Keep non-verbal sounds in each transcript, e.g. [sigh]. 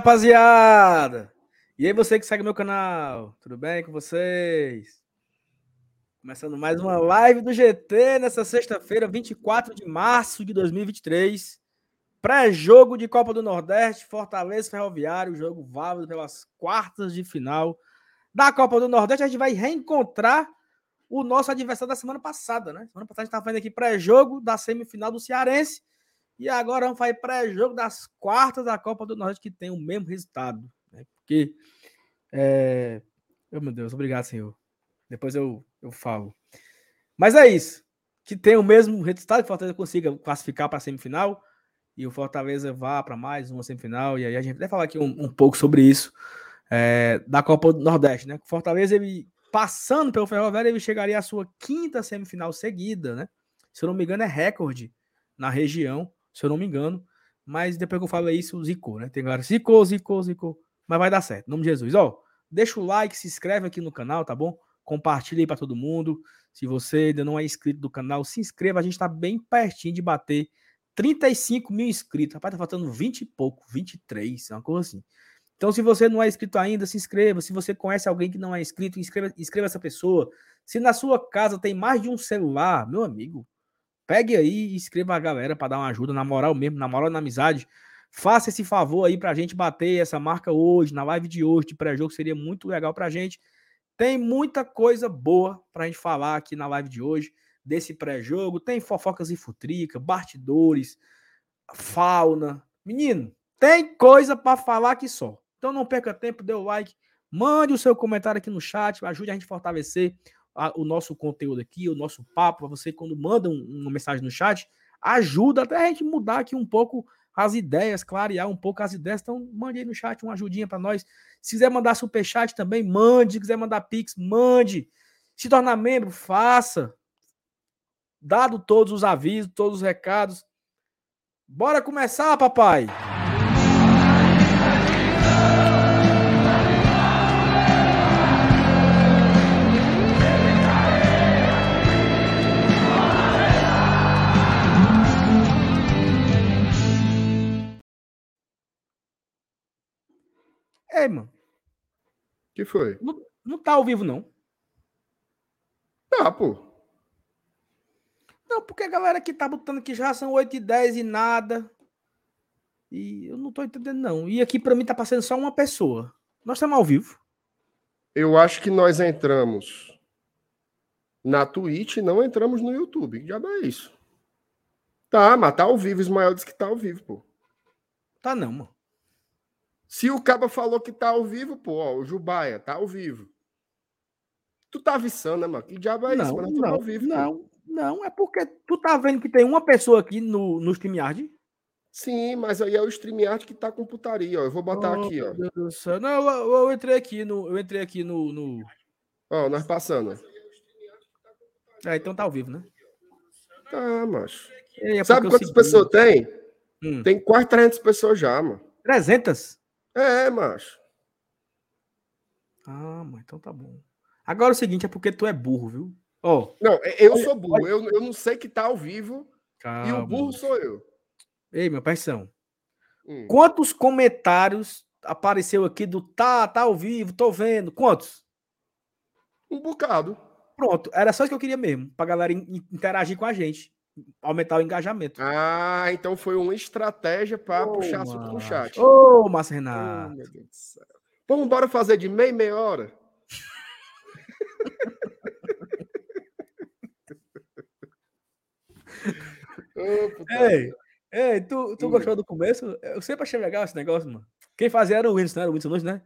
Rapaziada? E aí, você que segue meu canal, tudo bem com vocês? Começando mais uma live do GT nessa sexta-feira, 24 de março de 2023. Pré-jogo de Copa do Nordeste, Fortaleza Ferroviário, jogo válido pelas quartas de final da Copa do Nordeste. A gente vai reencontrar o nosso adversário da semana passada, né? Semana passada a gente estava fazendo aqui pré-jogo da semifinal do Cearense. E agora vamos fazer pré-jogo das quartas da Copa do Norte, que tem o mesmo resultado. Né? Porque. É... Oh, meu Deus, obrigado, senhor. Depois eu, eu falo. Mas é isso. Que tem o mesmo resultado, que o Fortaleza consiga classificar para a semifinal e o Fortaleza vá para mais uma semifinal. E aí a gente vai falar aqui um, um pouco sobre isso é, da Copa do Nordeste, né? O Fortaleza, ele passando pelo Ferroviário, ele chegaria à sua quinta semifinal seguida, né? Se eu não me engano, é recorde na região se eu não me engano. Mas depois que eu falo isso, zicou, né? Tem galera, zicou, zicou, zicou. Mas vai dar certo, em nome de Jesus. Ó, deixa o like, se inscreve aqui no canal, tá bom? Compartilha aí pra todo mundo. Se você ainda não é inscrito do canal, se inscreva. A gente tá bem pertinho de bater 35 mil inscritos. Rapaz, tá faltando 20 e pouco, 23, uma coisa assim. Então, se você não é inscrito ainda, se inscreva. Se você conhece alguém que não é inscrito, inscreva, inscreva essa pessoa. Se na sua casa tem mais de um celular, meu amigo, Pegue aí e escreva a galera para dar uma ajuda, na moral mesmo, na moral na amizade. Faça esse favor aí pra gente bater essa marca hoje, na live de hoje, de pré-jogo, seria muito legal pra gente. Tem muita coisa boa pra gente falar aqui na live de hoje, desse pré-jogo. Tem fofocas e futrica, bastidores, fauna. Menino, tem coisa para falar aqui só. Então não perca tempo, dê o like, mande o seu comentário aqui no chat, ajude a gente a fortalecer a, o nosso conteúdo aqui, o nosso papo, você quando manda um, uma mensagem no chat, ajuda até a gente mudar aqui um pouco as ideias, clarear um pouco as ideias. Então, mande aí no chat uma ajudinha para nós. Se quiser mandar super chat também, mande. Se quiser mandar pix, mande. Se tornar membro, faça. Dado todos os avisos, todos os recados. Bora começar, papai. Ei, mano. que foi? Não, não tá ao vivo, não. Tá, pô. Não, porque a galera aqui tá botando que já são 8 e 10 e nada. E eu não tô entendendo, não. E aqui para mim tá passando só uma pessoa. Nós estamos ao vivo. Eu acho que nós entramos na Twitch e não entramos no YouTube. Já é isso. Tá, mas tá ao vivo. Ismael disse que tá ao vivo, pô. Tá não, mano. Se o Caba falou que tá ao vivo, pô, ó, o Jubaia tá ao vivo. Tu tá avisando, né, mano? Que diabo é não, isso? Mas não, ao vivo, não, pô. não, é porque tu tá vendo que tem uma pessoa aqui no, no StreamYard? Sim, mas aí é o StreamYard que tá com putaria, ó. Eu vou botar oh, aqui, ó. Não, eu, eu, entrei aqui no. Eu entrei aqui no. no... Ó, nós passando. É, então tá ao vivo, né? Tá, macho. É Sabe quantas pessoas tem? Hum. Tem quase 300 pessoas já, mano. 300? É, macho. Ah, mas então tá bom. Agora o seguinte, é porque tu é burro, viu? Ó. Oh, não, eu olha, sou burro. Olha... Eu, eu não sei que tá ao vivo. Calma. E o burro sou eu. Ei, meu paizão. Hum. Quantos comentários apareceu aqui do tá, tá ao vivo, tô vendo? Quantos? Um bocado. Pronto, era só isso que eu queria mesmo, pra galera interagir com a gente aumentar o engajamento. Ah, então foi uma estratégia para oh, puxar assunto no chat. Ô, oh, Márcio Renato. Oh. Vamos embora fazer de meia meia hora? [laughs] ei, ei, tu, tu gostou do começo? Eu sempre achei legal esse negócio, mano. Quem fazia era o Windows, né? Era o Windows Nunes, né?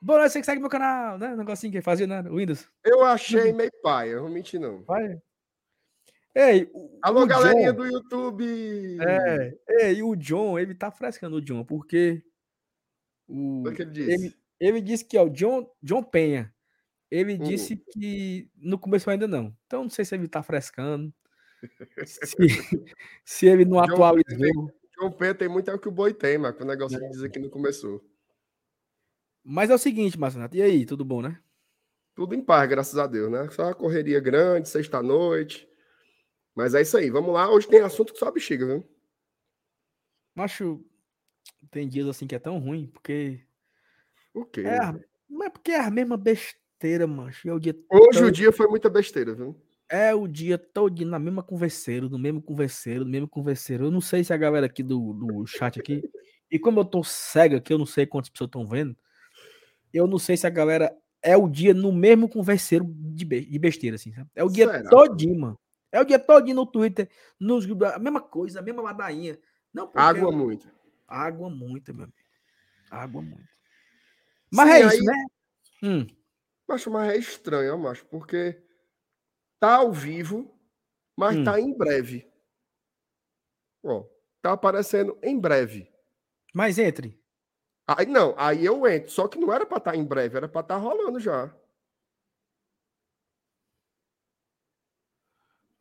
Boa noite, você que segue meu canal, né? Negocinho que fazia, né? O Windows. Eu achei meio pai, eu não menti, não. Pai? Ei, Alô, galerinha John, do YouTube! É, ei, o John, ele tá frescando o John, porque o, o que ele disse? Ele, ele disse que, ó, o John, John Penha, ele hum. disse que no começo ainda não. Então, não sei se ele tá frescando, [laughs] se, se ele não John atualizou. Penha, John Penha tem muito é o que o boi tem, mas o negócio de dizer que não começou. Mas é o seguinte, Marcelo, e aí, tudo bom, né? Tudo em paz, graças a Deus, né? Só uma correria grande, sexta-noite mas é isso aí, vamos lá. Hoje tem assunto que só bexiga, viu? Macho, Tem dias assim que é tão ruim, porque. O quê? É, mas é porque é a mesma besteira, mancho. É o dia Hoje todo- o dia foi muita besteira, viu? É o dia todo na mesma converseiro, no mesmo converseiro, no mesmo converseiro. Eu não sei se a galera aqui do, do chat aqui. E como eu tô cego aqui, eu não sei quantas pessoas estão vendo. Eu não sei se a galera é o dia no mesmo converseiro de, be- de besteira, assim, sabe? É o dia Será? todinho, mano. É o dia todinho no Twitter, nos grupos, a mesma coisa, a mesma ladainha. Não, porque Água muito. Água muita, meu amigo. Água muita. Mas Sim, é aí- isso, né? Hum, Macho, mas é estranho, macho, porque tá ao vivo, mas Hum. tá em breve. Ó, tá aparecendo em breve. mas entre. Aí não, aí eu entro. Só que não era pra estar em breve, era pra estar rolando já.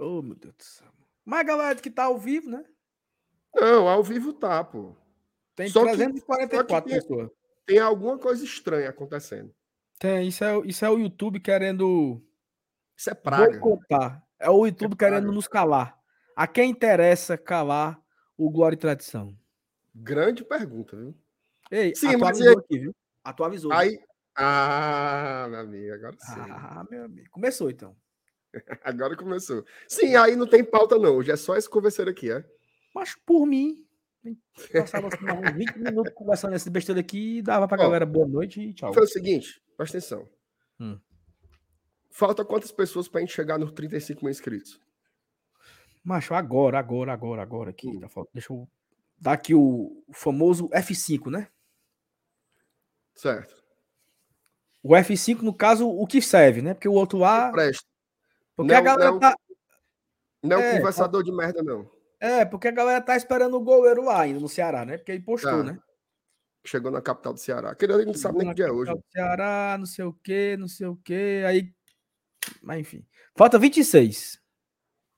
Oh, meu Deus do céu. Mas a galera que tá ao vivo, né? Não, ao vivo tá, pô. Tem Só que- 344 só que tem- pessoas. Tem alguma coisa estranha acontecendo. Tem, isso é, o- isso é o YouTube querendo Isso é praga. boicotar. É o YouTube praga. querendo nos calar. A quem interessa calar o Glória e Tradição? Grande pergunta, viu? Ei, Sim, mas atualizou e- aqui, viu? Atualizou. Aí. Ah, meu amigo, agora sim. Ah, meu amigo. Começou então. [laughs] Agora começou. Sim, aí não tem pauta, não. Hoje é só esse converser aqui, é? Mas por mim, passava assim, uns 20 minutos conversando esse besteira aqui e dava pra Ó, galera boa noite e tchau. Foi o seguinte, presta atenção. Hum. Falta quantas pessoas pra gente chegar nos 35 mil inscritos? Macho, agora, agora, agora, agora aqui. Hum. Tá faltando. Deixa eu dar aqui o, famoso F5, né? Certo. O F5, no caso, o que serve, né? Porque o outro lá. Presta. Porque Não, a galera não. tá. Não é É, um conversador de merda, não. É, porque a galera tá esperando o goleiro lá ainda no Ceará, né? Porque ele postou, Tá. né? Chegou na capital do Ceará. Aquele ali não sabe nem que dia é hoje. Ceará, não sei o quê, não sei o quê. Aí. Mas enfim. Falta 26.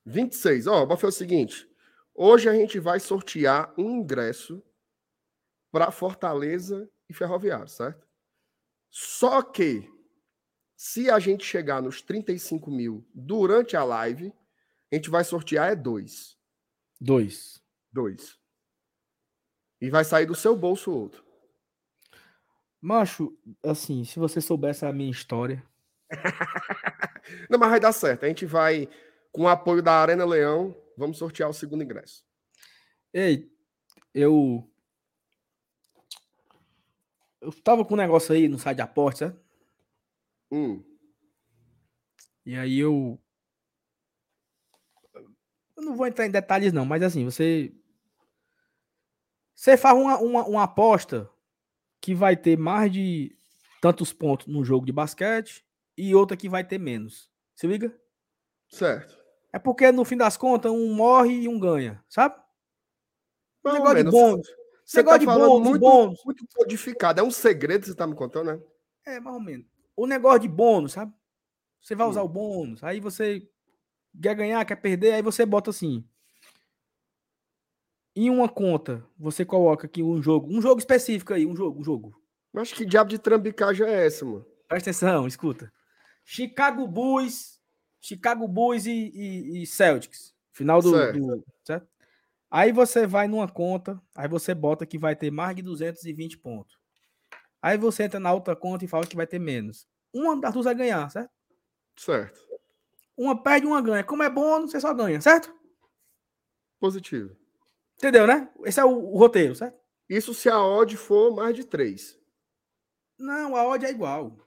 26. Ó, vai fazer o seguinte. Hoje a gente vai sortear um ingresso para Fortaleza e Ferroviário, certo? Só que, se a gente chegar nos 35 mil durante a live, a gente vai sortear é dois. Dois. Dois. E vai sair do seu bolso o outro. Macho, assim, se você soubesse a minha história. [laughs] Não, mas vai dar certo. A gente vai, com o apoio da Arena Leão, vamos sortear o segundo ingresso. Ei, eu. Eu tava com um negócio aí no site de apostas, né? Hum, E aí eu. Eu não vou entrar em detalhes, não, mas assim, você. Você faz uma, uma, uma aposta que vai ter mais de tantos pontos no jogo de basquete e outra que vai ter menos. Se liga? certo. É porque no fim das contas um morre e um ganha, sabe? Ou negócio de menos. bônus. Você negócio tá de falando bônus, muito, bônus. muito codificado. É um segredo que você tá me contando, né? É, mais ou menos. O negócio de bônus, sabe? Você vai usar Hum. o bônus, aí você quer ganhar, quer perder, aí você bota assim. Em uma conta, você coloca aqui um jogo, um jogo específico aí, um jogo, um jogo. Mas que diabo de trambicagem é essa, mano? Presta atenção, escuta. Chicago Bulls, Chicago Bulls e, e- e Celtics. Final do, Certo. do- certo? Aí você vai numa conta, aí você bota que vai ter mais de 220 pontos. Aí você entra na outra conta e fala que vai ter menos. Uma das duas vai ganhar, certo? Certo. Uma perde, uma ganha. Como é bônus, você só ganha, certo? Positivo. Entendeu, né? Esse é o, o roteiro, certo? Isso se a odd for mais de 3. Não, a odd é igual.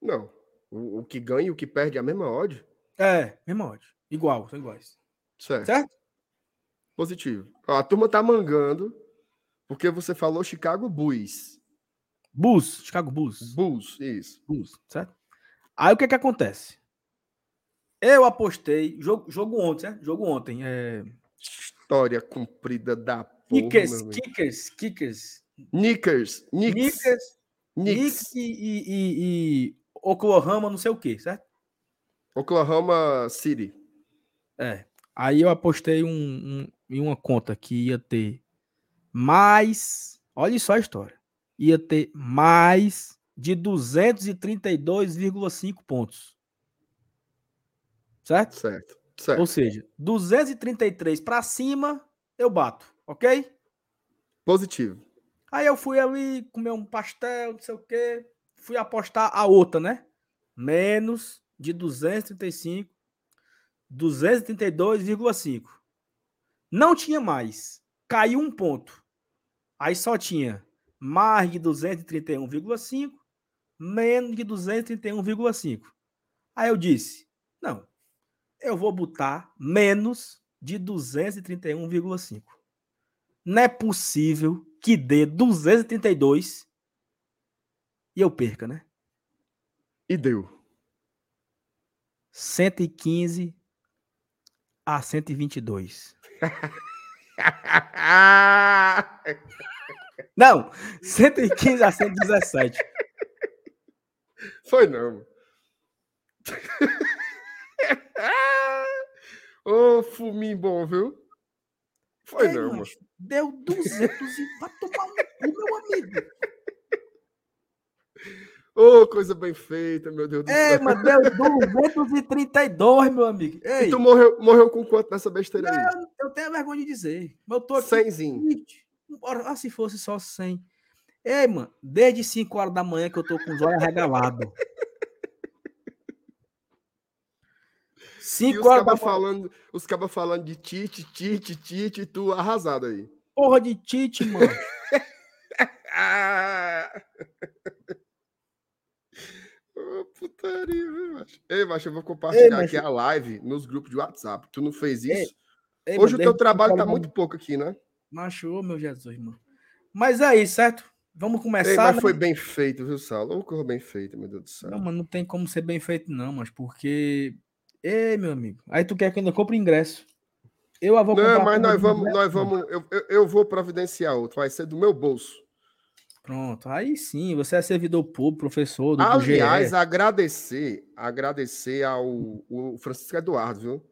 Não. O, o que ganha e o que perde é a mesma odd? É, mesma odd. Igual, são iguais. Certo. Certo? Positivo. Ó, a turma tá mangando porque você falou Chicago Bulls. Bulls, Chicago Bulls. Bulls, isso. Bulls, certo? Aí o que que acontece? Eu apostei, jogo, jogo ontem, certo? Jogo ontem. É, História comprida da porra, kickers, amigo. kickers, kickers. Knickers. Knicks. Knicks. Knicks e, e, e- e Oklahoma, não sei o que, certo? Oklahoma City. É. Aí eu apostei um, um- em uma conta que ia ter mais. Olha só a história. Ia ter mais de 232,5 pontos. Certo? Certo. Ou Certo. seja, 233 para cima, eu bato, ok? Positivo. Aí eu fui ali comer um pastel, não sei o quê. Fui apostar a outra, né? Menos de 235, 232,5. Não tinha mais. Caiu um ponto. Aí só tinha mais de 231,5, menos de 231,5. Aí eu disse: não, eu vou botar menos de 231,5. Não é possível que dê 232 e eu perca, né? E deu. 115 a 122. [laughs] Não, 115 a 117. Foi não. Ô, oh, fuminho bom, viu? Foi Ei, não, mano. Deu 200 e vai tomar um cu, meu amigo. Ô, oh, coisa bem feita, meu Deus do céu. É, mas deu 232, meu amigo. Ei. E tu morreu, morreu com quanto nessa besteira aí? Eu, tenho vergonha de dizer. Mas eu tô aqui. Cenzinho. Ah, se fosse só 100. Ei, mano, desde 5 horas da manhã que eu tô com os olhos regalados. 5 horas da manhã. Falando, os cabas falando de Tite, Tite, Tite, tu arrasado aí. Porra de Tite, mano. [laughs] oh, putaria, viu, macho? Ei, macho, eu vou compartilhar Ei, aqui a live nos grupos de WhatsApp. Tu não fez isso? Ei, Ei, Hoje o teu trabalho tá muito pouco aqui, né? Macho, meu Jesus, mano. Mas aí, certo? Vamos começar. Ei, mas né? foi bem feito, viu, Saulo? Ou correu bem feito, meu Deus do céu. Não, mas não tem como ser bem feito, não, mas porque. Ei, meu amigo. Aí tu quer que eu ainda compre ingresso. Eu vou Não, mas nós vamos, nós vamos. Eu, eu, eu, vou providenciar outro. Vai ser do meu bolso. Pronto. Aí sim, você é servidor público, professor do Aliás, do agradecer, agradecer ao o Francisco Eduardo, viu?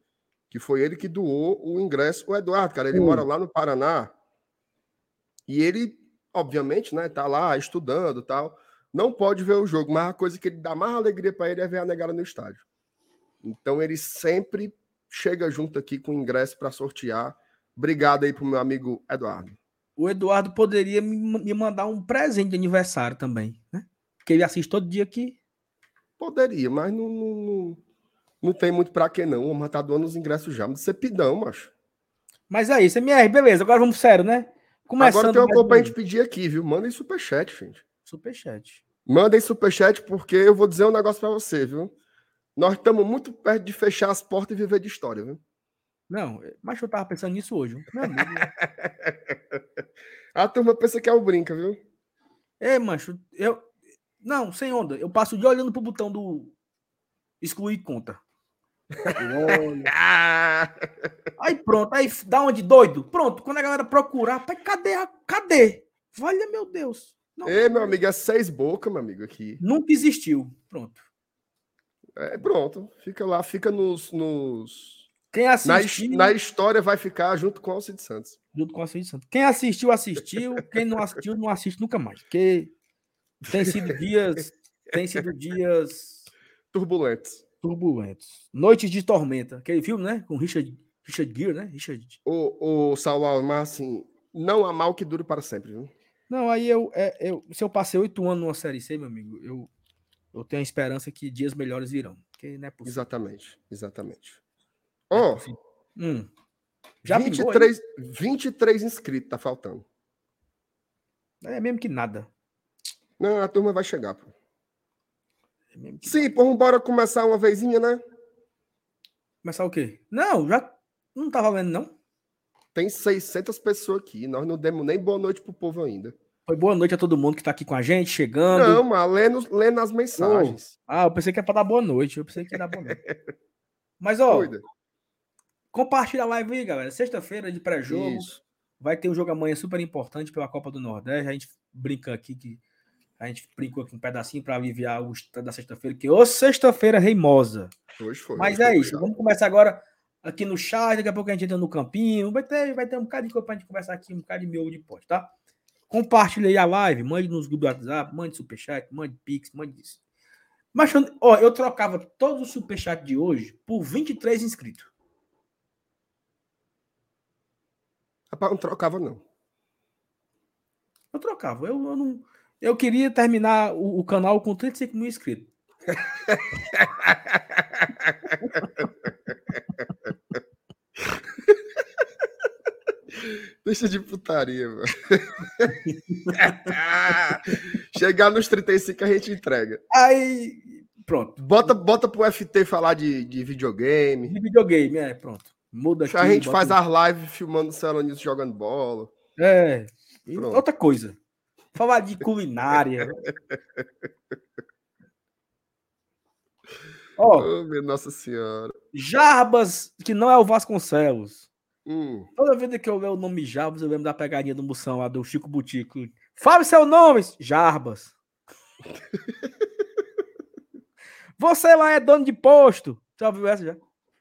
Que foi ele que doou o ingresso. O Eduardo, cara, ele mora lá no Paraná. E ele, obviamente, né, tá lá estudando tal. Não pode ver o jogo, mas a coisa que ele dá mais alegria para ele é ver a negada no estádio. Então ele sempre chega junto aqui com ingresso para sortear. Obrigado aí pro meu amigo Eduardo. O Eduardo poderia me mandar um presente de aniversário também, né? Porque ele assiste todo dia aqui. Poderia, mas não, não, não tem muito para que não. O tá doando os ingressos já. Mas você pidão, macho. Mas é isso, MR, beleza. Agora vamos sério, né? Começando Agora tem uma coisa pra gente pedir aqui, viu? Manda em superchat, gente. Superchat. Manda em superchat, porque eu vou dizer um negócio para você, viu? Nós estamos muito perto de fechar as portas e viver de história, viu? Não, mas eu tava pensando nisso hoje. Meu amigo. [laughs] A turma pensa que é o brinca, viu? É, macho, eu. Não, sem onda. Eu passo o dia olhando pro botão do excluir conta. [laughs] aí pronto, aí dá onde doido? Pronto, quando a galera procurar, pai, cadê? A... Cadê? Olha, meu Deus. Não, Ei, meu amigo, é seis bocas, meu amigo, aqui. Nunca existiu. Pronto. É, pronto. Fica lá, fica nos. nos... Quem assistiu. Na, na, história vai ficar junto com o Alcide Santos. Junto com o Alcide Santos. Quem assistiu, assistiu. Quem não assistiu, não assiste nunca mais. Porque tem sido dias. tem sido dias. Turbulentos. Turbulentos. Noites de Tormenta. Aquele filme, né? Com Richard, Richard Gere, né? Richard. O, o Saulo, mas assim, não há mal que dure para sempre, viu? Não, aí eu, é, eu se eu passei oito anos numa série C, meu amigo, eu, eu tenho a esperança que dias melhores virão. Porque não é possível. Exatamente, exatamente. É Ó, oh, hum. Já 23, 23 inscritos, tá faltando. É mesmo que nada. Não, a turma vai chegar, pô. É Sim, pô, bora começar uma vezinha, né? Começar o quê? Não, já não tava vendo, não. Tem 600 pessoas aqui. Nós não demos nem boa noite pro povo ainda. Foi boa noite a todo mundo que tá aqui com a gente, chegando. Não, mas lendo, lendo as mensagens. Oh. Ah, eu pensei que era pra dar boa noite. Eu pensei que ia dar boa noite. [laughs] mas, ó, Cuida. compartilha a live aí, galera. Sexta-feira de pré-jogo. Vai ter um jogo amanhã super importante pela Copa do Nordeste. A gente brinca aqui que a gente brincou aqui um pedacinho para aliviar o da sexta-feira, que ô sexta-feira reimosa. Hoje foi. Mas é isso. Vamos começar agora aqui no chat. Daqui a pouco a gente entra no campinho. Vai ter, vai ter um bocado de coisa pra gente conversar aqui, um bocado de miolo de pote, tá? Compartilhe aí a live, mande nos grupos do WhatsApp, mande superchat, mande pix, mande isso. Mas, ó, eu trocava todos os superchat de hoje por 23 inscritos. Rapaz, não trocava, não. Eu trocava. Eu, eu não. Eu queria terminar o, o canal com 35 mil inscritos. [laughs] Deixa de putaria, mano. [laughs] Chegar nos 35 a gente entrega. Aí, pronto. Bota, bota pro FT falar de, de videogame. De videogame, é, pronto. Muda aqui. A gente faz as lives filmando o Celanilson jogando bola. É. Outra coisa. Falar de culinária. [laughs] Ó, oh, Nossa Senhora. Jarbas, que não é o Vasconcelos. Hum. Toda vez que eu ver o nome Jarbas, eu lembro da pegadinha do Moção lá do Chico Butico. Fale seu nome, Jarbas. [laughs] Você lá é dono de posto. Já ouviu essa já?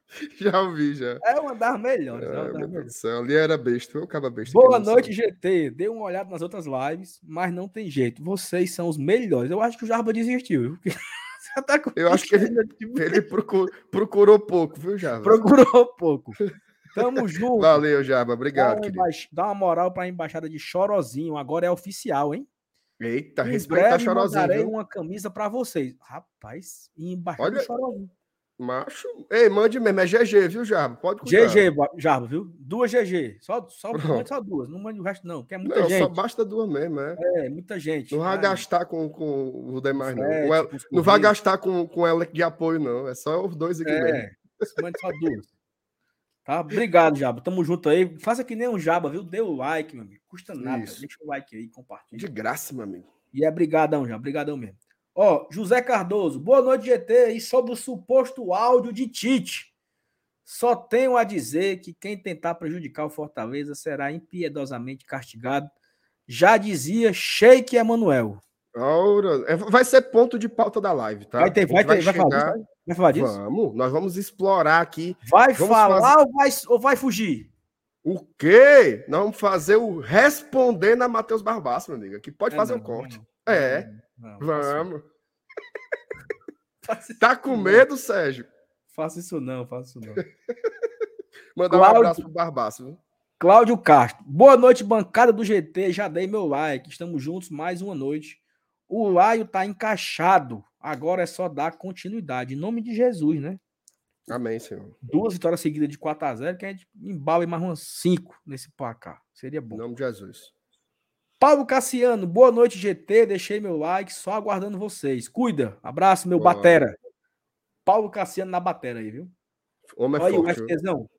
[laughs] Já ouvi, já. É uma das melhores. É, meu Deus do céu, ali era besta, eu acaba besta. Boa noite, GT. Dei uma olhada nas outras lives, mas não tem jeito. Vocês são os melhores. Eu acho que o Jarba desistiu. [laughs] Tá eu acho que ele, ele procurou, procurou pouco, viu, Jarba? Procurou pouco. Tamo [laughs] junto. Valeu, Jarba. Obrigado. Dá uma, dá uma moral para a embaixada de Chorozinho. Agora é oficial, hein? Eita, respeita a Chorozinho. Darei uma camisa para vocês. Rapaz, embaixada Olha... de Chorozinho. Macho. Ei, mande mesmo. É GG, viu, Jarba? Pode cuidar. GG, Jarba, viu? Duas GG. Só, só, mande só duas. Não mande o resto, não. Que é muita não, gente. Só basta duas mesmo, é. É, muita gente. Não vai gastar com, com o demais, não. Não vai gastar com, com ela de apoio, não. É só os dois aqui é, mesmo. Mande só duas. Tá? Obrigado, Jaba. Tamo junto aí. Faça que nem um Jaba, viu? Dê o like, meu amigo. Custa nada. Isso. Deixa o like aí, compartilha. De graça, meu amigo. E é brigadão, já. Brigadão mesmo. Ó, José Cardoso. Boa noite, GT. E sobre o suposto áudio de Tite. Só tenho a dizer que quem tentar prejudicar o Fortaleza será impiedosamente castigado. Já dizia Sheik Emanuel. É, vai ser ponto de pauta da live, tá? Vai ter, vai ter, vai, chegar... falar disso, vai falar disso? Vamos, nós vamos explorar aqui. Vai vamos falar fazer... ou, vai, ou vai fugir? O quê? Nós vamos fazer o responder na Matheus Barbaço, meu amigo. Que pode é, fazer o um corte. Não, é, não, vamos. [laughs] tá com medo, Sérgio? Faça isso não, faça isso não. [laughs] Mandar Cláudio... um abraço pro Barbaço. Viu? Cláudio Castro. Boa noite, bancada do GT. Já dei meu like. Estamos juntos mais uma noite. O Laio tá encaixado. Agora é só dar continuidade. Em nome de Jesus, né? Amém, Senhor. Duas vitórias seguidas de 4 a 0 que a gente embala mais umas 5 nesse placar. Seria bom. Em nome de Jesus. Paulo Cassiano, boa noite, GT. Deixei meu like, só aguardando vocês. Cuida. Abraço, meu batera. Paulo Cassiano na batera aí, viu? Homem é Olha forte, o FTzão.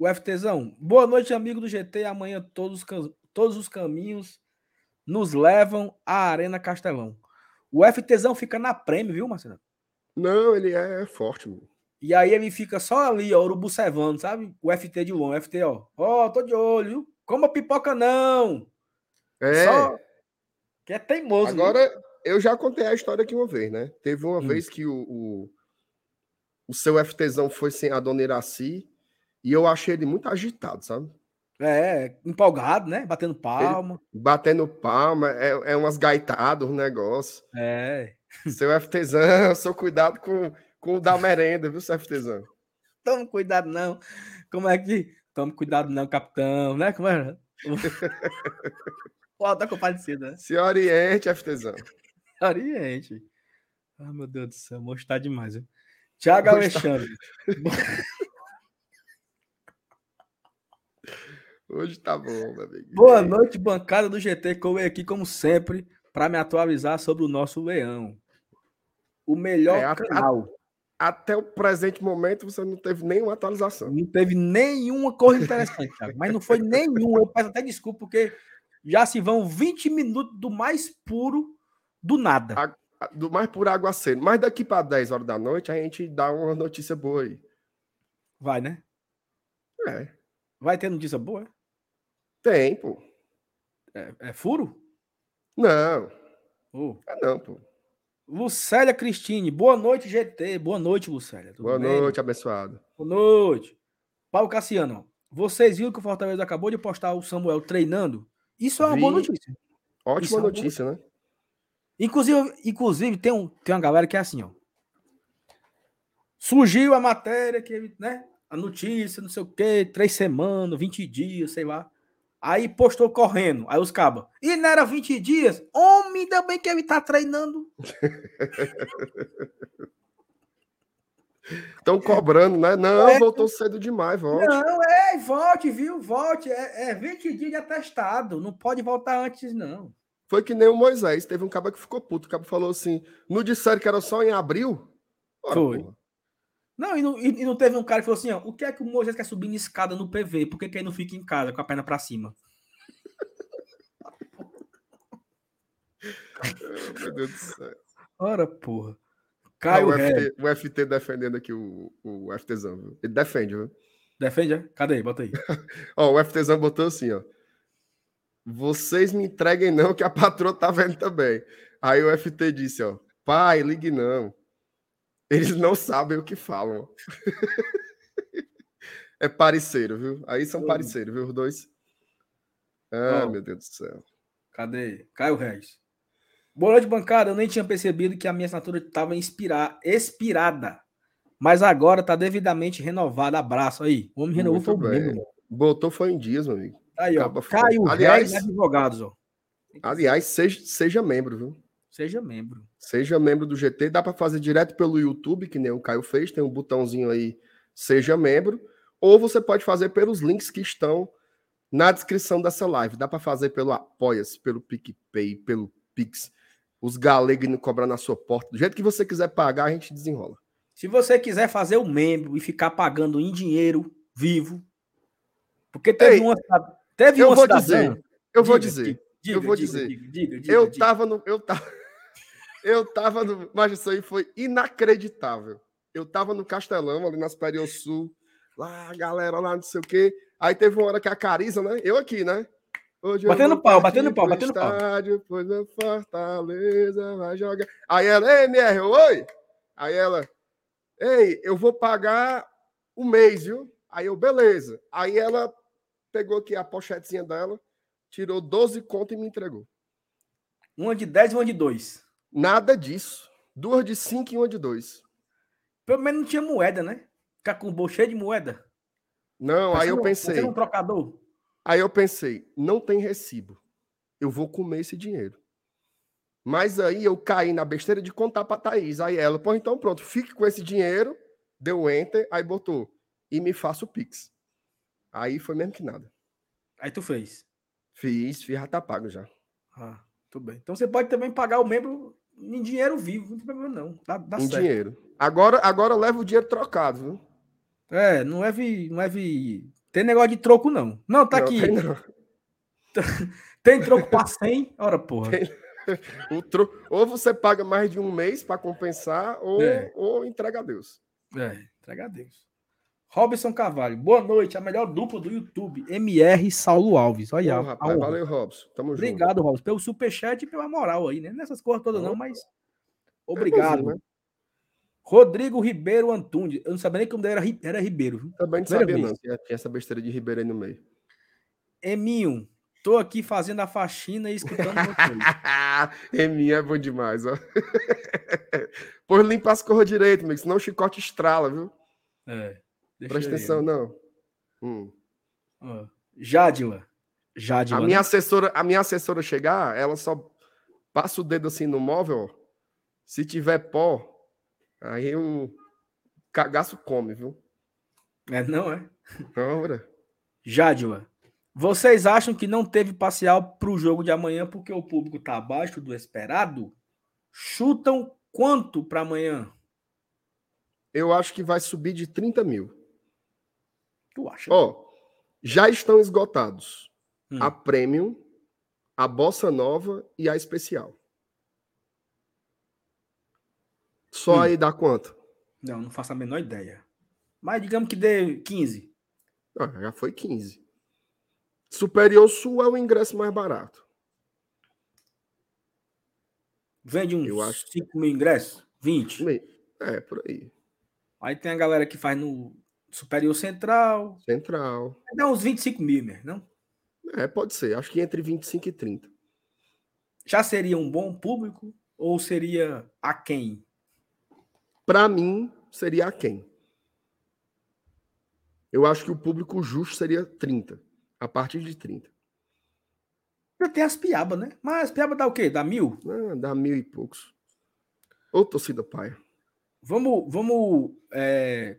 O FTzão. Boa noite, amigo do GT. Amanhã todos, todos os caminhos nos levam à Arena Castelão. O FTzão fica na prêmio, viu, Marcelo? Não, ele é forte, mano. E aí ele fica só ali, ó, urubu cevando, sabe? O FT de longe, o FT, ó. Ó, oh, tô de olho, viu? Coma pipoca não. É. Só que é teimoso. Agora, viu? eu já contei a história aqui uma vez, né? Teve uma hum. vez que o, o, o, seu FTzão foi sem a dona Iraci e eu achei ele muito agitado, sabe? É, empolgado, né? Batendo palma. Ele, batendo palma, é, é umas gaitadas, um negócio. É. Seu FTzão, seu [laughs] cuidado com, com o da merenda, viu, seu FTzão? Toma cuidado, não. Como é que. Toma cuidado, não, capitão, né? Como é? [laughs] Tá compadecido, né? Se oriente, FTzão. Oriente. Ah, meu Deus do céu, mostrar demais, viu? Tiago Alexandre. [laughs] Hoje tá bom, meu amigo. Boa noite, bancada do GT. Como aqui, como sempre, para me atualizar sobre o nosso leão. O melhor é, canal. A, até o presente momento você não teve nenhuma atualização. Não teve nenhuma coisa interessante, Thiago. Mas não foi nenhuma. Eu peço até desculpa, porque já se vão 20 minutos do mais puro do nada. A, do mais puro aguaceiro. Mas daqui para 10 horas da noite a gente dá uma notícia boa aí. Vai, né? É. Vai ter notícia boa? Tem, pô. É, é furo? Não. Oh. É não, pô. Lucélia Cristine, boa noite, GT. Boa noite, Lucélia. Tudo boa bem? noite, abençoado. Boa noite. Paulo Cassiano, vocês viram que o Fortaleza acabou de postar o Samuel treinando? Isso é uma Vi. boa notícia. Ótima é notícia, né? Inclusive, inclusive tem, um, tem uma galera que é assim, ó. Surgiu a matéria que, né? A notícia, não sei o quê, três semanas, 20 dias, sei lá. Aí postou correndo. Aí os cabos. E não era 20 dias? Homem, ainda bem que ele tá treinando. [laughs] Estão cobrando, né? Não, é. voltou cedo demais, volte. Não, é, volte, viu? Volte. É, é 20 dias de atestado. Não pode voltar antes, não. Foi que nem o Moisés. Teve um cabo que ficou puto. O cabo falou assim: não disseram que era só em abril? Ora, Foi. Porra. Não e, não, e não teve um cara que falou assim: ó, o que é que o Moisés quer subir em escada no PV? Por que, que ele não fica em casa com a perna pra cima? [laughs] Meu Deus do céu. Ora, porra. Caio ah, o, FT, o, FT, defendendo aqui o, o FTzão, viu? Ele defende, viu? Defende, é? Cadê aí? Bota aí. [laughs] ó, o FTzão botou assim, ó. Vocês me entreguem não, que a patroa tá vendo também. Aí o FT disse, ó. Pai, ligue não. Eles não sabem o que falam. [laughs] é parceiro, viu? Aí são parceiros, viu? Os dois. Ah, meu Deus do céu. Cadê? Caio Reis. Boa noite, bancada. Eu nem tinha percebido que a minha assinatura estava expirada. Mas agora está devidamente renovada. Abraço aí. O homem renovou foi mesmo. Botou foi em dias, meu amigo. Aí, ó. Caio Aliás, Advogados, ó. Aliás, seja, seja membro, viu? Seja membro. Seja membro do GT. Dá para fazer direto pelo YouTube, que nem o Caio fez. Tem um botãozinho aí, seja membro. Ou você pode fazer pelos links que estão na descrição dessa live. Dá para fazer pelo Apoia-se, pelo PicPay, pelo Pix os galegos cobrar na sua porta. Do jeito que você quiser pagar, a gente desenrola. Se você quiser fazer o membro e ficar pagando em dinheiro vivo, porque teve Ei, uma teve eu uma vou dizer, eu diga, vou dizer, diga, eu vou dizer, diga, eu tava no, eu tava, [laughs] eu tava no, mas isso aí foi inacreditável. Eu tava no Castelão ali na Superior Sul, lá galera lá não sei o quê. Aí teve uma hora que a Cariza, né? Eu aqui, né? Hoje batendo pau, batendo pau, batendo estádio, pau. Pois a Fortaleza vai jogar. Aí ela, ei, MR, oi! Aí ela, ei, eu vou pagar um mês, viu? Aí eu, beleza. Aí ela pegou aqui a pochetezinha dela, tirou 12 conto e me entregou. Uma de 10 e uma de 2. Nada disso. Duas de 5 e uma de 2. Pelo menos não tinha moeda, né? Ficar com o bolso cheio de moeda. Não, aí eu pensei. Você um trocador? Aí eu pensei, não tem recibo. Eu vou comer esse dinheiro. Mas aí eu caí na besteira de contar para Thaís. Aí ela, pô, então pronto, fique com esse dinheiro, deu enter, aí botou, e me faça o Pix. Aí foi mesmo que nada. Aí tu fez? Fiz, fiz, já tá pago já. Ah, tudo bem. Então você pode também pagar o membro em dinheiro vivo, não tem problema não. Dá, dá em certo. dinheiro. Agora, agora leva o dinheiro trocado, viu? É, não leve, não leve tem negócio de troco, não. Não, tá não, aqui. Tem, não. [laughs] tem troco para 100? Ora, porra. Tem... Tro... Ou você paga mais de um mês para compensar, ou, é. ou entrega a Deus. É, entrega a Deus. Robson Carvalho, boa noite. A melhor dupla do YouTube, MR Saulo Alves. Olha, Bom, rapaz, valeu, Robson. Tamo obrigado, junto. Robson, pelo superchat e pela moral aí, né? Nessas coisas todas, não, mas. Obrigado. É né? Rodrigo Ribeiro Antunes. Eu não sabia nem que o dele era, era Ribeiro. Também não sabia, vez. não. Tinha essa besteira de Ribeiro aí no meio. Eminho, tô aqui fazendo a faxina e escutando [laughs] Eminho é bom demais, ó. [laughs] Por limpar as corras direito, amigo, senão o chicote estrala, viu? É. Presta atenção, aí, não. Hum. Jadila. Jadila. A minha, né? assessora, a minha assessora chegar, ela só passa o dedo assim no móvel, ó. Se tiver pó, Aí o cagaço come, viu? É, não é? Ora. Jadila, vocês acham que não teve parcial para o jogo de amanhã porque o público está abaixo do esperado? Chutam quanto para amanhã? Eu acho que vai subir de 30 mil. Tu acha? Ó, já estão esgotados hum. a Premium, a Bossa Nova e a Especial. Só hum. aí dá quanto? Não, não faço a menor ideia. Mas digamos que dê 15. Ah, já foi 15. Superior Sul é o ingresso mais barato. Vende uns Eu acho... 5 mil ingressos? 20? É, por aí. Aí tem a galera que faz no Superior Central. Central. Dá uns 25 mil, né? não? É, pode ser. Acho que entre 25 e 30. Já seria um bom público? Ou seria a quem? Para mim, seria a quem? Eu acho que o público justo seria 30, a partir de 30. Tem as piabas, né? Mas as piabas dá o quê? Dá mil? Ah, dá mil e poucos. Ô, torcida pai. Vamos, vamos. É...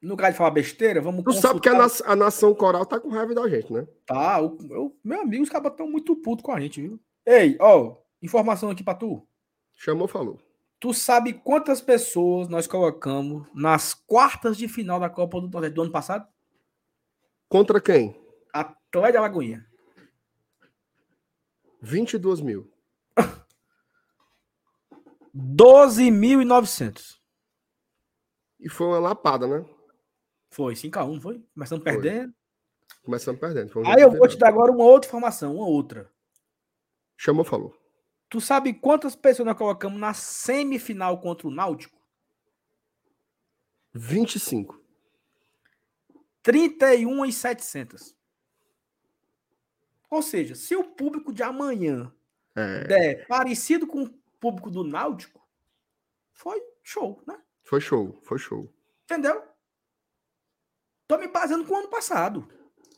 No lugar de falar besteira, vamos. Tu sabe que a, na a, nação coral tá com raiva da gente, né? Tá, o, eu, meu amigo, os caras estão muito putos com a gente, viu? Ei, ó, informação aqui pra tu. Chamou, falou. Tu sabe quantas pessoas nós colocamos nas quartas de final da Copa do Nordeste do ano passado? Contra quem? Atlético de Alagoinha. 22 mil. [laughs] 12.900. E foi uma lapada, né? Foi, 5x1, foi? Começando perdendo. Começando perdendo. Um Aí eu vou te dar agora uma outra informação, uma outra. Chamou, falou. Tu sabe quantas pessoas nós colocamos na semifinal contra o Náutico? 25. 31 e 700. Ou seja, se o público de amanhã é. der parecido com o público do Náutico, foi show, né? Foi show, foi show. Entendeu? Tô me baseando com o ano passado.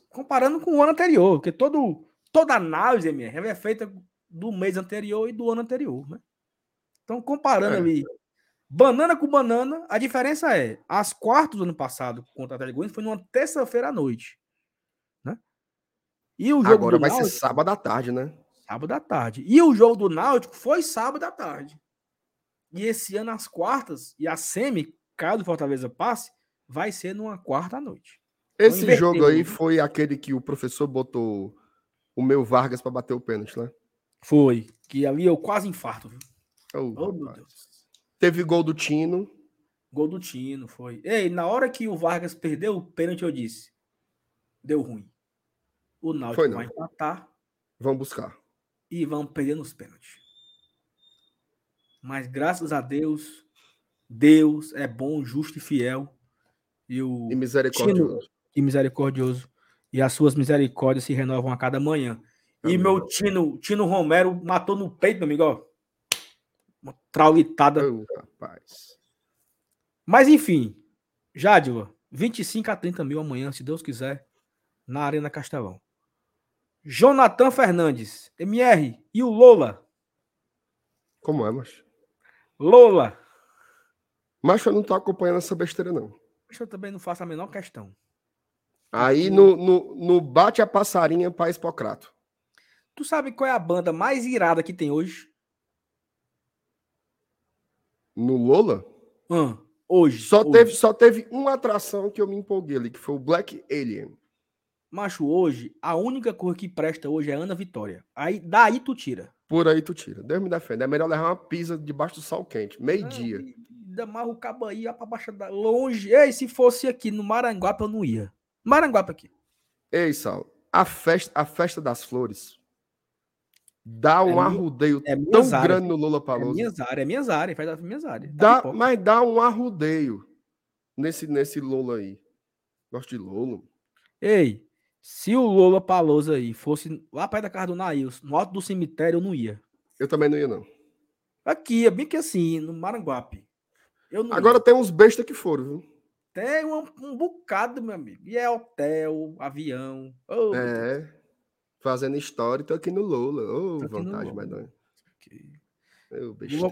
Comparando com o ano anterior, porque todo, toda análise, MR, é feita do mês anterior e do ano anterior, né? Então, comparando é. ali banana com banana, a diferença é, as quartas do ano passado contra a Atlético foi numa terça-feira à noite, né? E o jogo Agora vai Náutico, ser sábado à tarde, né? Sábado à tarde. E o jogo do Náutico foi sábado à tarde. E esse ano as quartas e a semi, caso o Fortaleza passe, vai ser numa quarta à noite. Esse jogo aí foi aquele que o professor botou o meu Vargas para bater o pênalti, né? Foi. Que ali eu quase infarto. Viu? Oh, oh meu Deus. Teve gol do Tino. Gol do Tino, foi. Ei, na hora que o Vargas perdeu o pênalti, eu disse: deu ruim. O Náutico vai empatar. Vamos buscar. E vamos perder nos pênaltis. Mas graças a Deus, Deus é bom, justo e fiel. E, o e misericordioso. Tino, e misericordioso. E as suas misericórdias se renovam a cada manhã. E meu Tino, Tino Romero matou no peito, meu amigo, ó. Uma traulitada. Oh, rapaz. Mas enfim, Jádila, 25 a 30 mil amanhã, se Deus quiser, na Arena Castelão. Jonathan Fernandes, MR, e o Lola? Como é, macho? Lola. Macho, eu não tô acompanhando essa besteira, não. Macho, eu também não faço a menor questão. Aí no, no, no bate a passarinha para Hipocrato. Tu sabe qual é a banda mais irada que tem hoje? No Lola? Hum, hoje. Só, hoje. Teve, só teve uma atração que eu me empolguei ali, que foi o Black Alien. Macho, hoje, a única coisa que presta hoje é Ana Vitória. Aí, daí tu tira. Por aí tu tira. Deus me defenda. É melhor levar uma pizza debaixo do sol quente. Meio-dia. Mais o cabo aí, pra baixo da... Longe. Ei, se fosse aqui no Maranguape, eu não ia. Maranguape aqui. Ei, Sal. A festa, a festa das flores Dá um é arrudeio é tão grande no Lula Palusa. É minhas áreas, é minhas áreas, faz as minhas áreas. Dá, mas dá um arrudeio nesse, nesse Lula aí. Gosto de Lula. Ei, se o Lula Palusa aí fosse lá perto da casa do Nails, no alto do cemitério, eu não ia. Eu também não ia, não. Aqui, é bem que assim, no Maranguape. Agora ia. tem uns bestas que foram, viu? Tem um, um bocado, meu amigo. E é hotel, avião. Oh, é fazendo história e tô aqui no Lula. Ô, oh, medonha. Meu besteira.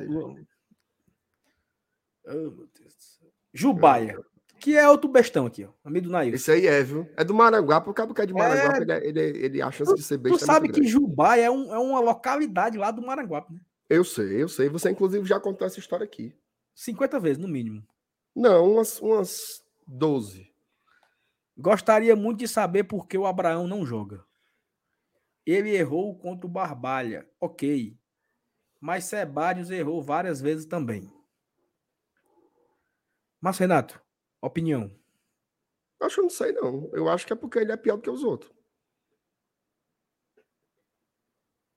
Oh, meu Deus do céu. Jubaia. Que é outro bestão aqui, ó. Amigo do Nair. Esse aí é, viu? É do Maranguape, o cabo que é de Maranguape, é... ele, ele, ele, a chance de ser besta. Tu sabe que Jubaia é, um, é uma localidade lá do Maranguape, né? Eu sei, eu sei. Você, inclusive, já contou essa história aqui. 50 vezes, no mínimo. Não, umas, umas 12. Gostaria muito de saber por que o Abraão não joga. Ele errou contra o Barbalha, ok. Mas Sebadios errou várias vezes também. Mas, Renato, opinião. Acho que não sei, não. Eu acho que é porque ele é pior do que os outros.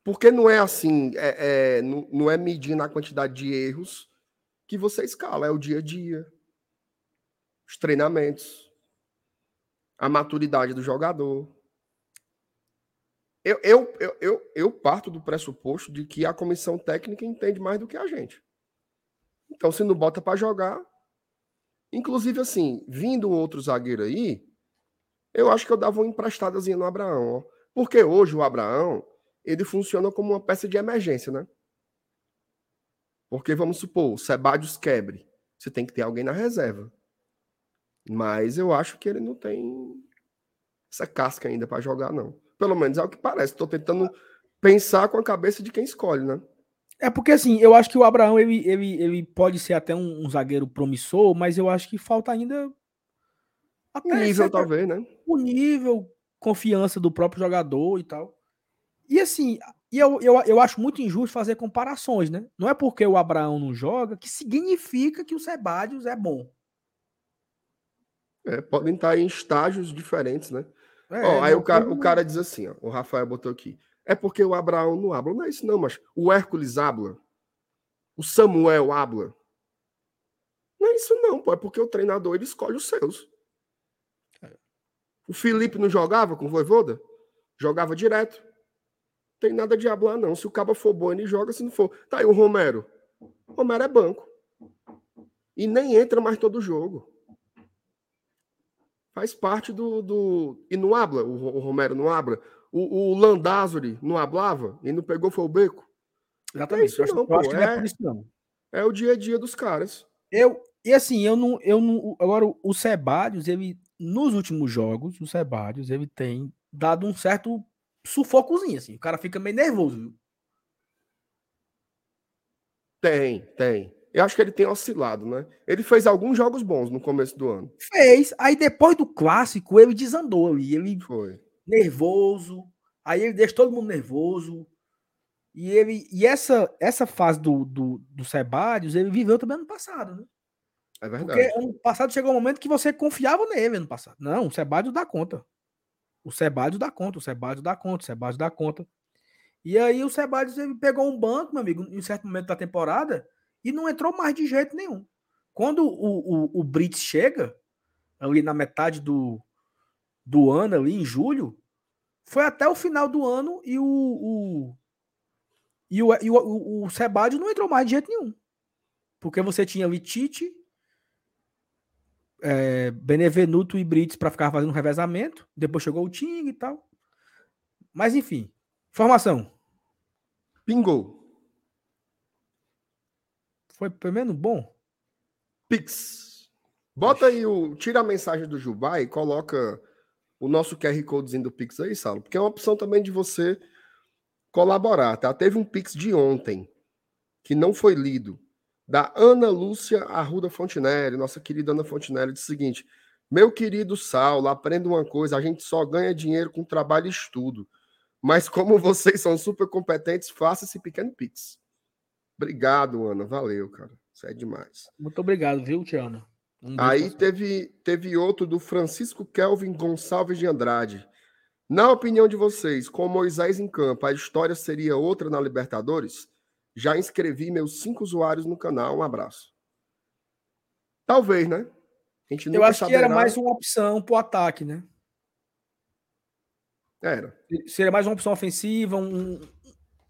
Porque não é assim, é, é, não, não é medindo a quantidade de erros que você escala, é o dia a dia, os treinamentos, a maturidade do jogador. Eu, eu, eu, eu, eu parto do pressuposto de que a comissão técnica entende mais do que a gente. Então, se não bota para jogar. Inclusive, assim, vindo outro zagueiro aí, eu acho que eu dava uma emprestadazinha no Abraão. Ó. Porque hoje o Abraão, ele funciona como uma peça de emergência, né? Porque vamos supor, o Sebadios quebre. Você tem que ter alguém na reserva. Mas eu acho que ele não tem essa casca ainda para jogar, não. Pelo menos é o que parece. Estou tentando pensar com a cabeça de quem escolhe, né? É porque assim, eu acho que o Abraão ele, ele, ele pode ser até um, um zagueiro promissor, mas eu acho que falta ainda até o nível, talvez, né? O nível, confiança do próprio jogador e tal. E assim, e eu, eu, eu acho muito injusto fazer comparações, né? Não é porque o Abraão não joga que significa que o Sebadios é bom. É, podem estar em estágios diferentes, né? É, ó, aí o cara, o cara diz assim, ó, o Rafael botou aqui. É porque o Abraão não habla. Não é isso, não, mas o Hércules habla. O Samuel habla. Não é isso, não, pô. É porque o treinador ele escolhe os seus. O Felipe não jogava com o Voivoda? Jogava direto tem nada de hablar, não. Se o cabo for bom, ele joga. Se não for. Tá aí o Romero. O Romero é banco. E nem entra mais todo jogo. Faz parte do. do... E não habla. O, Romero não habla. O, o Landázuri não hablava. E não pegou, foi o beco. Exatamente. É isso, não, eu, acho que não é, é, isso, não. É o dia a dia dos caras. Eu. E assim, eu não. Eu não agora, o Sebadios, ele. Nos últimos jogos, o Sebadios, ele tem dado um certo sufocozinho, assim. O cara fica meio nervoso, viu? Tem, tem. Eu acho que ele tem oscilado, né? Ele fez alguns jogos bons no começo do ano. Fez. Aí depois do clássico, ele desandou ali. Ele foi nervoso. Aí ele deixa todo mundo nervoso. E ele e essa essa fase do, do, do Sebadios, ele viveu também ano passado, né? É verdade. Porque ano passado chegou um momento que você confiava nele ano passado. Não, o Sebadios dá conta. O Sebadios dá conta, o Sebadios dá conta, o Sebadios dá conta. E aí o Sebadios ele pegou um banco, meu amigo, em certo momento da temporada, e não entrou mais de jeito nenhum. Quando o, o, o Brits chega, ali na metade do, do ano, ali em julho, foi até o final do ano e o, o e o, e o, o, o Sebadios não entrou mais de jeito nenhum. Porque você tinha ali Tite, é, Benevenuto e Brits para ficar fazendo um revezamento. Depois chegou o Ting e tal. Mas enfim, formação. Pingou. Foi pelo menos bom? Pix. Bota aí o. Tira a mensagem do Jubá e coloca o nosso QR Codezinho do Pix aí, Saulo. Porque é uma opção também de você colaborar, tá? Teve um Pix de ontem que não foi lido da Ana Lúcia Arruda Fontinelli, nossa querida Ana Fontinelli, diz o seguinte: Meu querido Saulo, aprenda uma coisa: a gente só ganha dinheiro com trabalho e estudo. Mas como [laughs] vocês são super competentes, faça esse pequeno pix. Obrigado, Ana. Valeu, cara. Isso é demais. Muito obrigado, viu, Tiana? Um Aí teve, teve outro do Francisco Kelvin Gonçalves de Andrade. Na opinião de vocês, com Moisés em campo, a história seria outra na Libertadores? Já inscrevi meus cinco usuários no canal. Um abraço. Talvez, né? A gente Eu acho que era mais uma opção para o ataque, né? Era. Seria mais uma opção ofensiva, um,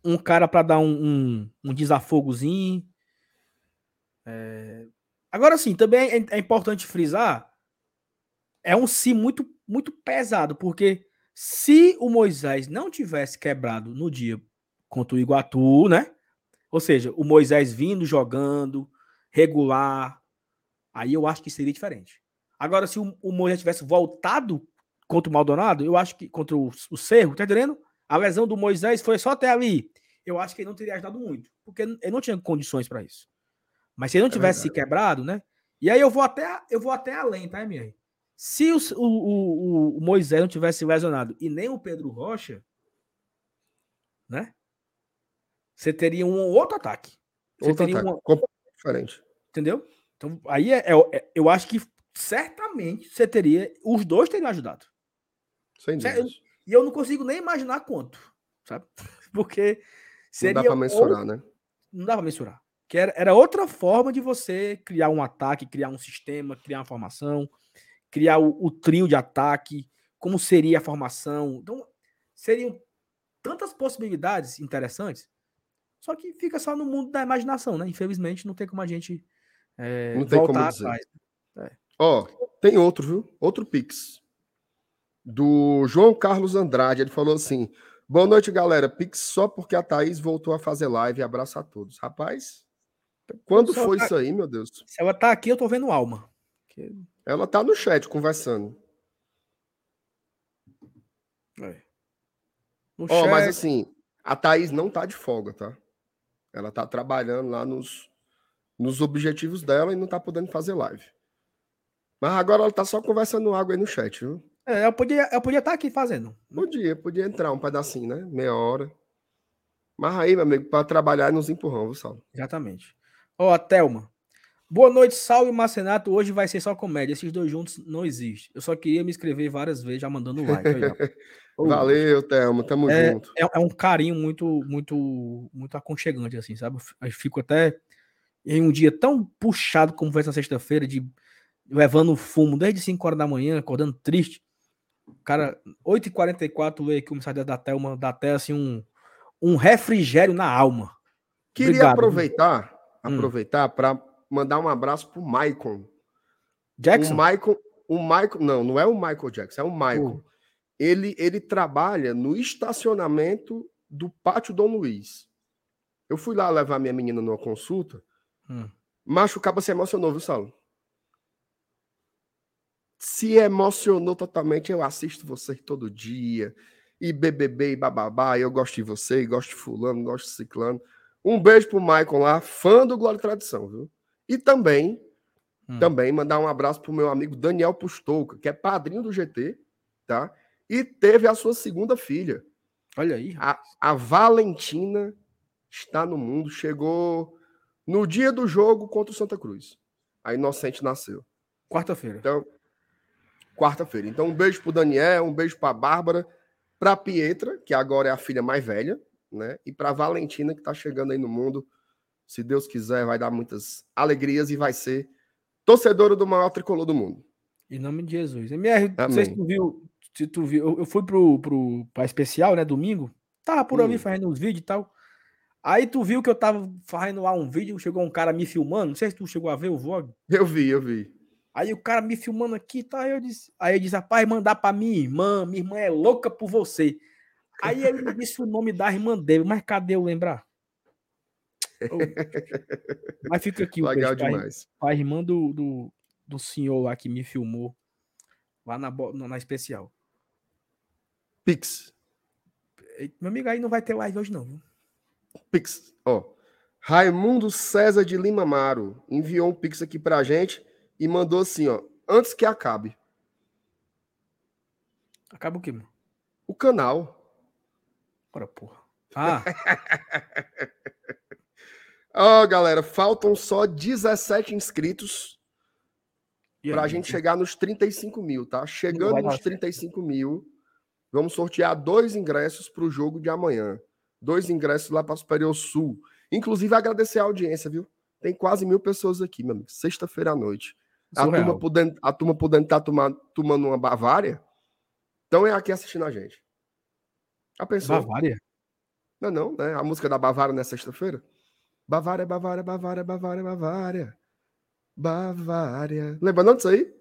um cara para dar um, um, um, desafogozinho. É... Agora sim, também é, é importante frisar. É um si muito, muito pesado, porque se o Moisés não tivesse quebrado no dia contra o Iguatu, né? Ou seja, o Moisés vindo jogando, regular, aí eu acho que seria diferente. Agora, se o, o Moisés tivesse voltado contra o Maldonado, eu acho que contra o, o Cerro, tá entendendo? A lesão do Moisés foi só até ali. Eu acho que ele não teria ajudado muito, porque ele não tinha condições para isso. Mas se ele não é tivesse se quebrado, né? E aí eu vou até, eu vou até além, tá, minha? Se o, o, o, o Moisés não tivesse lesionado e nem o Pedro Rocha, né? Você teria um outro ataque. Você outro teria ataque. Uma... diferente. Entendeu? Então, aí é, é, é, eu acho que certamente você teria. Os dois teriam ajudado. Sem dúvida. E eu não consigo nem imaginar quanto, sabe? [laughs] Porque seria. Não dá para mensurar, né? Não dá para mensurar. Que era, era outra forma de você criar um ataque, criar um sistema, criar uma formação, criar o, o trio de ataque, como seria a formação. Então, seriam tantas possibilidades interessantes só que fica só no mundo da imaginação, né? Infelizmente, não tem como a gente é, não tem voltar como atrás. É. Ó, tem outro, viu? Outro Pix. Do João Carlos Andrade. Ele falou assim: Boa noite, galera. Pix só porque a Thaís voltou a fazer live. Abraço a todos. Rapaz, quando foi tá... isso aí, meu Deus? Se ela tá aqui, eu tô vendo alma. Ela tá no chat conversando. É. Ó, oh, mas assim, a Thaís não tá de folga, tá? Ela tá trabalhando lá nos, nos objetivos dela e não tá podendo fazer live. Mas agora ela tá só conversando água aí no chat, viu? É, eu podia, eu podia estar tá aqui fazendo. Podia, podia entrar um pedacinho, né? Meia hora. Mas aí, meu amigo, para trabalhar nos empurrão, viu, Saulo? Exatamente. Ó, a Thelma. Boa noite, Sal e Marcenato. Hoje vai ser só comédia. Esses dois juntos não existem. Eu só queria me inscrever várias vezes, já mandando like. [laughs] Valeu, Thelma. Tamo é, junto. É, é, um carinho muito, muito, muito aconchegante, assim, sabe? Eu fico até em um dia tão puxado como foi essa sexta-feira, de levando fumo desde 5 horas da manhã, acordando triste. Cara, 8h44 leio aqui o mensagem da Thelma, dá até assim um, um refrigério na alma. Queria Obrigado, aproveitar? Hum. aproveitar para mandar um abraço pro Michael. Jackson? O Michael, o Michael, não, não é o Michael Jackson, é o Michael. Uh. Ele, ele trabalha no estacionamento do Pátio Dom Luiz. Eu fui lá levar minha menina numa consulta. Hum. Macho, o cabo se emocionou, viu, Saulo? Se emocionou totalmente. Eu assisto vocês todo dia. E BBB e bababá. Eu gosto de você, gosto de Fulano, gosto de Ciclano. Um beijo pro Maicon lá, fã do Glória e Tradição, viu? E também, hum. também mandar um abraço pro meu amigo Daniel Pustouca, que é padrinho do GT, tá? E teve a sua segunda filha. Olha aí. A, a Valentina está no mundo, chegou no dia do jogo contra o Santa Cruz. A Inocente nasceu. Quarta-feira. Então, quarta-feira. Então, um beijo para o Daniel, um beijo para a Bárbara, para a Pietra, que agora é a filha mais velha, né? E para a Valentina, que está chegando aí no mundo. Se Deus quiser, vai dar muitas alegrias e vai ser torcedora do maior tricolor do mundo. Em nome de Jesus. MR, não sei se tu viu, se tu viu, eu fui pro, pro pra especial, né, domingo. Tava por hum. ali fazendo uns vídeos e tal. Aí tu viu que eu tava fazendo lá um vídeo, chegou um cara me filmando. Não sei se tu chegou a ver o vlog. Eu vi, eu vi. Aí o cara me filmando aqui, tá? Aí eu disse, aí eu disse, rapaz, mandar pra minha irmã, minha irmã é louca por você. Aí ele me disse o nome da irmã dele, mas cadê eu lembrar? Oh. Mas fica aqui o Legal beijo, demais. A, irmã do, do, do senhor lá que me filmou lá na, na especial. Pix. Meu amigo, aí não vai ter live hoje, não. Viu? Pix, ó. Raimundo César de Lima Maro enviou um Pix aqui pra gente e mandou assim, ó, antes que acabe. Acaba o quê, mano? O canal. Ora, porra. Ah. [laughs] Ó, oh, galera, faltam só 17 inscritos para a gente chegar nos 35 mil, tá? Chegando nos 35 mil, vamos sortear dois ingressos para o jogo de amanhã. Dois ingressos lá para Superior Sul. Inclusive, agradecer a audiência, viu? Tem quase mil pessoas aqui, meu amigo. Sexta-feira à noite. A turma, podendo, a turma podendo estar tá tomando, tomando uma Bavária, então é aqui assistindo a gente. A pessoa. Bavária? Não, não, né? A música da Bavária na sexta-feira. Bavária, Bavária, Bavária, Bavária, Bavária. Bavária. Lembra não disso aí?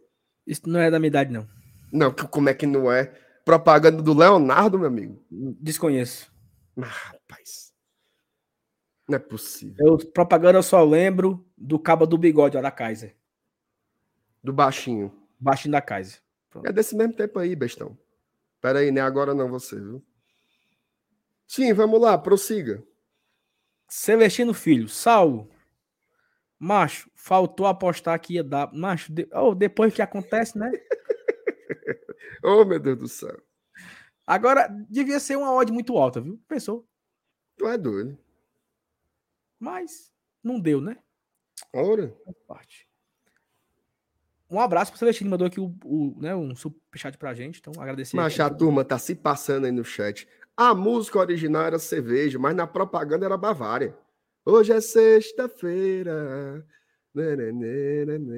Isso não é da minha idade, não. Não, como é que não é? Propaganda do Leonardo, meu amigo. Desconheço. Ah, rapaz. Não é possível. Eu, propaganda eu só lembro do cabo do bigode, ó, da Kaiser. Do baixinho. Baixinho da Kaiser. Pronto. É desse mesmo tempo aí, bestão. Pera aí, né? Agora não você, viu? Sim, vamos lá, prossiga. Celestino Filho, Saulo. Macho, faltou apostar que ia dar. Macho, de... oh, depois que acontece, né? [laughs] oh, meu Deus do céu. Agora, devia ser uma odd muito alta, viu? Pensou? Tu é doido. Mas não deu, né? Ora. Parte. Um abraço pro Celestino, mandou aqui o, o, né, um superchat pra gente, então agradecer. Mas a turma tá se passando aí no chat. A música original era cerveja, mas na propaganda era Bavária. Hoje é sexta-feira.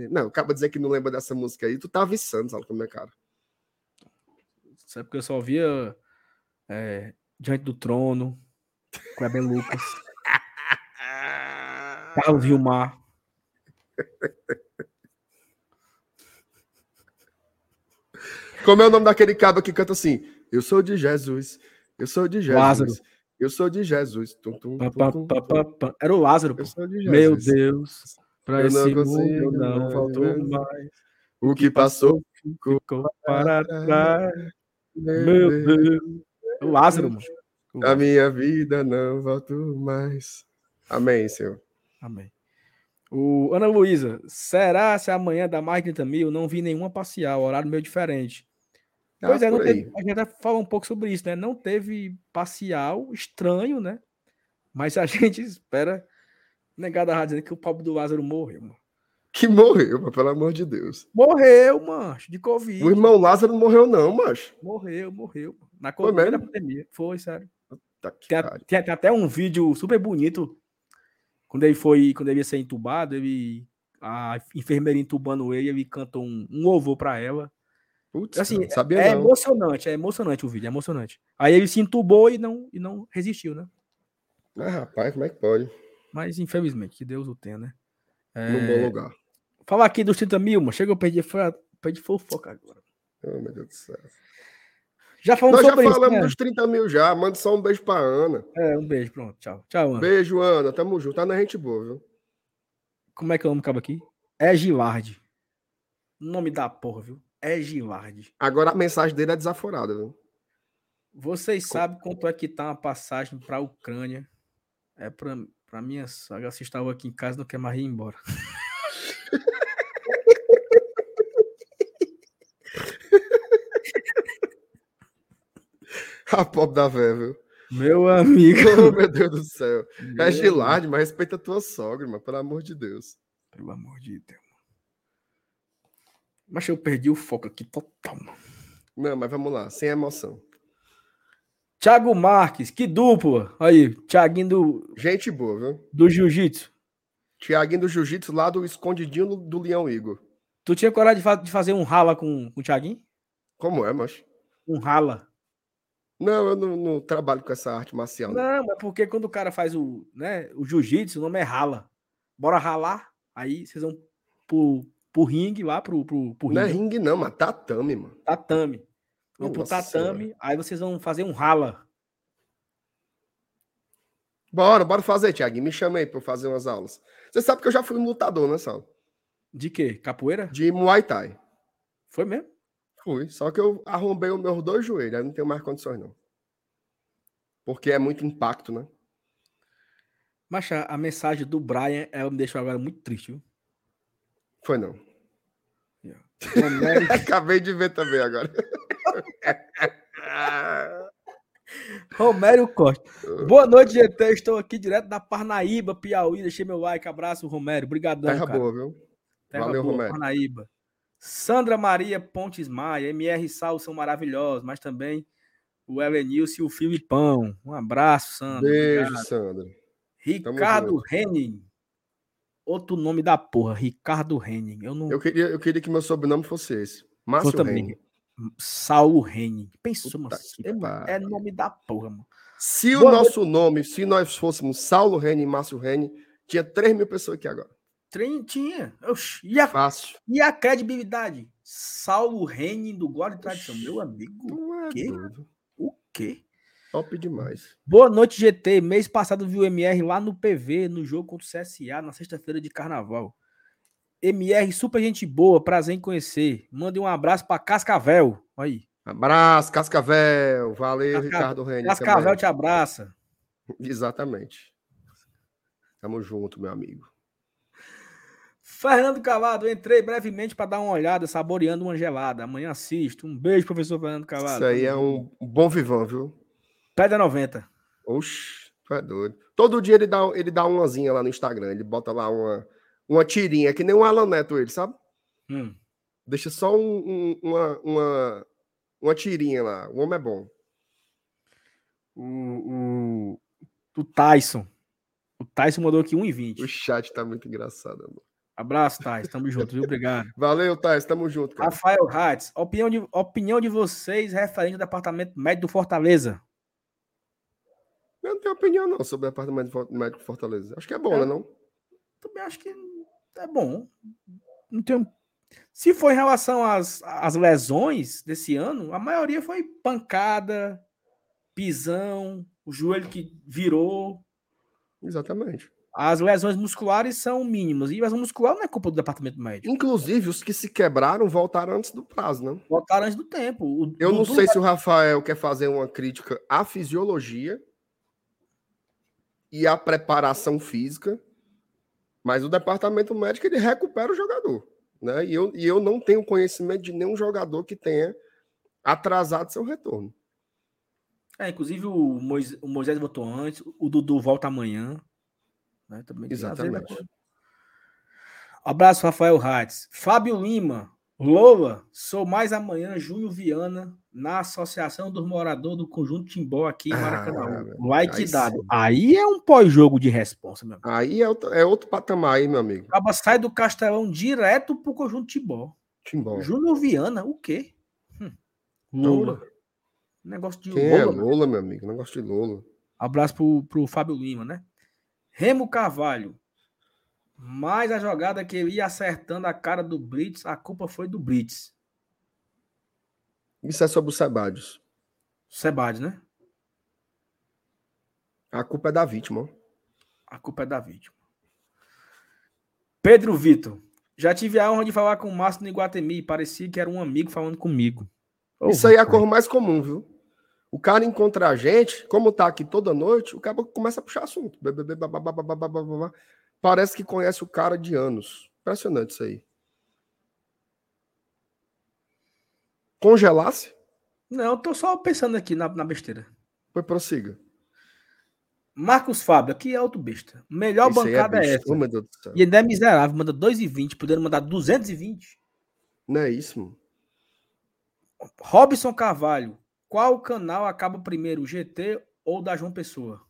Não, acaba de dizer que não lembra dessa música aí. Tu tá avisando, sabe como é, cara? Isso é porque eu só via é, Diante do Trono, Kleber Lucas, [laughs] Carlos Vilmar. Como é o nome daquele cabo que canta assim? Eu sou de Jesus, Eu sou de Jesus. Lázaro. Eu sou de Jesus. Tum, tum, tum, Era o Lázaro. Pô. Eu sou de Jesus. Meu Deus. Para esse mundo não faltou mais. O que passou ficou para trás. Meu Deus. O Lázaro, mano. A minha vida não voltou mais. Amém, Senhor. Amém. O Ana Luísa, será se amanhã dá mais de 30 mil? Não vi nenhuma parcial, horário meio diferente. Ah, pois é, teve, a gente vai falar um pouco sobre isso, né? Não teve parcial, estranho, né? Mas a [laughs] gente espera. Negada a dizendo que o pobre do Lázaro morreu, mano. Que morreu, pelo amor de Deus. Morreu, mancho, de Covid. O irmão Lázaro não morreu, não, mancho. Morreu, morreu. Na Covid da pandemia. Foi, sério. Tem, tem, tem, até um vídeo super bonito quando ele foi, quando ele ia ser entubado, ele a enfermeira entubando ele, ele canta um, um louvor para ela. Putz, assim, sabia é, não. emocionante, é emocionante o vídeo, é emocionante. Aí ele se entubou e não e não resistiu, né? Ah, rapaz, como é que pode? Mas infelizmente, que Deus o tenha, né? É... No bom lugar. Falar aqui dos 30 mil, mano. Chega, eu perdi, perdi fofoca agora. Oh, meu Deus do céu. Já falamos Nós já falamos isso, né? dos 30 mil já. Manda só um beijo pra Ana. É, um beijo, pronto. Tchau. Tchau, Ana. Beijo, Ana. Tamo junto. Tá na gente boa, viu? Como é que eu amo acaba aqui? É Gilardi. Nome da porra, viu? É Gilardi. Agora a mensagem dele é desaforada, viu? Vocês Com... sabem quanto é que tá uma passagem pra Ucrânia? É pra, pra minha sogra. Se estava aqui em casa, não quer mais ir embora. [laughs] A pobre da véia, viu? Meu amigo. [laughs] Oh, meu Deus do céu. Meu é Gilard, mas respeita a tua sogra, mano. Pelo amor de Deus. Pelo amor de Deus. Mas eu perdi o foco aqui total, mano. Não, mas vamos lá, sem emoção. Thiago Marques, que dupla. Aí, Thiaguinho do. Gente boa, viu? Do Jiu-Jitsu. Thiaguinho do Jiu-Jitsu lá do escondidinho do Leão Igor. Tu tinha coragem de, fa de fazer um rala com, com o Thiaguinho? Como é, mas? Um rala. Não, eu não, não, trabalho com essa arte marcial. Não, não mas porque quando o cara faz o, né, o jiu-jitsu, o nome é rala. Bora ralar, aí vocês vão pro, pro ringue lá, pro, pro, pro ringue. Não é ringue não, mas tatame, mano. Tatame. Vão pro tatame, aí vocês vão fazer um rala. Bora, bora fazer, Thiago. Me chama aí pra eu fazer umas aulas. Você sabe que eu já fui um lutador, né, Sal? De quê? Capoeira? De Muay Thai. Foi mesmo? Fui. Só que eu arrombei os meus dois joelhos. Aí não tenho mais condições, não. Porque é muito impacto, né? Mas a, a mensagem do Brian ela me deixou agora muito triste, viu? Foi não. [laughs] Acabei de ver também agora. [laughs] Romério Costa. Boa noite, GT. Estou aqui direto da Parnaíba, Piauí. Deixei meu like. Abraço, Romério. Obrigadão, Terra cara. boa, viu? Terra Valeu, boa, Romério. Parnaíba. Sandra Maria Pontes Maia, MR Sal são maravilhosos, mas também o Elenilson e o Filipão. Um abraço, Sandra. Beijo, Obrigado. Sandra. Ricardo Henning. Outro nome da porra, Ricardo Henning. Eu, não... eu, queria, eu queria que meu sobrenome fosse esse. Márcio Henning. Saulo Henning. Pensou, mano. É, é, nome da porra, mano. Se Boa o nosso noite. nome, se nós fôssemos Saulo Henning e Márcio Henning, tinha 3 mil pessoas aqui agora. Tinha. E a, Fácil. E a credibilidade? Saulo Rene do e Tradição. Meu amigo. É o quê? O quê? Top demais. Boa noite, GT. Mês passado viu o MR lá no PV, no jogo contra o CSA, na sexta-feira de carnaval. MR, super gente boa, prazer em conhecer. Mande um abraço para Cascavel. Aí. Abraço, Cascavel. Valeu, Casca... Ricardo Reni. Cascavel também. te abraça. [laughs] Exatamente. Tamo junto, meu amigo. Fernando Calado, entrei brevemente para dar uma olhada, saboreando uma gelada. Amanhã assisto. Um beijo, professor Fernando Calado. Isso aí é um bom vivão, viu? Pedra 90. Oxi, tu é doido. Todo dia ele dá, ele dá umazinha lá no Instagram. Ele bota lá uma, uma tirinha, que nem um Alan Neto, ele, sabe? Hum. Deixa só um, um, uma, uma, uma tirinha lá. O homem é bom. O, o, o Tyson. O Tyson mandou aqui 1,20. O chat tá muito engraçado, amor. Abraço, Thais. Tamo junto, viu? Obrigado. [laughs] Valeu, Thais. Tamo junto. Cara. Rafael Hatz. Opinião de, opinião de vocês referente ao departamento médico do Fortaleza. Eu não tenho opinião, não, sobre o departamento médico Fortaleza. Acho que é bom, é, né, não? Também acho que é bom. Não tenho... Se for em relação às, às lesões desse ano, a maioria foi pancada, pisão, o joelho que virou. Exatamente. As lesões musculares são mínimas. E lesão muscular não é culpa do departamento médico. Inclusive, os que se quebraram voltaram antes do prazo, né? Voltaram antes do tempo. O, Eu não sei se o Rafael quer fazer uma crítica à fisiologia e à preparação física, mas o departamento médico ele recupera o jogador. Né? E, eu, e eu não tenho conhecimento de nenhum jogador que tenha atrasado seu retorno. É, inclusive o Moisés, o Moisés voltou antes, o Dudu volta amanhã. Né? Também Exatamente. Abraço, Rafael Hatz. Fábio Lima. Lola, sou mais amanhã, Júnior Viana, na Associação dos Moradores do Conjunto Timbó aqui em Maracanã. Ah, like aí dado. Sim. Aí é um pós-jogo de responsa, meu amigo. Aí é outro, é outro patamar aí, meu amigo. Acaba sai do Castelão direto pro Conjunto Timbó. Timbó. Júnior Viana, o quê? Hum. Lola. Negócio de Quem Lola. é Lola, meu amigo? Negócio de Lola. Abraço pro, pro Fábio Lima, né? Remo Carvalho. Mas a jogada que eu ia acertando a cara do Brits, a culpa foi do Brits. Isso é sobre o Sebadios. Sebadios, né? A culpa é da vítima. A culpa é da vítima. Pedro Vitor. Já tive a honra de falar com o Márcio no Iguatemi. Parecia que era um amigo falando comigo. Oh, Isso aí é a cor mais comum, viu? O cara encontra a gente, como tá aqui toda noite, o cara começa a puxar assunto. Parece que conhece o cara de anos. Impressionante isso aí. Congelasse? Não, eu tô só pensando aqui na, na besteira. Foi prossiga. Marcos Fábio, aqui é outro besta. Melhor Esse é bancada é, é, essa. E ainda é miserável, manda 2,20, podendo mandar 220. Não é isso, mano. Robson Carvalho, qual canal acaba primeiro, o GT ou da João Pessoa?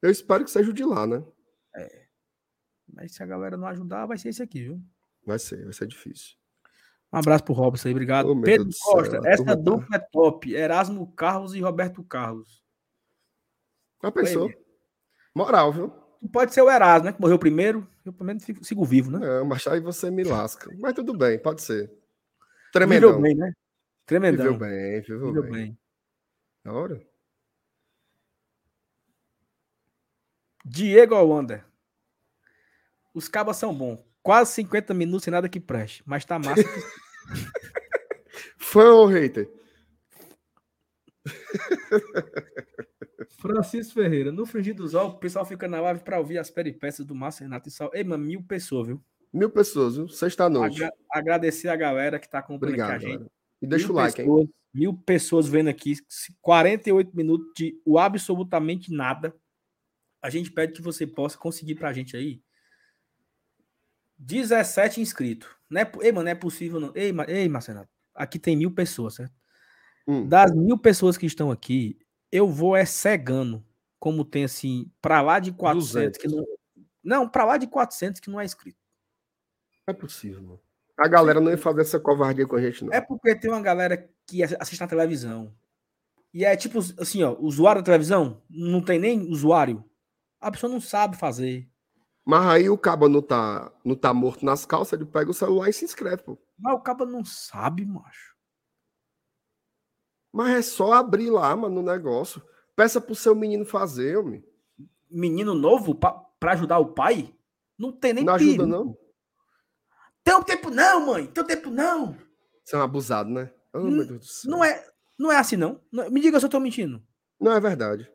Eu espero que seja o de lá, né? É. Mas se a galera não ajudar, vai ser esse aqui, viu? Vai ser, vai ser difícil. Um abraço pro Robson aí, obrigado. Oh, Pedro Costa, essa tá dupla é top. Erasmo Carlos e Roberto Carlos. Já pensou? Moral, viu? Pode ser o Erasmo, né? Que morreu primeiro. Eu pelo menos sigo vivo, né? É, mas aí você me lasca. Mas tudo bem, pode ser. Tremendão. Viveu bem, né? Tremendão. Viveu bem, viveu, viveu bem. bem. Da hora. Diego Holanda. Os cabas são bons. Quase 50 minutos sem nada que preste. Mas tá massa. [laughs] Fã ou hater? [laughs] Francisco Ferreira. No Frigir dos Olhos, o pessoal fica na live para ouvir as peripécias do Márcio Renato e Sal. Ei, mano, mil pessoas, viu? Mil pessoas, viu? Sexta-noite. Agra agradecer a galera que tá acompanhando Obrigado, a gente. Galera. E deixa mil o like, pessoas, hein? Mil pessoas vendo aqui. 48 minutos de o absolutamente nada. A gente pede que você possa conseguir pra gente aí 17 inscritos. Não é, ei, mano, não é possível não. Ei, ei Marcelo, aqui tem mil pessoas, certo? Hum. Das mil pessoas que estão aqui, eu vou é cegando, como tem assim, para lá de 400 200. que não... Não, para lá de 400 que não é inscrito. Não é possível, mano. A galera não ia fazer essa covardia com a gente, não. É porque tem uma galera que assiste na televisão. E é tipo assim, ó, usuário da televisão, não tem nem usuário. A pessoa não sabe fazer. Mas aí o cabo não tá, não tá morto nas calças, ele pega o celular e se inscreve, pô. Mas o cabo não sabe, macho. Mas é só abrir lá, mano, no negócio. Peça pro seu menino fazer, homem. Menino novo pra, pra ajudar o pai? Não tem nem Não ajuda, não? Tem um tempo não, mãe. Tem um tempo não. Você é um abusado, né? Oh, meu Deus do céu. Não é, não é assim, não. Me diga se eu tô mentindo. Não é verdade.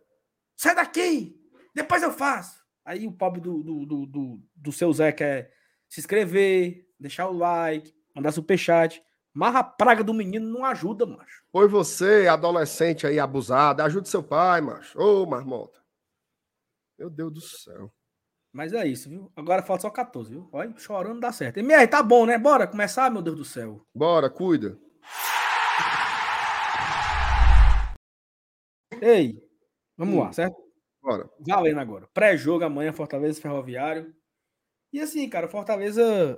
Sai daqui! Depois eu faço. Aí o pobre do, do, do, do, do seu Zé quer se inscrever, deixar o like, mandar superchat. Mas a praga do menino não ajuda, macho. Oi, você, adolescente aí abusado, ajude seu pai, macho. Ô, marmota. Meu Deus do céu. Mas é isso, viu? Agora falta só 14, viu? Olha, chorando dá certo. MR, tá bom, né? Bora começar, meu Deus do céu. Bora, cuida. Ei, vamos hum. lá, certo? Bora. Valendo agora. Pré-jogo amanhã, Fortaleza Ferroviário. E assim, cara, Fortaleza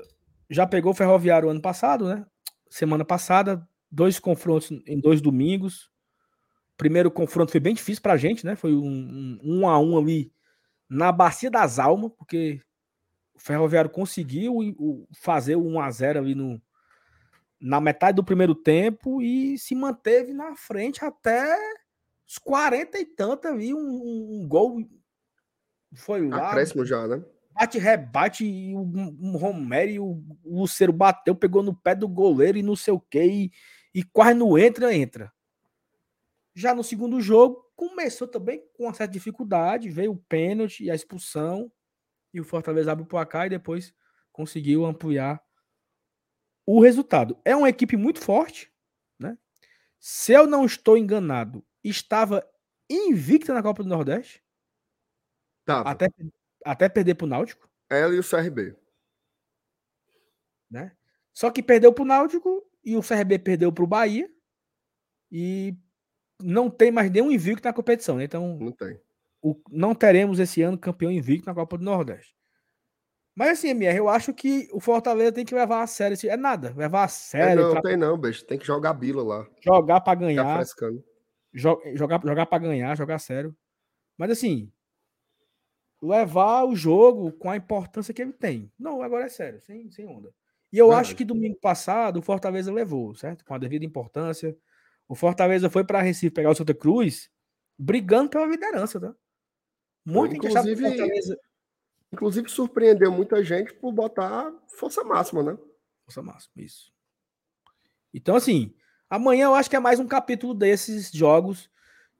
já pegou o Ferroviário ano passado, né? Semana passada, dois confrontos em dois domingos. Primeiro confronto foi bem difícil pra gente, né? Foi um, um, um a um ali na Bacia das Almas, porque o Ferroviário conseguiu fazer o 1 a 0 ali no, na metade do primeiro tempo e se manteve na frente até Os 40 e tanto ali, um, um, um gol foi lá. Acréscimo já, né? Bate, rebate, e um, um Romero e o, o Luceiro bateu, pegou no pé do goleiro e não sei o que, e, e quase não entra, entra. Já no segundo jogo, começou também com uma certa dificuldade, veio o pênalti e a expulsão, e o Fortaleza abre o placar e depois conseguiu ampliar o resultado. É uma equipe muito forte, né? Se eu não estou enganado, estava invicta na Copa do Nordeste. Tava. Até, até perder para o Náutico. Ela e o CRB. Né? Só que perdeu para o Náutico e o CRB perdeu para o Bahia. E não tem mais nenhum invicto na competição. Né? Então, não, tem. O, não teremos esse ano campeão invicto na Copa do Nordeste. Mas assim, MR, eu acho que o Fortaleza tem que levar a sério. É nada, levar a sério. É, não, tra... tem não, bicho. Tem que jogar a bila lá. Jogar para ganhar. Jogar, jogar para ganhar, jogar sério. Mas assim, levar o jogo com a importância que ele tem. Não, agora é sério, sem, sem onda. E eu acho que domingo passado o Fortaleza levou, certo? Com a devida importância. O Fortaleza foi para Recife pegar o Santa Cruz brigando pela liderança, tá? Muito inclusive, Fortaleza. Inclusive surpreendeu muita gente por botar força máxima, né? Força máxima, isso. Então, assim, amanhã eu acho que é mais um capítulo desses jogos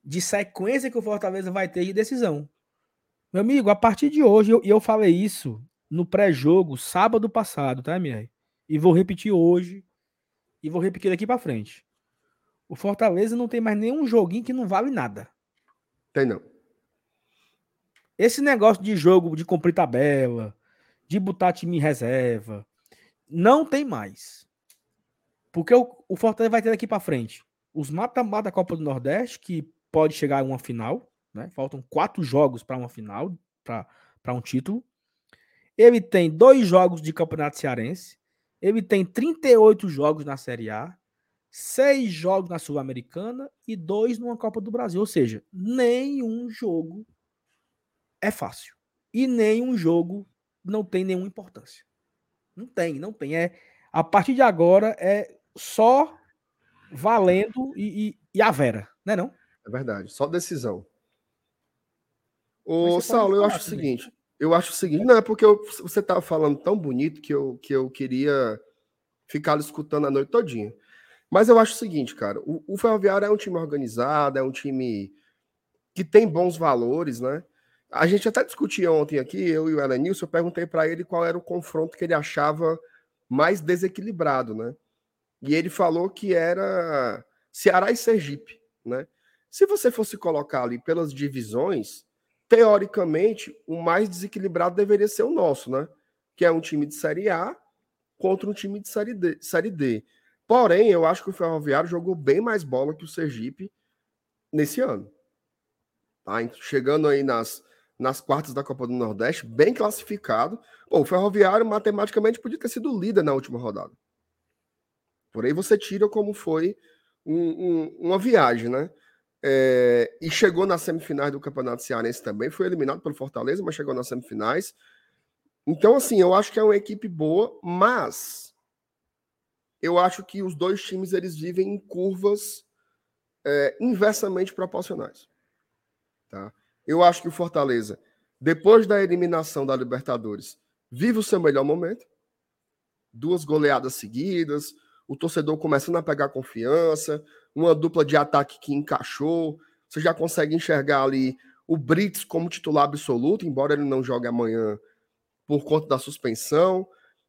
de sequência que o Fortaleza vai ter de decisão. Meu amigo, a partir de hoje, e eu, eu, falei isso no pré-jogo, sábado passado, tá, MR? E vou repetir hoje, e vou repetir daqui para frente. O Fortaleza não tem mais nenhum joguinho que não vale nada. Tem não. Esse negócio de jogo, de cumprir tabela, de botar time em reserva, não tem mais. Porque o, o Fortaleza vai ter daqui para frente os mata-mata da Copa do Nordeste, que pode chegar a uma final, né? Faltam quatro jogos para uma final, para um título. Ele tem dois jogos de Campeonato Cearense. Ele tem 38 jogos na Série A, seis jogos na Sul-Americana e dois numa Copa do Brasil. Ou seja, nenhum jogo é fácil. E nenhum jogo não tem nenhuma importância. Não tem, não tem. É, a partir de agora é só valendo e, e, e a Vera, né não? É verdade, só decisão. Ô, Saulo, eu acho o seguinte. Eu acho o seguinte, não é porque eu, você estava falando tão bonito que eu, que eu queria ficar escutando a noite todinha. Mas eu acho o seguinte, cara, o, o Ferroviário é um time organizado, é um time que tem bons valores, né? A gente até discutia ontem aqui, eu e o Elenilson, eu perguntei para ele qual era o confronto que ele achava mais desequilibrado, né? E ele falou que era Ceará e Sergipe, né? Se você fosse colocar ali pelas divisões, teoricamente, o mais desequilibrado deveria ser o nosso, né? Que é um time de Série A contra um time de Série D. Série D. Porém, eu acho que o Ferroviário jogou bem mais bola que o Sergipe nesse ano. Tá? Chegando aí nas, nas quartas da Copa do Nordeste, bem classificado. Pô, o Ferroviário, matematicamente, podia ter sido líder na última rodada. Por aí você tira como foi um, um, uma viagem, né? É, e chegou nas semifinais do Campeonato Cearense também, foi eliminado pelo Fortaleza, mas chegou nas semifinais. Então, assim, eu acho que é uma equipe boa, mas eu acho que os dois times eles vivem em curvas é, inversamente proporcionais. Tá? Eu acho que o Fortaleza, depois da eliminação da Libertadores, vive o seu melhor momento. Duas goleadas seguidas, o torcedor começando a pegar confiança, uma dupla de ataque que encaixou. Você já consegue enxergar ali o Brits como titular absoluto, embora ele não jogue amanhã por conta da suspensão.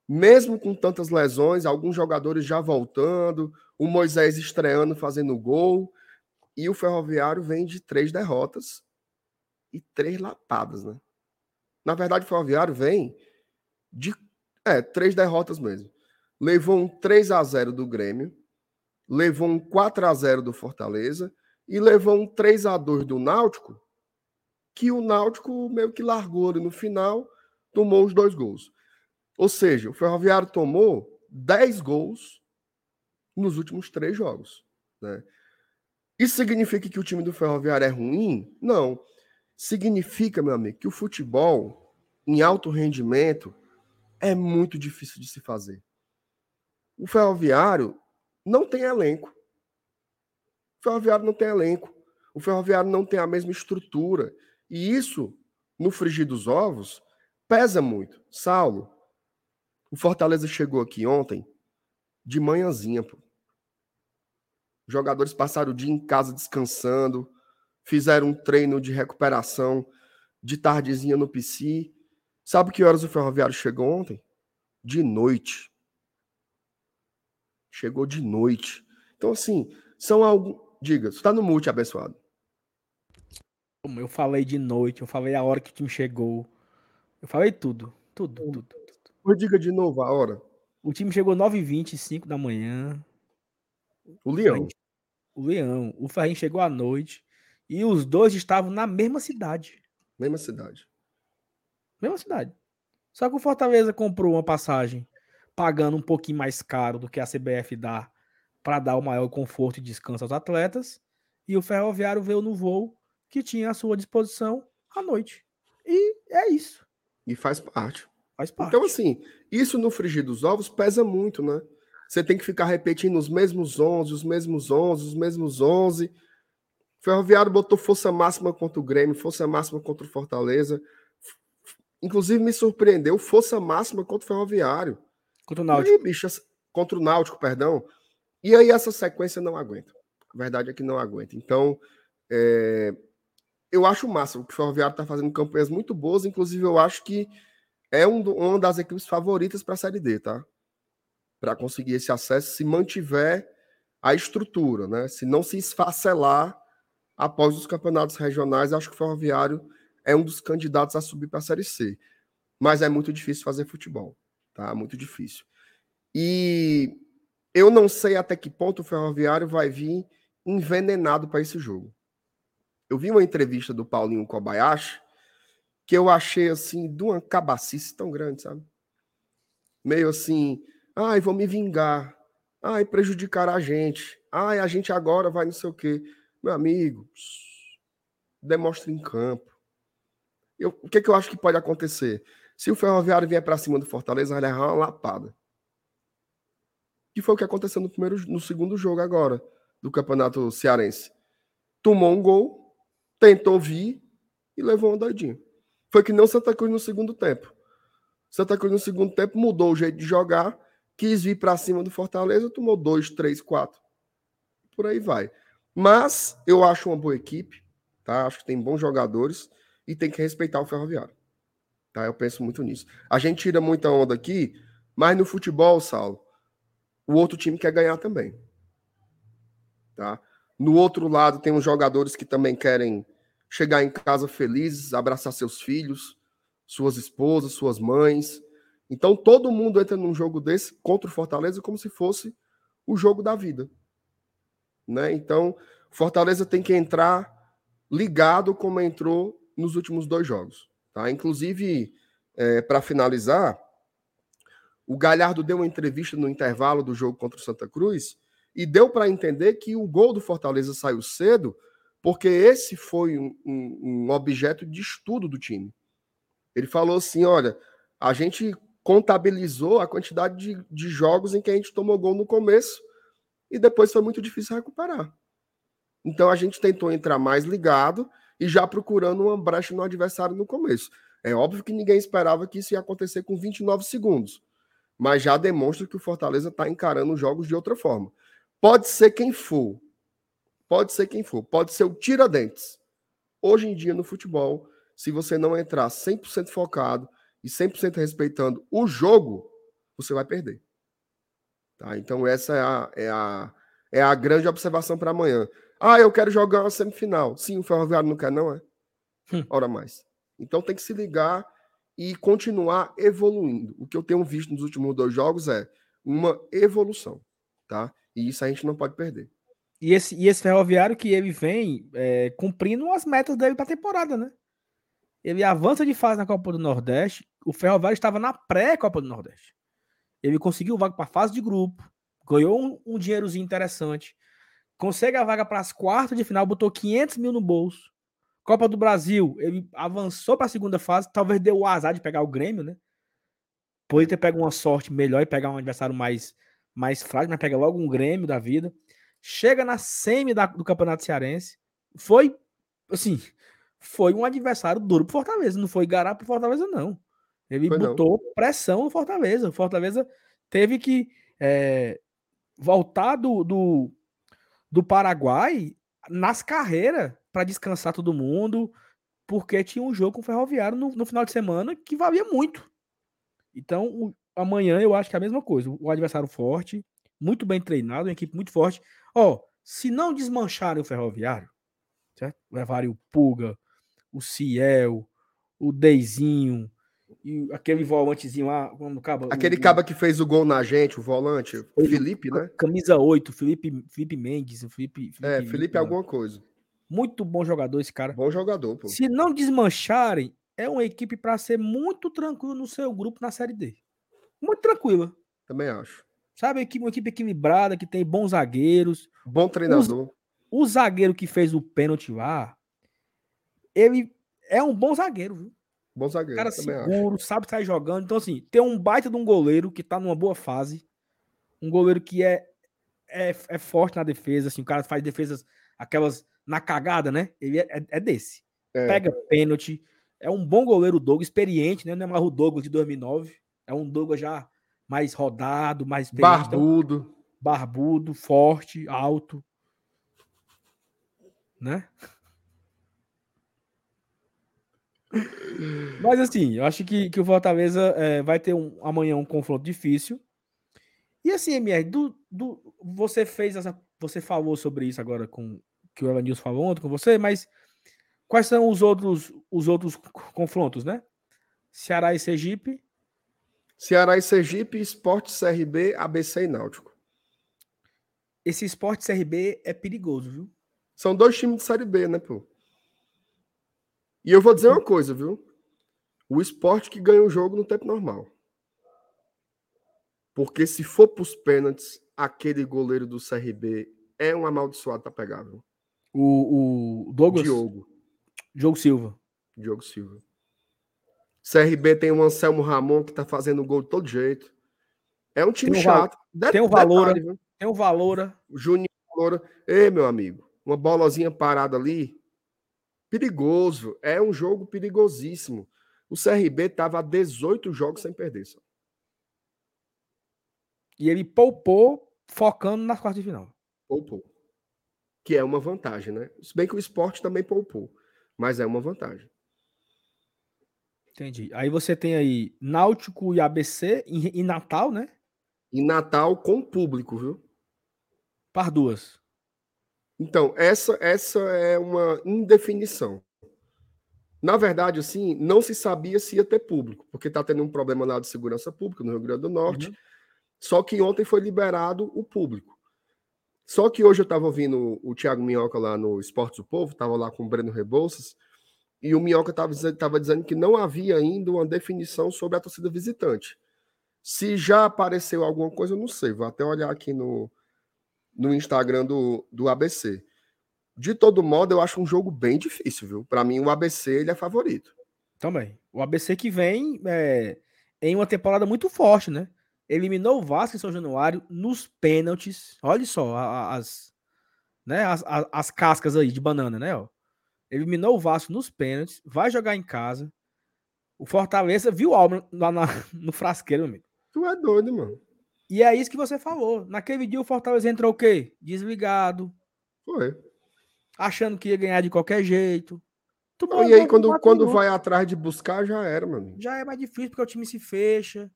Mesmo com tantas lesões, alguns jogadores já voltando, o Moisés estreando, fazendo gol. E o Ferroviário vem de três derrotas e três lapadas, né? Na verdade, o Ferroviário vem de é, três derrotas mesmo. Levou um 3 a 0 do Grêmio, levou um 4 a 0 do Fortaleza e levou um 3 a 2 do Náutico, que o Náutico meio que largou ali no final, tomou os dois gols. Ou seja, o Ferroviário tomou 10 gols nos últimos três jogos. Né? Isso significa que o time do Ferroviário é ruim? Não. Significa, meu amigo, que o futebol em alto rendimento é muito difícil de se fazer. O Ferroviário não tem elenco. O Ferroviário não tem elenco. O Ferroviário não tem a mesma estrutura. E isso, no frigir dos ovos, pesa muito. Saulo, o Fortaleza chegou aqui ontem de manhãzinha, pô. Os jogadores passaram o dia em casa descansando, fizeram um treino de recuperação de tardezinha no PC. Sabe que horas o Ferroviário chegou ontem? De noite. Chegou de noite. Então, assim, são alguns. Diga, você está no mute, abençoado. Eu falei de noite, eu falei a hora que o time chegou. Eu falei tudo. Tudo, tudo, tudo. Pois diga de novo a hora. O time chegou 9h25 da manhã. O Leão. O Leão. O Ferrinho chegou à noite. E os dois estavam na mesma cidade. Mesma cidade. Mesma cidade. Só que o Fortaleza comprou uma passagem pagando um pouquinho mais caro do que a CBF dá para dar o maior conforto e descanso aos atletas. E o Ferroviário veio no voo que tinha à sua disposição à noite. E é isso. E faz parte. Faz parte. Então, assim, isso no frigir dos ovos pesa muito, né? Você tem que ficar repetindo os mesmos 11, os mesmos 11, os mesmos 11. Ferroviário botou força máxima contra o Grêmio, força máxima contra o Fortaleza. Inclusive me surpreendeu força máxima contra o Ferroviário. Contra o Náutico. Aí, bicho, contra o Náutico, perdão. E aí essa sequência não aguenta. A verdade é que não aguenta. Então, é... eu acho massa. O Ferroviário está fazendo campanhas muito boas. Inclusive, eu acho que é um, uma das equipes favoritas para a Série D, tá? Para conseguir esse acesso, se mantiver a estrutura, né? Se não se esfacelar após os campeonatos regionais, acho que o Ferroviário é um dos candidatos a subir para a Série C. Mas é muito difícil fazer futebol, tá? Muito difícil. E eu não sei até que ponto o Ferroviário vai vir envenenado para esse jogo. Eu vi uma entrevista do Paulinho Kobayashi que eu achei assim de uma cabacice tão grande, sabe? Meio assim, ai, vou me vingar. Ai, prejudicar a gente. Ai, a gente agora vai não sei o quê. Meu amigo, demonstra em campo. Eu, o que, que eu acho que pode acontecer? Se o Ferroviário vier para cima do Fortaleza, vai levar uma lapada. Que foi o que aconteceu no, primeiro, no segundo jogo agora, do Campeonato Cearense. Tomou um gol, tentou vir e levou uma doidinha. Foi que não Santa Cruz no segundo tempo. Santa Cruz no segundo tempo mudou o jeito de jogar, quis vir para cima do Fortaleza, tomou dois, três, quatro. Por aí vai. Mas eu acho uma boa equipe, tá? Acho que tem bons jogadores e tem que respeitar o Ferroviário. Tá? Eu penso muito nisso. A gente tira muita onda aqui, mas no futebol, Saulo, o outro time quer ganhar também. Tá? No outro lado, tem os jogadores que também querem chegar em casa felizes, abraçar seus filhos, suas esposas, suas mães. Então todo mundo entra num jogo desse contra o Fortaleza como se fosse o jogo da vida. Né? Então, Fortaleza tem que entrar ligado como entrou nos últimos dois jogos. Tá? Inclusive, é, para finalizar, o Galhardo deu uma entrevista no intervalo do jogo contra o Santa Cruz e deu para entender que o gol do Fortaleza saiu cedo porque esse foi um, um, objeto de estudo do time. Ele falou assim: olha, a gente contabilizou a quantidade de, de jogos em que a gente tomou gol no começo e depois foi muito difícil recuperar. Então a gente tentou entrar mais ligado e já procurando uma brecha no adversário no começo. É óbvio que ninguém esperava que isso ia acontecer com 29 segundos, mas já demonstra que o Fortaleza está encarando os jogos de outra forma. Pode ser quem for, pode ser quem for, pode ser o Tiradentes. Hoje em dia no futebol, se você não entrar 100% focado e 100% respeitando o jogo, você vai perder. Tá? Então, essa é a, é a, é a grande observação para amanhã. Ah, eu quero jogar uma semifinal. Sim, o Ferroviário não quer, não é? Hum. Ora mais. Então tem que se ligar e continuar evoluindo. O que eu tenho visto nos últimos dois jogos é uma evolução, tá? E isso a gente não pode perder. E esse, e esse ferroviário que ele vem é, cumprindo as metas dele para a temporada, né? Ele avança de fase na Copa do Nordeste. O Ferroviário estava na pré-Copa do Nordeste. Ele conseguiu vaga para a fase de grupo, ganhou um, um dinheirozinho interessante, consegue a vaga para as quartas de final, botou 500 mil no bolso. Copa do Brasil, ele avançou para a segunda fase, talvez deu o azar de pegar o Grêmio, né? Poderia ter pego uma sorte melhor e pegar um adversário mais, mais frágil, mas pega logo um Grêmio da vida. Chega na semi da, do Campeonato Cearense, foi, assim, foi um adversário duro pro Fortaleza. Não foi garapa pro Fortaleza, não. Ele Foi não. botou pressão no Fortaleza. O Fortaleza teve que é, voltar do, do, do Paraguai nas carreiras para descansar todo mundo, porque tinha um jogo com o Ferroviário no, no final de semana que valia muito. Então, o- amanhã eu acho que é a mesma coisa. O adversário forte, muito bem treinado, uma equipe muito forte. Ó, se não desmancharem o Ferroviário, certo? Levarem o Puga, o Ciel, o Deizinho e aquele volantezinho lá, quando acaba. Aquele o, caba que fez o gol na gente, o volante, o Felipe, né? Camisa 8, Felipe, Felipe Mendes, o Felipe, É, Felipe lá. alguma coisa. Muito bom jogador esse cara. Bom jogador, pô. Se não desmancharem, é uma equipe para ser muito tranquilo no seu grupo na Série D. Muito tranquila. Também acho. Sabe, uma equipe equilibrada, que tem bons zagueiros. Bom treinador. O zagueiro que fez o pênalti lá, ele é um bom zagueiro, viu? Bom zagueiro, Cara também acho. seguro, sabe sair jogando. Então, assim, tem um baita de um goleiro que tá numa boa fase. Um goleiro que é, é, é forte na defesa. Assim, o cara faz defesas, aquelas na cagada, né? Ele é, é- é desse. É. Pega pênalti. É um bom goleiro, o Douglas, experiente, né? Não é mais o Douglas de 2009. É um Douglas já mais rodado, mais experiente. Então, Barbudo. barbudo, forte, alto. Né? Mas assim, eu acho que, que o Fortaleza é, vai ter um, amanhã um confronto difícil. E assim, MR, do, do, você fez essa. Você falou sobre isso agora com que o Evanilson falou ontem com você, mas quais são os outros, os outros confrontos, né? Ceará e Sergipe. Ceará e Sergipe, Esporte CRB, ABC e Náutico. Esse esporte CRB é perigoso, viu? São dois times de Série B, né, pô? E eu vou dizer uma coisa, viu? O esporte que ganha o jogo no tempo normal. Porque se for pros pênaltis, aquele goleiro do CRB é um amaldiçoado pra pegar, viu? O, o Douglas. Diogo. Diogo Silva. Diogo Silva. CRB tem o Anselmo Ramon que tá fazendo gol de todo jeito. É um time Tem Val- chato. Tem o Valora. detalhe, viu? Tem o Valora. O Juninho Valora. Ei, meu amigo, uma bolozinha parada ali. Perigoso. É um jogo perigosíssimo. O CRB tava a 18 jogos sem perder. Só. E ele poupou focando nas quartas de final. Poupou. Que é uma vantagem, né? Se bem que o esporte também poupou. Mas é uma vantagem. Entendi. Aí você tem aí Náutico e ABC em, em Natal, né? Em Natal com público, viu? Par duas. Então, essa, essa é uma indefinição. Na verdade, assim, não se sabia se ia ter público, porque está tendo um problema lá de segurança pública no Rio Grande do Norte. Uhum. Só que ontem foi liberado o público. Só que hoje eu estava ouvindo o Thiago Minhoca lá no Esportes do Povo, estava lá com o Breno Rebouças, e o Minhoca estava dizendo que não havia ainda uma definição sobre a torcida visitante. Se já apareceu alguma coisa, eu não sei. Vou até olhar aqui no, no Instagram do, do ABC. De todo modo, eu acho um jogo bem difícil, viu? Para mim, o ABC ele é favorito. Também. O ABC que vem é, em uma temporada muito forte, né? Eliminou o Vasco em São Januário nos pênaltis. Olha só as, né, as, a- as cascas aí de banana, né? Ó. Eliminou o Vasco nos pênaltis, vai jogar em casa. O Fortaleza viu o Alba lá na- [laughs] no frasqueiro, meu amigo. Tu é doido, mano. E é isso que você falou. Naquele dia o Fortaleza entrou o quê? Desligado, Foi. achando que ia ganhar de qualquer jeito. Não, e aí, quando, quando vai atrás de buscar, já era, mano. já é mais difícil porque o time se fecha,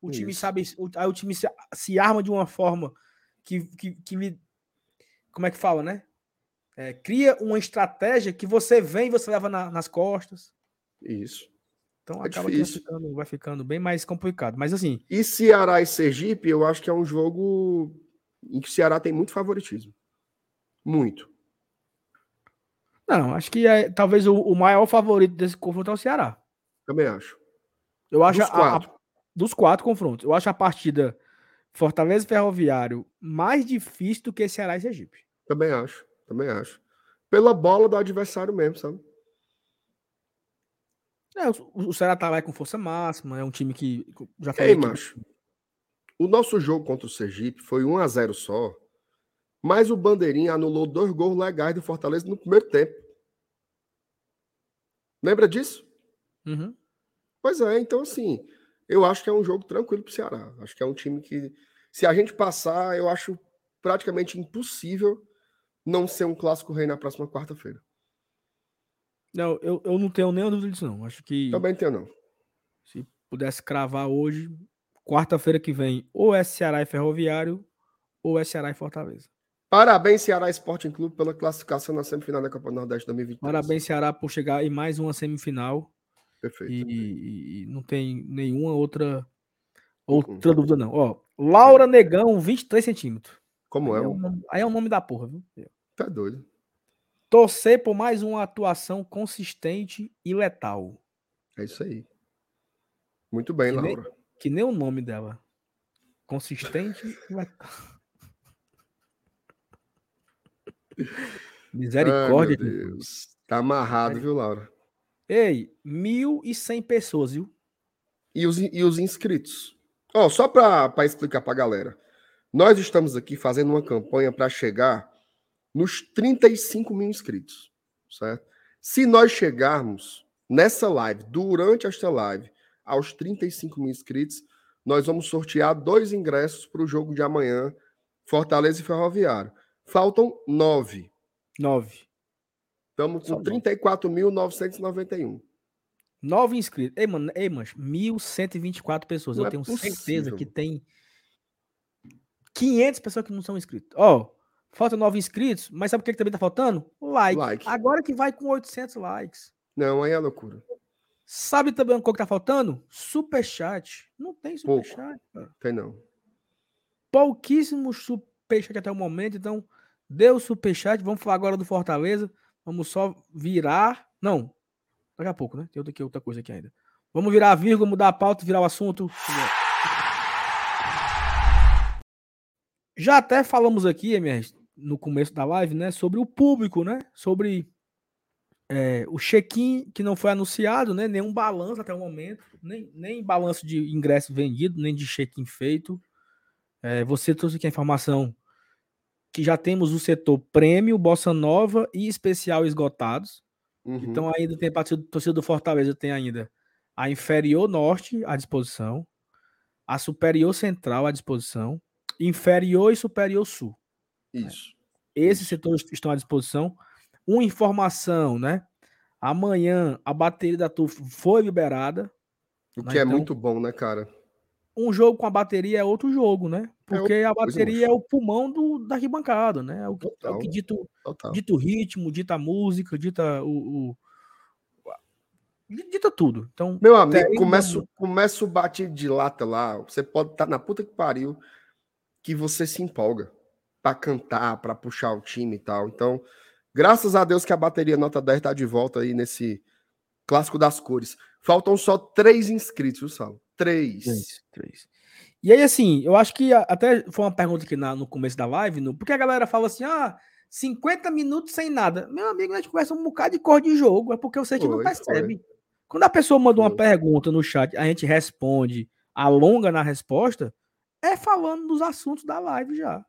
o time Isso. sabe, o, aí o time se, se arma de uma forma que, que, que lhe- como é que fala, né? É, cria uma estratégia que você vem e você leva na- nas costas. Isso. Então É acaba vai ficando, vai ficando bem mais complicado. Mas assim, E Ceará e Sergipe, eu acho que é um jogo em que o Ceará tem muito favoritismo. Muito. não, acho que é, talvez o, o maior favorito desse confronto é o Ceará. Também acho. Eu acho Dos a- a- quatro. dos quatro confrontos. Eu acho a partida Fortaleza Ferroviário mais difícil do que Ceará e Sergipe. Também acho. Também acho. Pela bola do adversário mesmo, sabe? É, o, o Ceará tá lá com força máxima, é um time que já Ei, falei que macho. O nosso jogo contra o Sergipe foi 1 a 0 só. Mas o Bandeirinha anulou dois gols legais do Fortaleza no primeiro tempo. Lembra disso? Uhum. Pois é, então assim, eu acho que é um jogo tranquilo para o Ceará. Acho que é um time que, se a gente passar, eu acho praticamente impossível não ser um clássico rei na próxima quarta-feira. Não, eu, eu não tenho nenhuma dúvida disso, não. Acho que. Também tenho, não. Se pudesse cravar hoje, quarta-feira que vem, ou é Ceará e Ferroviário, ou é Ceará e Fortaleza. Parabéns, Ceará Sporting Clube, pela classificação na semifinal da Copa do Nordeste 2020. Parabéns, Ceará, por chegar em mais uma semifinal. Perfeito. E, e, e não tem nenhuma outra outra uhum. dúvida, não. Ó, Laura Negão, 23 centímetros. Como aí é? É um, aí é o nome da porra, viu? Tá doido. Torcer por mais uma atuação consistente e letal. É isso aí. Muito bem, que Laura. Nem, que nem o nome dela. Consistente e letal. Misericórdia Ai, Deus. Deus. Tá amarrado, viu, Laura? Ei, 1.100 pessoas, viu? E os, e os inscritos? Ó, oh, só para explicar para a galera. Nós estamos aqui fazendo uma campanha para chegar nos 35 mil inscritos, certo? Se nós chegarmos nessa live, durante esta live, aos 35 mil inscritos, nós vamos sortear dois ingressos para o jogo de amanhã, Fortaleza e Ferroviário. Faltam nove. Nove. Estamos com 34.991. Nove inscritos. Ei, mano, ei, mas 1.124 pessoas. Não Eu é tenho possível. certeza que tem 500 pessoas que não são inscritos. Ó, oh, falta nove inscritos, mas sabe o que, que também tá faltando? Like. like. Agora que vai com 800 likes. Não, aí é loucura. Sabe também o que tá faltando? Superchat. Não tem superchat. Tem não. Pouquíssimos superchat até o momento, então Deu superchat. Vamos falar agora do Fortaleza. Vamos só virar. Não. Daqui a pouco, né? Tem outra, outra coisa aqui ainda. Vamos virar a vírgula, mudar a pauta, virar o assunto. Já até falamos aqui, MR, no começo da live, né? Sobre o público, né? Sobre é, o check-in que não foi anunciado, né? Nenhum balanço até o momento. Nem, nem balanço de ingresso vendido, nem de check-in feito. É, você trouxe aqui a informação que já temos o setor prêmio, bossa nova e especial esgotados. Uhum. Então ainda tem a torcida do Fortaleza tem ainda a inferior norte à disposição, a superior central à disposição, inferior e superior sul. Isso. Esses setores estão à disposição. Uma informação, né? Amanhã a bateria da TUF foi liberada. O que né? é então, muito bom, né, cara? um jogo com a bateria é outro jogo, né? É Porque é a bateria é o pulmão do, da arquibancada, né? É o que, total, é o que dita, dita o ritmo, dita a música, dita o, o dita tudo. Então, meu amigo, começa, começa o bate de lata lá. Você pode estar tá na puta que pariu que você se empolga para cantar, para puxar o time e tal. Então, graças a Deus que a bateria nota 10 tá de volta aí nesse clássico das cores. Faltam só três inscritos, viu, Salo? Três. Três. Três. E aí, assim, eu acho que até foi uma pergunta aqui na, no começo da live, no, porque a galera fala assim: ah, 50 minutos sem nada. Meu amigo, a gente conversa um bocado de cor de jogo, é porque você que não percebe. Foi. Quando a pessoa manda uma pergunta no chat, a gente responde, alonga na resposta, é falando dos assuntos da live já.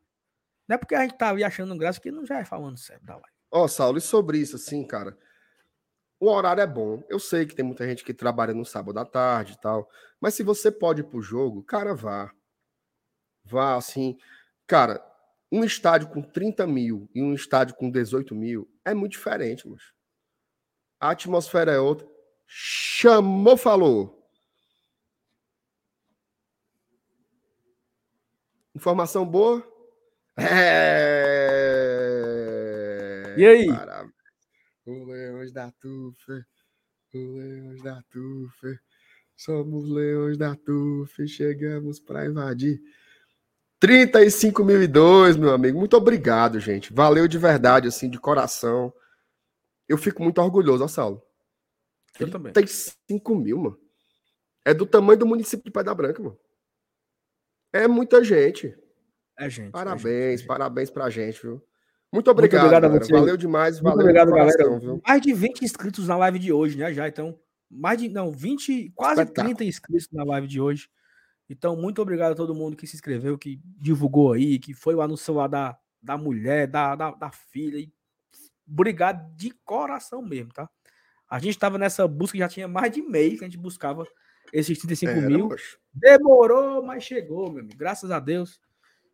Não é porque a gente tá achando graça que não já é falando certo da live. Ó, oh, Saulo, e sobre isso, assim, cara, o horário é bom. Eu sei que tem muita gente que trabalha no sábado à tarde e tal. Mas se você pode ir pro jogo, cara, vá. Vá, assim. Cara, um estádio com 30 mil e um estádio com 18 mil é muito diferente, mas a atmosfera é outra. Chamou, falou. Informação boa? É. E aí? Parabéns. O Leões da Tufa, o Leões da Tufa, somos Leões da Tufa, chegamos para invadir. 35.002, meu amigo. Muito obrigado, gente. Valeu de verdade, assim, de coração. Eu fico muito orgulhoso, ó, Saulo. Eu também. 35 mil, mano. É do tamanho do município de Pai Branca, mano. É muita gente. É gente. Parabéns, é gente, é gente. parabéns pra gente, viu? Muito obrigado, Muito obrigado a você. Valeu demais, Muito valeu. obrigado, galera. Viu? Mais de 20 inscritos na live de hoje, né? Já, então. Mais de. Não, 20, quase Espetáculo. 30 inscritos na live de hoje. Então, muito obrigado a todo mundo que se inscreveu, que divulgou aí, que foi lá no celular da, da mulher, da, da, da filha. E obrigado de coração mesmo, tá? A gente estava nessa busca, já tinha mais de mês que a gente buscava esses 35 Era, mil. Poxa. Demorou, mas chegou, meu amigo. Graças a Deus.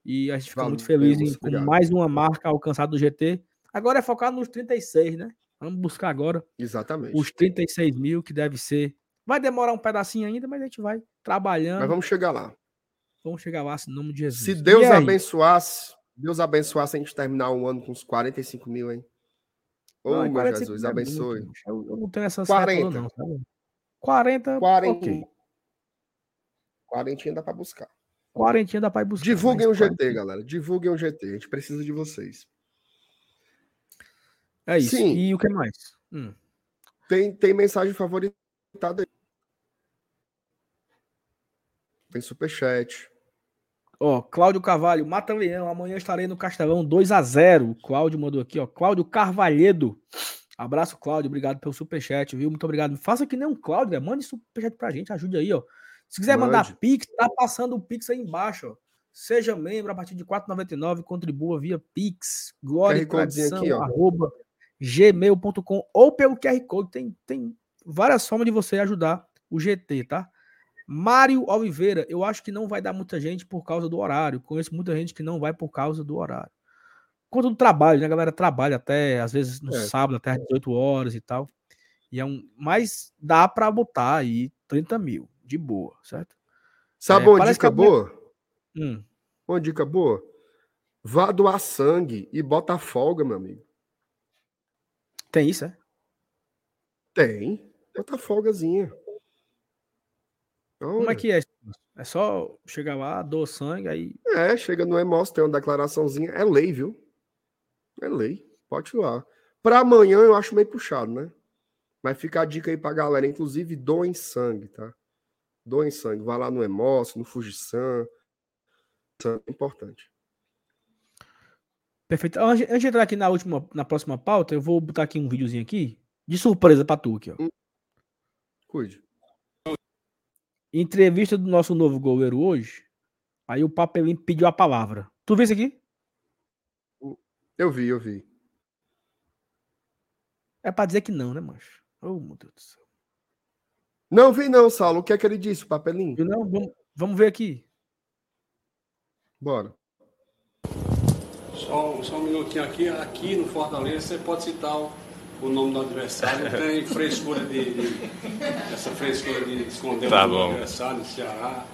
E a gente ficou muito feliz em, com mais uma marca alcançada do GT. Agora é focar nos 36, né? Vamos buscar agora. Exatamente. Os 36 mil, que deve ser. Vai demorar um pedacinho ainda, mas a gente vai trabalhando. Mas vamos chegar lá. Vamos chegar lá, em nome de Jesus. Se Deus abençoasse, Deus abençoasse a gente terminar um ano com uns 45 mil, hein? Ô, oh, meu Jesus, é abençoe. Muito, eu, eu, não tenho essa 40. não, sabe? 40. 40. Okay. 40 dá para buscar. 40 dá para buscar. Divulguem o GT, 40. galera. Divulguem o GT. A gente precisa de vocês. É isso. Sim. E o que mais? Hum. Tem, tem mensagem favoritada aí. Tem superchat. Ó, Cláudio Carvalho, Mata Leão, amanhã estarei no Castelão 2 a 0 Cláudio mandou aqui, ó. Cláudio Carvalhedo. Abraço, Cláudio. Obrigado pelo superchat, viu? Muito obrigado. Faça que nem um Cláudio, né? Mande superchat pra gente, ajude aí, ó. Se quiser Mande. mandar Pix, tá passando o Pix aí embaixo, ó. Seja membro a partir de R$ 4,99, contribua via Pix, glória tradição, aqui, arroba gmail.com ou pelo QR Code. Tem, tem várias formas de você ajudar o GT, tá? Mário Oliveira, eu acho que não vai dar muita gente por causa do horário. Conheço muita gente que não vai por causa do horário. Conta do trabalho, né? A galera trabalha até, às vezes, no é. sábado, até às 18 horas e tal. E é um, mas dá para botar aí 30 mil, de boa, certo? Sabe é, uma dica boa? Hum. Uma dica boa? Vá doar sangue e bota folga, meu amigo. Tem isso, é? Tem. Bota folgazinha. Como é que é? É só chegar lá, dou sangue, aí. É, chega no EMOS, tem uma declaraçãozinha. É lei, viu? É lei. Pode ir lá. Para amanhã eu acho meio puxado, né? Mas fica a dica aí pra galera. Inclusive, doem sangue, tá? Doem sangue. Vá lá no EMOS, no Fujisan. É importante. Perfeito. Antes de entrar aqui na última, na próxima pauta, eu vou botar aqui um videozinho aqui de surpresa pra tu aqui, ó. Hum. Cuide. Entrevista do nosso novo goleiro hoje. Aí o Papelinho pediu a palavra. Tu viu isso aqui? Eu vi, eu vi. É pra dizer que não, né, mancho? Oh, meu Deus do céu. Não vi não, Saulo. O que é que ele disse, o Papelinho? Não, vamos, vamos ver aqui. Bora. Só, só um minutinho aqui. Aqui no Fortaleza, você pode citar o o nome do adversário, tem [laughs] frescura de, de, essa frescura de esconder tá o nome do adversário no Ceará.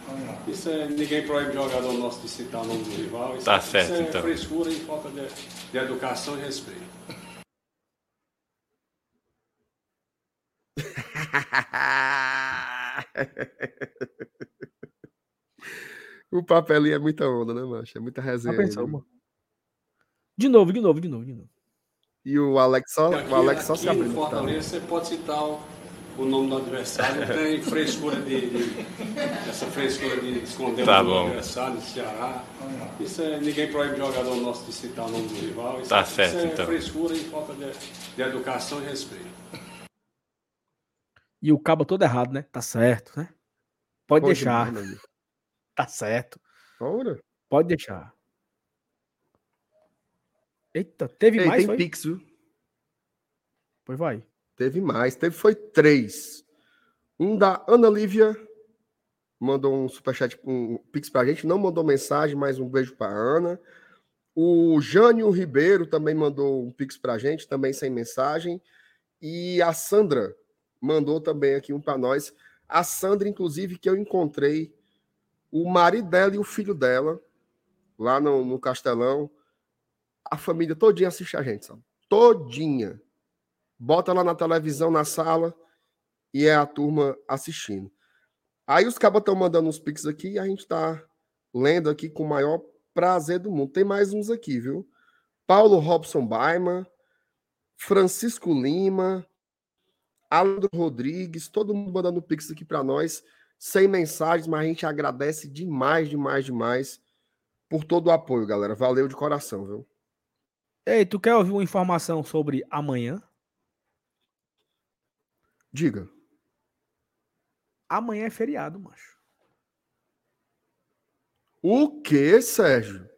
Isso é, ninguém proíbe jogador nosso de citar o nome do rival. Isso, tá certo, isso é então. frescura e falta de, de educação e respeito. [laughs] o papelinho é muita onda, né, macho? É muita resenha. Pensou, né? De novo, de novo, de novo, de novo. E o Alex só, aqui, o Alex só se abriu. Tá? Fortaleza, você pode citar o, o nome do adversário, tem frescura de, de, essa frescura de esconder tá o nome do adversário, do Ceará. Isso é, ninguém proíbe jogador nosso de citar o nome do rival. Isso, tá é, certo, isso é então. frescura e falta de, de educação e respeito. E o cabo todo errado, né? Tá certo, né? Pode, Pode deixar. [laughs] tá certo. Ora. Pode deixar. Eita, teve Ei, mais? Tem foi? Pix, viu? Pois vai. Teve mais. Teve, foi três. Um da Ana Lívia. Mandou um superchat, um Pix pra gente. Não mandou mensagem, mas um beijo pra Ana. O Jânio Ribeiro também mandou um Pix pra gente, também sem mensagem. E a Sandra mandou também aqui um para nós. A Sandra, inclusive, que eu encontrei o marido dela e o filho dela lá no, no Castelão a família todinha assiste a gente, sabe? Todinha. Bota lá na televisão, na sala, e é a turma assistindo. Aí os cabas estão mandando uns pics aqui e a gente tá lendo aqui com o maior prazer do mundo. Tem mais uns aqui, viu? Paulo Robson Baima, Francisco Lima, Aldo Rodrigues, todo mundo mandando pix aqui para nós, sem mensagens, mas a gente agradece demais, demais, demais por todo o apoio, galera. Valeu de coração, viu? Ei, tu quer ouvir uma informação sobre amanhã? Diga. Amanhã é feriado, macho. O que, Sérgio?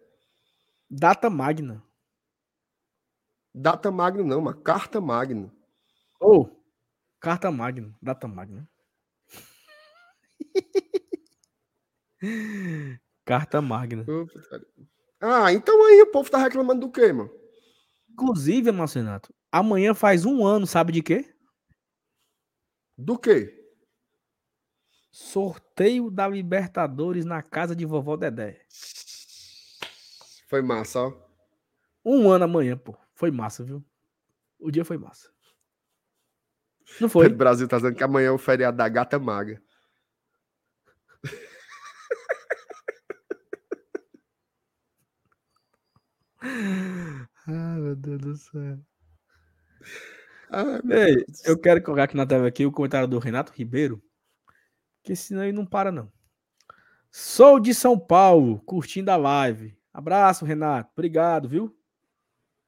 Data magna. Data magna não, uma carta magna. Ou oh, carta magna, data magna. [laughs] carta magna. Ah, então aí o povo tá reclamando do quê, mano? Inclusive, Marcenato, amanhã faz um ano, sabe de quê? Do quê? Sorteio da Libertadores na casa de vovó Dedé. Foi massa, ó. Um ano amanhã, pô. Foi massa, viu? O dia foi massa. Não foi? O Brasil tá dizendo que amanhã é o feriado da gata maga. Ai, meu Deus do céu. Ai, Ei, Deus. eu quero colocar aqui na tela aqui o comentário do Renato Ribeiro, que senão ele não para não. Sou de São Paulo, curtindo a live. Abraço, Renato. Obrigado, viu?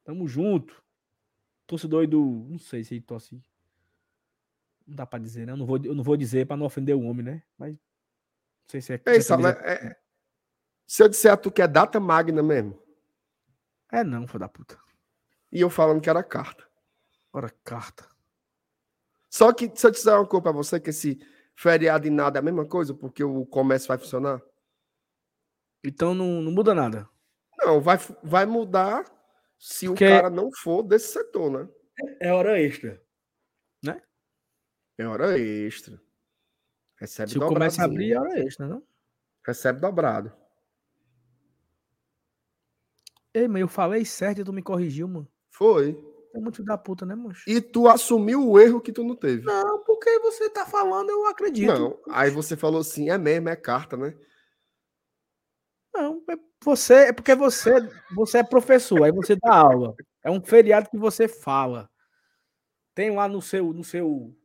Tamo junto. Torcedor do. Não sei se ele torce. Não dá pra dizer, né? Eu não vou, eu não vou dizer pra não ofender o homem, né? Mas. Não sei se é. Ei, sabe, é, se eu disser a tu que é data magna mesmo. É não, filho da puta. E eu falando que era carta. Ora, carta. Só que se eu disser uma coisa pra você, que esse feriado e nada é a mesma coisa, porque o comércio vai funcionar. Então não, não muda nada. Não, vai, vai mudar se Porque o cara não for desse setor, né? É hora extra. É hora extra. Recebe Se começa a abrir, é hora extra, não? Recebe dobrado. Ei, mas eu falei certo e tu me corrigiu, mano. Foi. É muito da puta, né, mancho? E tu assumiu o erro que tu não teve. Não, porque você tá falando, eu acredito. Não, aí você falou assim, é mesmo, é carta, né? Não, é você é porque você, você é professor, aí você dá aula. É um feriado que você fala. Tem lá no seu, no seu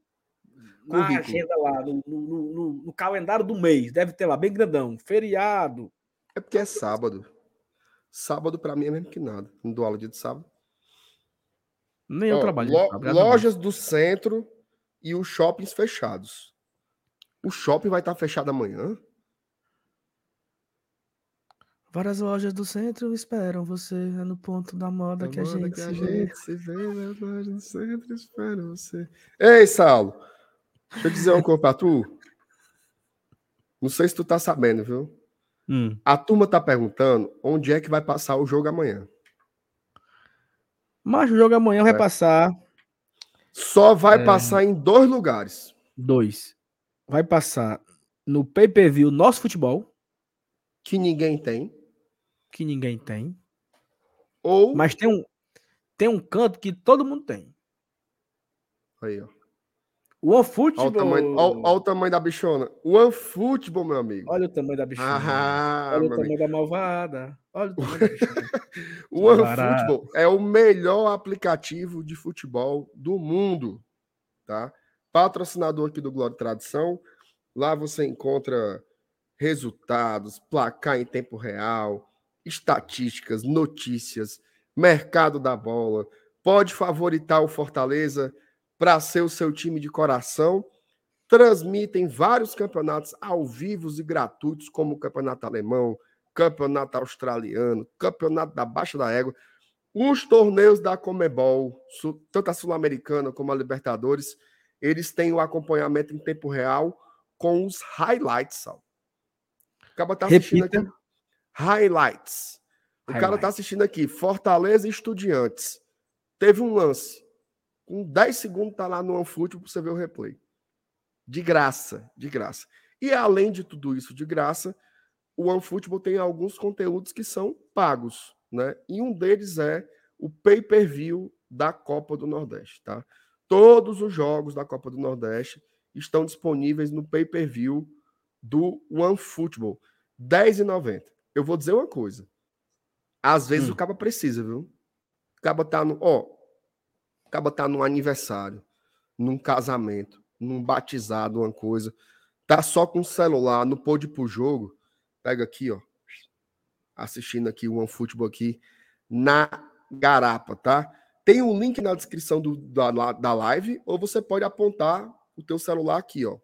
na agenda lá, no, no, no, no, calendário do mês, deve ter lá, bem grandão, feriado. É porque é sábado. Sábado para mim é mesmo que nada. Não dou aula dia de sábado. Nem eu trabalho. Lo, sábado, lojas do centro e os shoppings fechados. O shopping vai estar fechado amanhã? Várias lojas do centro esperam você. É no ponto da moda, que, a moda gente, que a gente se vê. Nas lojas do centro esperam você. Ei, Saulo. Deixa eu dizer uma coisa pra tu. Não sei se tu tá sabendo, viu? Hum. A turma tá perguntando onde é que vai passar o jogo amanhã. Mas o jogo amanhã é. vai passar. Só vai é... passar em dois lugares. Dois. Vai passar no pay per view Nosso Futebol. Que ninguém tem que ninguém tem. Ou. Mas tem um, tem um canto que todo mundo tem. Aí, ó. O OneFootball. Olha o, tamanho, olha, olha o tamanho da bichona. O OneFootball, meu amigo. Olha o tamanho da bichona. Ah, olha o tamanho amigo. da malvada. Olha o tamanho da bichona. [laughs] o OneFootball é o melhor aplicativo de futebol do mundo. Tá? Patrocinador aqui do Glória e Tradição. Lá você encontra resultados, placar em tempo real, estatísticas, notícias, mercado da bola. Pode favoritar o Fortaleza para ser o seu time de coração. Transmitem vários campeonatos ao vivo e gratuitos, como o Campeonato Alemão, Campeonato Australiano, Campeonato da Baixa da Égua, os torneios da Comebol, tanto a Sul-Americana como a Libertadores, eles têm o acompanhamento em tempo real com os highlights, Sal. Acaba tá assistindo Repita. aqui highlights. O Highlight. cara tá assistindo aqui, Fortaleza e Estudiantes. Teve um lance. Com 10 segundos tá lá no OneFoot para você ver o replay. De graça, de graça. E além de tudo isso de graça, o OneFootball tem alguns conteúdos que são pagos, né? E um deles é o pay-per-view da Copa do Nordeste, tá? Todos os jogos da Copa do Nordeste estão disponíveis no pay-per-view do OneFootball, R$10,90 eu vou dizer uma coisa. Às vezes hum. o cabo precisa, viu? O cabo tá no. Ó, o cabo tá num aniversário, num casamento, num batizado, uma coisa. Tá só com o celular, não pôde ir pro jogo. Pega aqui, ó. Assistindo aqui o OneFootball aqui na garapa, tá? Tem um link na descrição do, da, da live, ou você pode apontar o teu celular aqui, ó.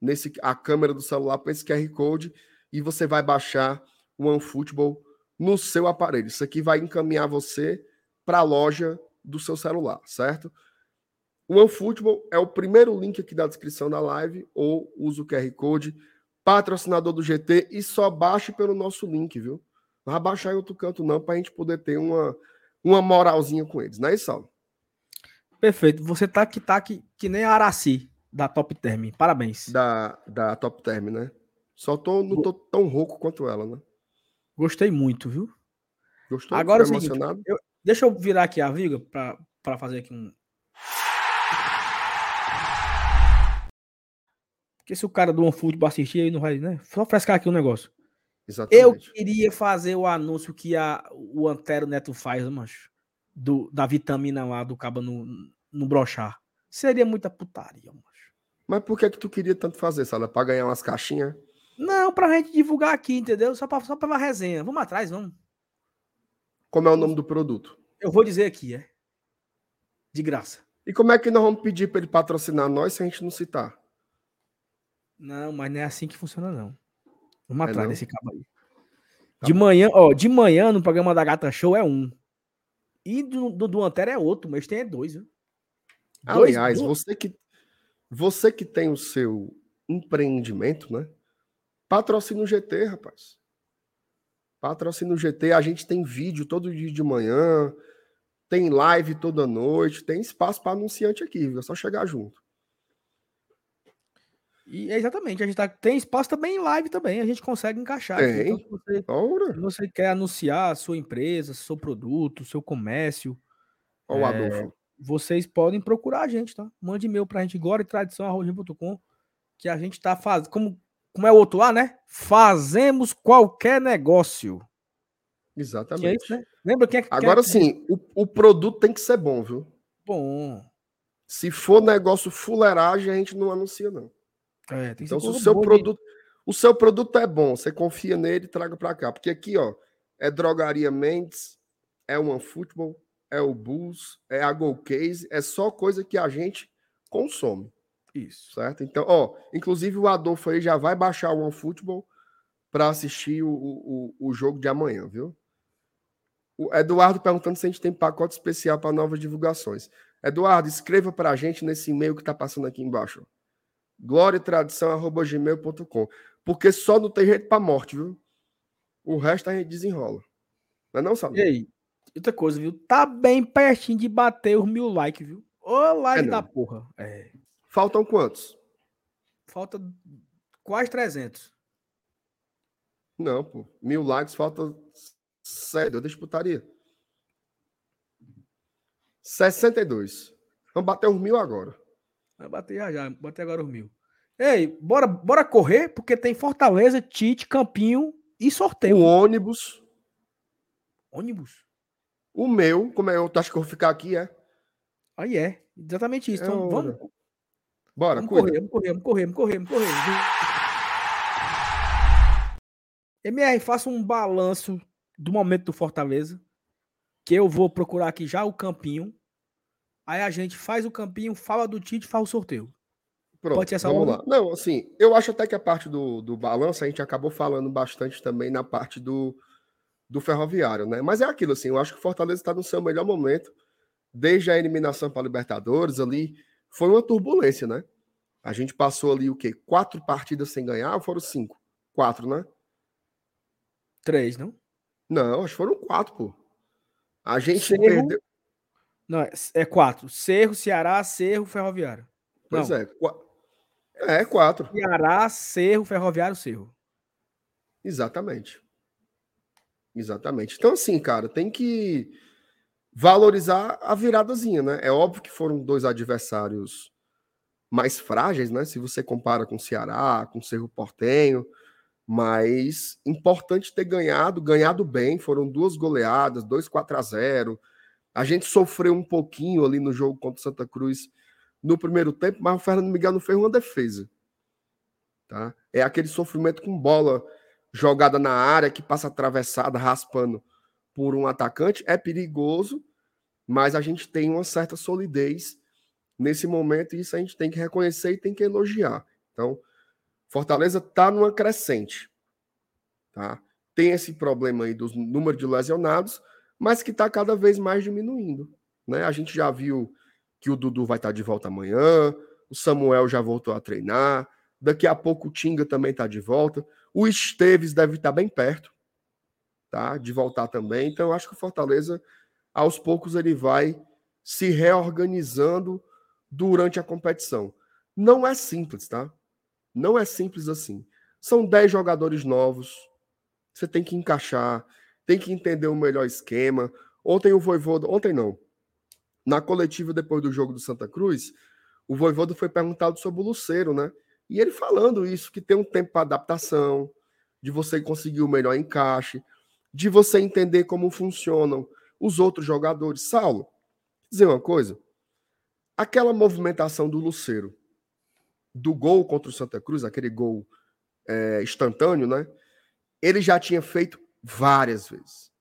Nesse, a câmera do celular para esse QR Code e você vai baixar o OneFootball no seu aparelho. Isso aqui vai encaminhar você para a loja do seu celular, certo? O OneFootball é o primeiro link aqui da descrição da live, ou usa o QR Code, patrocinador do GT, e só baixe pelo nosso link, viu? Não vai baixar em outro canto, não, para a gente poder ter uma, uma moralzinha com eles, não é isso? Perfeito. Você tá que tá que, que nem a Araci da Top Term. Parabéns. Da, da Top Term, né? Só tô, não tô tão rouco quanto ela, né? Gostei muito, viu? Gostou? Agora é o seguinte, eu, deixa eu virar aqui a viga para fazer aqui um. Porque se o cara do OneFootball assistir, aí não vai, né? Só frescar aqui um negócio. Exatamente. Eu queria fazer o anúncio que a, o Antero Neto faz, mancho. Do, da vitamina lá do cabo no, no brochar. Seria muita putaria, mancho. Mas por que que tu queria tanto fazer, Sala? Pra ganhar umas caixinhas? Não, pra gente divulgar aqui, entendeu? Só pra, só pra resenha. Vamos atrás, vamos. Como é o nome do produto? Eu vou dizer aqui, é. De graça. E como é que nós vamos pedir para ele patrocinar nós se a gente não citar? Não, mas não é assim que funciona, não. Vamos é atrás desse cabo aí. Tá de bom. manhã, ó, de manhã no programa da Gata Show é um. E do, do, do Antero é outro, mas tem é dois, viu? Dois, Aliás, dois. você que você que tem o seu empreendimento, né? Patrocina o GT, rapaz. Patrocina o GT. A gente tem vídeo todo dia de manhã, tem live toda noite, tem espaço para anunciante aqui, viu? É só chegar junto. E é exatamente, a gente tá, tem espaço também em live também, a gente consegue encaixar. Tem. Então, se, você, se você quer anunciar a sua empresa, seu produto, seu comércio, o é, Adolfo. vocês podem procurar a gente, tá? Mande e-mail pra gente, glória e tradição, que a gente tá fazendo, como, como é o outro lá, né? Fazemos qualquer negócio. Exatamente. É isso, né? Lembra quem é, Agora sim, o, o produto tem que ser bom, viu? Bom. Se for negócio fuleiragem, a gente não anuncia, não. É, então, se o seu produto, o seu produto é bom, você confia nele, traga para cá, porque aqui, ó, é drogaria Mendes, é o OneFootball, é o Bulls, é a Go Case, é só coisa que a gente consome. Isso. Certo? Então, ó, inclusive o Adolfo aí já vai baixar o OneFootball para assistir o, o, o jogo de amanhã, viu? O Eduardo perguntando se a gente tem pacote especial para novas divulgações. Eduardo, escreva para a gente nesse e-mail que está passando aqui embaixo gloriatradição.gmail.com. Porque só não tem jeito pra morte, viu? O resto a gente desenrola. Não é não, sabe? E aí? Outra coisa, viu? Tá bem pertinho de bater os mil likes, viu? Ô, like é da porra. É. Faltam quantos? Falta quase 300. Não, pô. Mil likes falta. Sério, eu disputaria. 62. Vamos bater os mil agora. Vai bater já já, bater agora os mil. Ei, bora, bora correr, porque tem Fortaleza, Tite, Campinho e sorteio. O ônibus. Ônibus? O meu, como é eu acho que eu vou ficar aqui, é? Aí é, exatamente isso. Então, é vamos. Bora, vamos correr, vamos correr, vamos correr, vamos correr, vamos correr. MR, faça um balanço do momento do Fortaleza, que eu vou procurar aqui já o campinho Aí a gente faz o campinho, fala do Tite, faz o sorteio. Pronto, Pode ser essa vamos lá. Não, assim, eu acho até que a parte do, do balanço a gente acabou falando bastante também na parte do, do ferroviário, né? Mas é aquilo, assim, eu acho que o Fortaleza está no seu melhor momento, desde a eliminação para a Libertadores ali, foi uma turbulência, né? A gente passou ali o quê? Quatro partidas sem ganhar ou foram cinco? Quatro, né? Três, não? Não, acho que foram quatro, pô. A gente Cerro, perdeu. Não, é, é quatro. Cerro, Ceará, Cerro, Ferroviário. Pois não. é. Qu é, quatro. Ceará, Cerro, Ferroviário, Cerro. Exatamente. Exatamente. Então, assim, cara, tem que valorizar a viradazinha, né? É óbvio que foram dois adversários mais frágeis, né? Se você compara com o Ceará, com o Cerro Portenho, mas importante ter ganhado, ganhado bem. Foram duas goleadas, dois 4 a 0 a gente sofreu um pouquinho ali no jogo contra o Santa Cruz no primeiro tempo, mas o Fernando Miguel não fez uma defesa. Tá? É aquele sofrimento com bola jogada na área que passa atravessada, raspando por um atacante. É perigoso, mas a gente tem uma certa solidez nesse momento e isso a gente tem que reconhecer e tem que elogiar. Então, Fortaleza está numa crescente. Tá? tem esse problema aí do número de lesionados, mas que está cada vez mais diminuindo. Né? A gente já viu que o Dudu vai estar tá de volta amanhã, o Samuel já voltou a treinar, daqui a pouco o Tinga também está de volta, o Esteves deve estar tá bem perto, tá? De voltar também. Então, eu acho que o Fortaleza, aos poucos, ele vai se reorganizando durante a competição. Não é simples, tá? Não é simples assim. São 10 jogadores novos. Você tem que encaixar, tem que entender o melhor esquema. Ontem o Voivoda, ontem não. Na coletiva depois do jogo do Santa Cruz, o Voivoda foi perguntado sobre o Luceiro, né? E ele falando isso, que tem um tempo para adaptação, de você conseguir o melhor encaixe, de você entender como funcionam os outros jogadores. Saulo, dizer uma coisa. Aquela movimentação do Luceiro, do gol contra o Santa Cruz, aquele gol é, instantâneo, né? Ele já tinha feito várias vezes.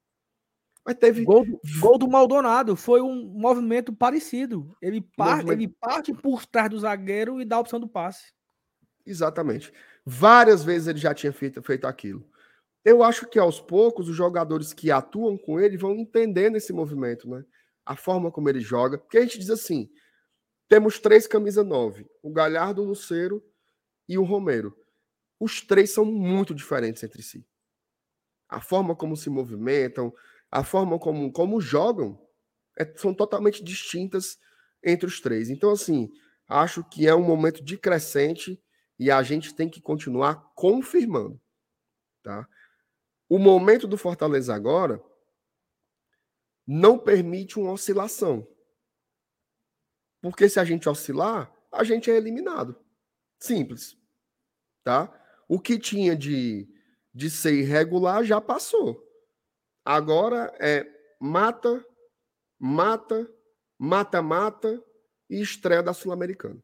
Mas teve. Gol, gol do Maldonado foi um movimento parecido. Ele, par, movimento... ele parte por trás do zagueiro e dá a opção do passe. Exatamente. Várias vezes ele já tinha feito, feito aquilo. Eu acho que aos poucos os jogadores que atuam com ele vão entendendo esse movimento, né? A forma como ele joga. Porque a gente diz assim: temos três camisa 9, o Galhardo, o Luceiro e o Romero. Os três são muito diferentes entre si. A forma como se movimentam, a forma como, como jogam, é, são totalmente distintas entre os três. Então, assim, acho que é um momento de crescente e a gente tem que continuar confirmando. Tá? O momento do Fortaleza agora não permite uma oscilação. Porque se a gente oscilar, a gente é eliminado. Simples. Tá? O que tinha de, de ser irregular já passou. Agora é mata, mata, mata, mata e estreia da Sul-Americana.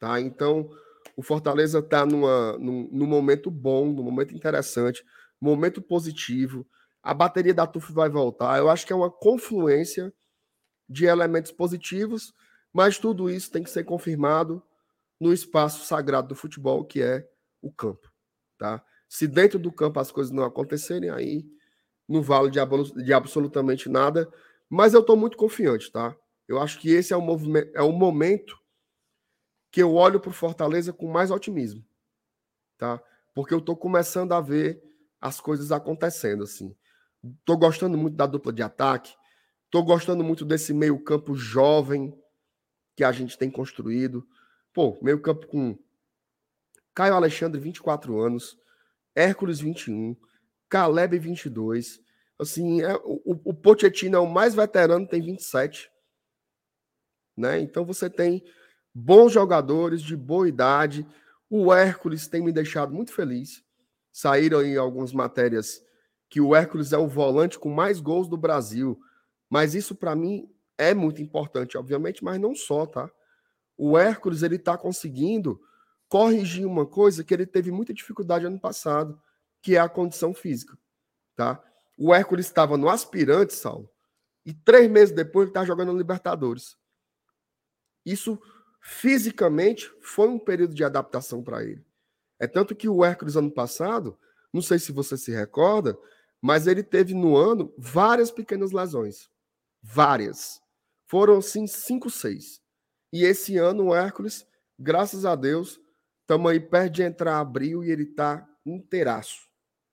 Tá? Então, o Fortaleza está num, num momento bom, num momento interessante, momento positivo. A bateria da TUF vai voltar. Eu acho que é uma confluência de elementos positivos mas tudo isso tem que ser confirmado no espaço sagrado do futebol, que é o campo. Tá? Se dentro do campo as coisas não acontecerem, aí não vale de, de absolutamente nada. Mas eu estou muito confiante, tá? Eu acho que esse é o, movimento, é o momento que eu olho para o Fortaleza com mais otimismo, tá? Porque eu estou começando a ver as coisas acontecendo assim. Estou gostando muito da dupla de ataque, estou gostando muito desse meio campo jovem, que a gente tem construído. Pô, meio campo com Caio Alexandre, 24 anos, Hércules, 21, Caleb, 22. Assim, é, o, o Pochettino é o mais veterano, tem 27. Né? Então você tem bons jogadores de boa idade. O Hércules tem me deixado muito feliz. Saíram aí algumas matérias que o Hércules é o volante com mais gols do Brasil. Mas isso, para mim, é muito importante, obviamente, mas não só, tá? O Hércules ele está conseguindo corrigir uma coisa que ele teve muita dificuldade ano passado, que é a condição física, tá? O Hércules estava no aspirante, Saulo, e três meses depois ele está jogando no Libertadores. Isso fisicamente foi um período de adaptação para ele. É tanto que o Hércules ano passado, não sei se você se recorda, mas ele teve no ano várias pequenas lesões. Várias. Foram, assim, cinco, seis. E esse ano o Hércules, graças a Deus, estamos aí perto de entrar abril e ele está inteiraço,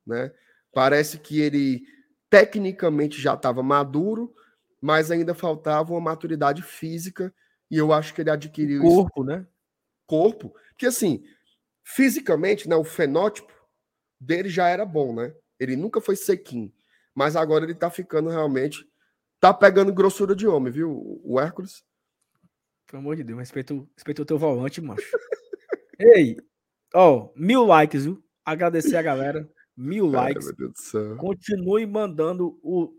né? Parece que ele tecnicamente já estava maduro, mas ainda faltava uma maturidade física e eu acho que ele adquiriu corpo, isso. né? Corpo, que assim, fisicamente, né, o fenótipo dele já era bom, né? Ele nunca foi sequinho, mas agora ele está ficando realmente Tá pegando grossura de homem, viu? O Hércules. Pelo amor de Deus, respeita, respeita o teu volante, macho. [laughs] Ei, ó, mil likes, viu? Agradecer a galera. Mil Cara, likes. Continue mandando o.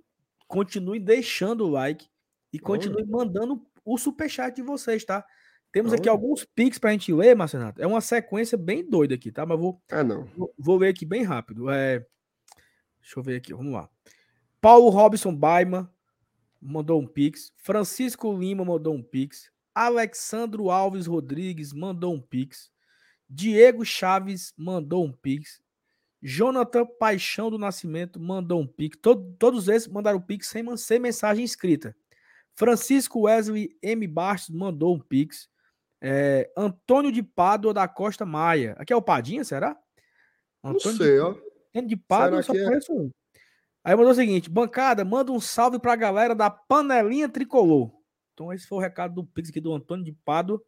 Continue deixando o like e continue Olha. mandando o superchat de vocês, tá? Temos Olha. aqui alguns pics pra gente ler, Marcenato. É uma sequência bem doida aqui, tá? Mas vou. Ah, não. Vou, vou ler aqui bem rápido. É, deixa eu ver aqui, vamos lá. Paulo Robson Baima, mandou um pix. Francisco Lima mandou um pix. Alexandro Alves Rodrigues mandou um pix. Diego Chaves mandou um pix. Jonathan Paixão do Nascimento mandou um pix. Todo, todos esses mandaram um pix sem, sem mensagem escrita. Francisco Wesley M. Bastos mandou um pix. É, Antônio de Pádua da Costa Maia. Aqui é o Padinha, será? Antônio Não sei, de, ó. Antônio de Pádua, eu só é? conheço é? um. Aí mandou o seguinte: bancada, manda um salve pra galera da panelinha tricolor. Então, esse foi o recado do Pix aqui do Antônio de Pádua.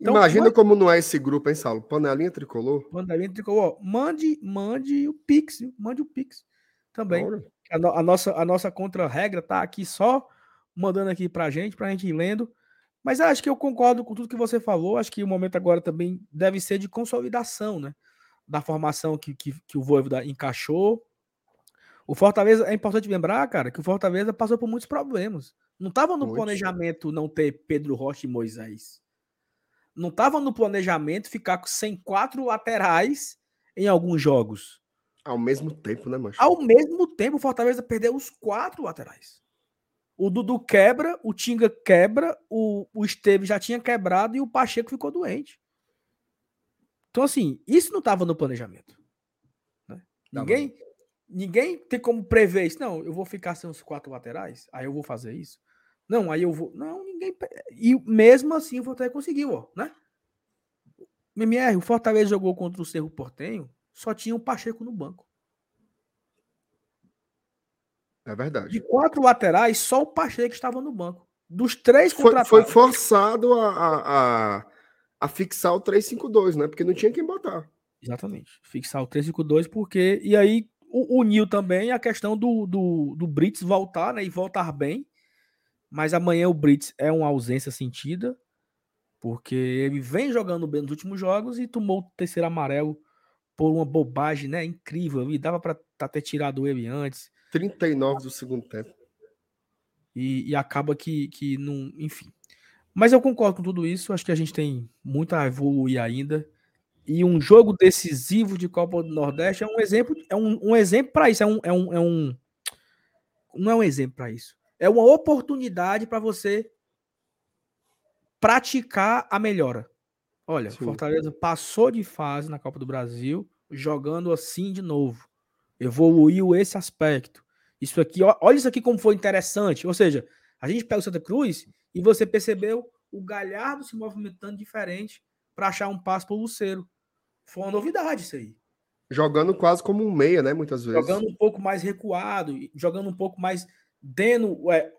Então, Imagina mande... como não é esse grupo, hein, Saulo? Panelinha tricolor. Panelinha tricolor. Mande, mande o Pix, mande o Pix também. A, no, a, nossa, a nossa contra-regra tá aqui só mandando aqui pra gente, pra gente ir lendo. Mas acho que eu concordo com tudo que você falou. Acho que o momento agora também deve ser de consolidação, né? Da formação que, que, que o Voivoda encaixou. O Fortaleza, é importante lembrar, cara, que o Fortaleza passou por muitos problemas. Não estava no planejamento não ter Pedro Rocha e Moisés. Não estava no planejamento ficar sem quatro laterais em alguns jogos. Ao mesmo tempo, né, Mancha? Ao mesmo tempo, o Fortaleza perdeu os quatro laterais. O Dudu quebra, o Tinga quebra, o, o Esteve já tinha quebrado e o Pacheco ficou doente. Então, assim, isso não estava no planejamento. Né? Ninguém, ninguém tem como prever isso. Não, eu vou ficar sem os quatro laterais, aí eu vou fazer isso. Não, aí eu vou. Não, ninguém. E mesmo assim o Fortaleza conseguiu, ó, né? MMR, o Fortaleza jogou contra o Cerro Portenho, só tinha o Pacheco no banco. É verdade. De quatro laterais, só o Pacheco estava no banco. Dos três foi, foi forçado a, a, a, a fixar o 3-5-2, né? Porque não tinha quem botar. Exatamente. Fixar o 3-5-2, porque. E aí uniu também a questão do, do, do Brits voltar, né? E voltar bem. Mas amanhã o Brits é uma ausência sentida, porque ele vem jogando bem nos últimos jogos e tomou o terceiro amarelo por uma bobagem, né? Incrível. E dava para tá ter tirado ele antes. 39 do segundo tempo. E, e, acaba que, que não. Enfim. Mas eu concordo com tudo isso. Acho que a gente tem muito a evoluir ainda. E um jogo decisivo de Copa do Nordeste é um exemplo, é um, um exemplo para isso. É um, é, um, é um. Não é um exemplo para isso. É uma oportunidade para você praticar a melhora. Olha, Sim. Fortaleza passou de fase na Copa do Brasil, jogando assim de novo. Evoluiu esse aspecto. Isso aqui, olha isso aqui como foi interessante. Ou seja, a gente pega o Santa Cruz e você percebeu o Galhardo se movimentando diferente para achar um passo para o Luceiro. Foi uma novidade isso aí. Jogando quase como um meia, né? Muitas vezes. Jogando um pouco mais recuado, jogando um pouco mais dando. É,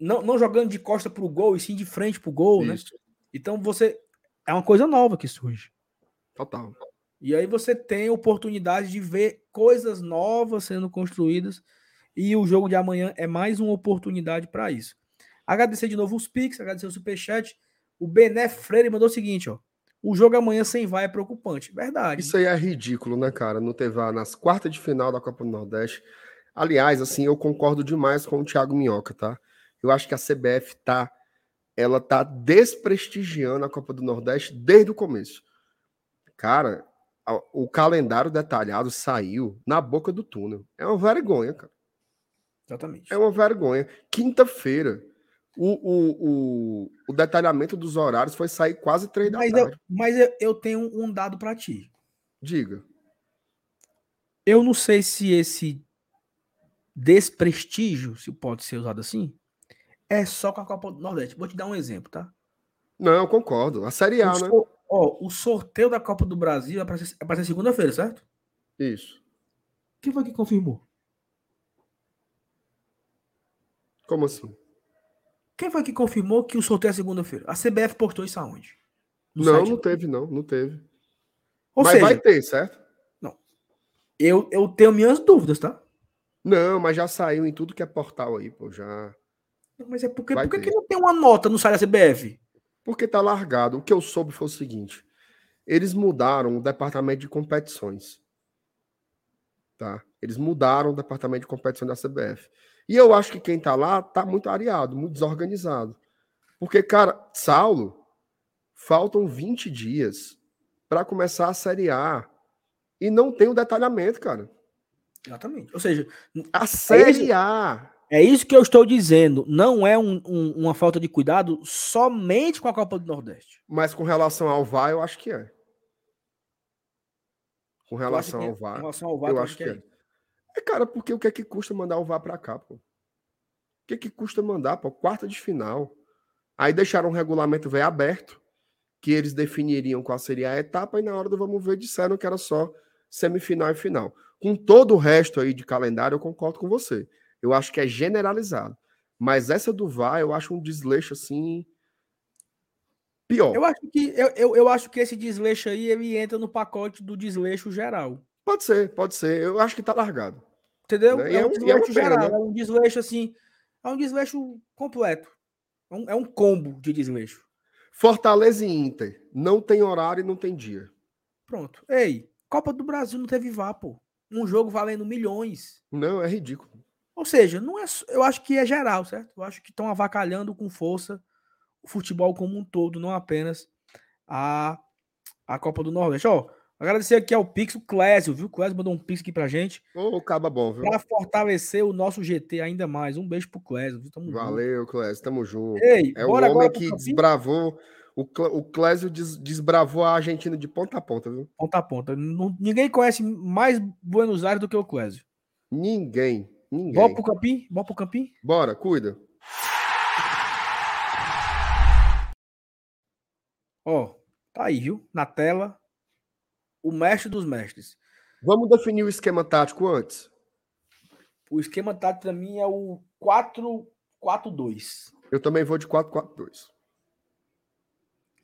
não, não jogando de costa para o gol, e sim de frente para o gol, né? isso. né? Então você. É uma coisa nova que surge. Total. E aí você tem oportunidade de ver coisas novas sendo construídas. E o jogo de amanhã é mais uma oportunidade para isso. Agradecer de novo os Pix, agradecer o Superchat. O Bené Freire mandou o seguinte, ó. O jogo amanhã sem vai é preocupante. Verdade. Isso aí é ridículo, né, cara? Não ter VAR nas quartas de final da Copa do Nordeste. Aliás, assim, eu concordo demais com o Thiago Minhoca, tá? Eu acho que a CBF tá ela tá desprestigiando a Copa do Nordeste desde o começo. Cara, o calendário detalhado saiu na boca do túnel. É uma vergonha, cara. Exatamente. É uma vergonha. Quinta-feira, o, o, o, o, detalhamento dos horários foi sair quase três da mas tarde. Eu, mas eu, eu tenho um dado para ti. Diga. Eu não sei se esse desprestígio, se pode ser usado assim, é só com a Copa do Nordeste. Vou te dar um exemplo, tá? Não, eu concordo. A Série A, o né? Ó, o sorteio da Copa do Brasil é para ser, é ser segunda-feira, certo? Isso. Quem foi que confirmou? Como assim? Quem foi que confirmou que o sorteio é segunda-feira? A CBF postou isso aonde? No não, site? não teve, não. Não teve. Ou mas seja, vai ter, certo? Não. Eu, eu tenho minhas dúvidas, tá? Não, mas já saiu em tudo que é portal aí, pô. Já. Mas é porque, por que não tem uma nota no site da CBF? Porque tá largado. O que eu soube foi o seguinte: eles mudaram o departamento de competições. Tá? Eles mudaram o departamento de competição da CBF. E eu acho que quem tá lá tá muito areado, muito desorganizado. Porque, cara, Saulo, faltam 20 dias para começar a Série A. E não tem o detalhamento, cara. Exatamente. Ou seja, a Série A. É isso que eu estou dizendo. Não é um, um, uma falta de cuidado somente com a Copa do Nordeste. Mas com relação ao VAR, eu acho que é. com relação ao VAR. Com relação ao VAR, eu acho acha que é. É, cara, porque o que é que custa mandar o VAR pra cá, pô? O que é que custa mandar, pô? Quarta de final. Aí deixaram o regulamento velho aberto, que eles definiriam qual seria a etapa, e na hora do vamos ver disseram que era só semifinal e final. Com todo o resto aí de calendário, eu concordo com você. Eu acho que é generalizado. Mas essa do VAR, eu acho um desleixo assim. Pior. Eu acho que, eu, eu, eu acho que esse desleixo aí ele entra no pacote do desleixo geral. Pode ser, pode ser. Eu acho que tá largado. Entendeu? Né? É, é um é desleixo pena, geral, né? é um desleixo assim, é um desleixo completo. É um, é um combo de desleixo. Fortaleza e Inter. Não tem horário e não tem dia. Pronto. Ei, Copa do Brasil não teve VAR, pô. Um jogo valendo milhões. Não, é ridículo. Ou seja, não é, eu acho que é geral, certo? Eu acho que estão avacalhando com força o futebol como um todo, não apenas a, a Copa do Nordeste. Ó, agradecer aqui ao Pix, o Clésio, viu? O Clésio mandou um Pix aqui pra gente, Ô, caba bom, viu? pra fortalecer o nosso GT ainda mais. Um beijo pro Clésio? Tamo junto. Valeu, Clésio. Tamo junto. Ei, É o homem que desbravou. O, Clé- o Clésio des- desbravou a Argentina de ponta a ponta, viu? ponta a ponta. Não- ninguém conhece mais Buenos Aires do que o Clésio. Ninguém. Ninguém. Bora pro Campim? Bora pro Campim? Bora, cuida. Ó, tá aí, viu? Na tela, o mestre dos mestres. Vamos definir o esquema tático antes. O esquema tático pra mim é o 4-4-2. Eu também vou de 4-4-2.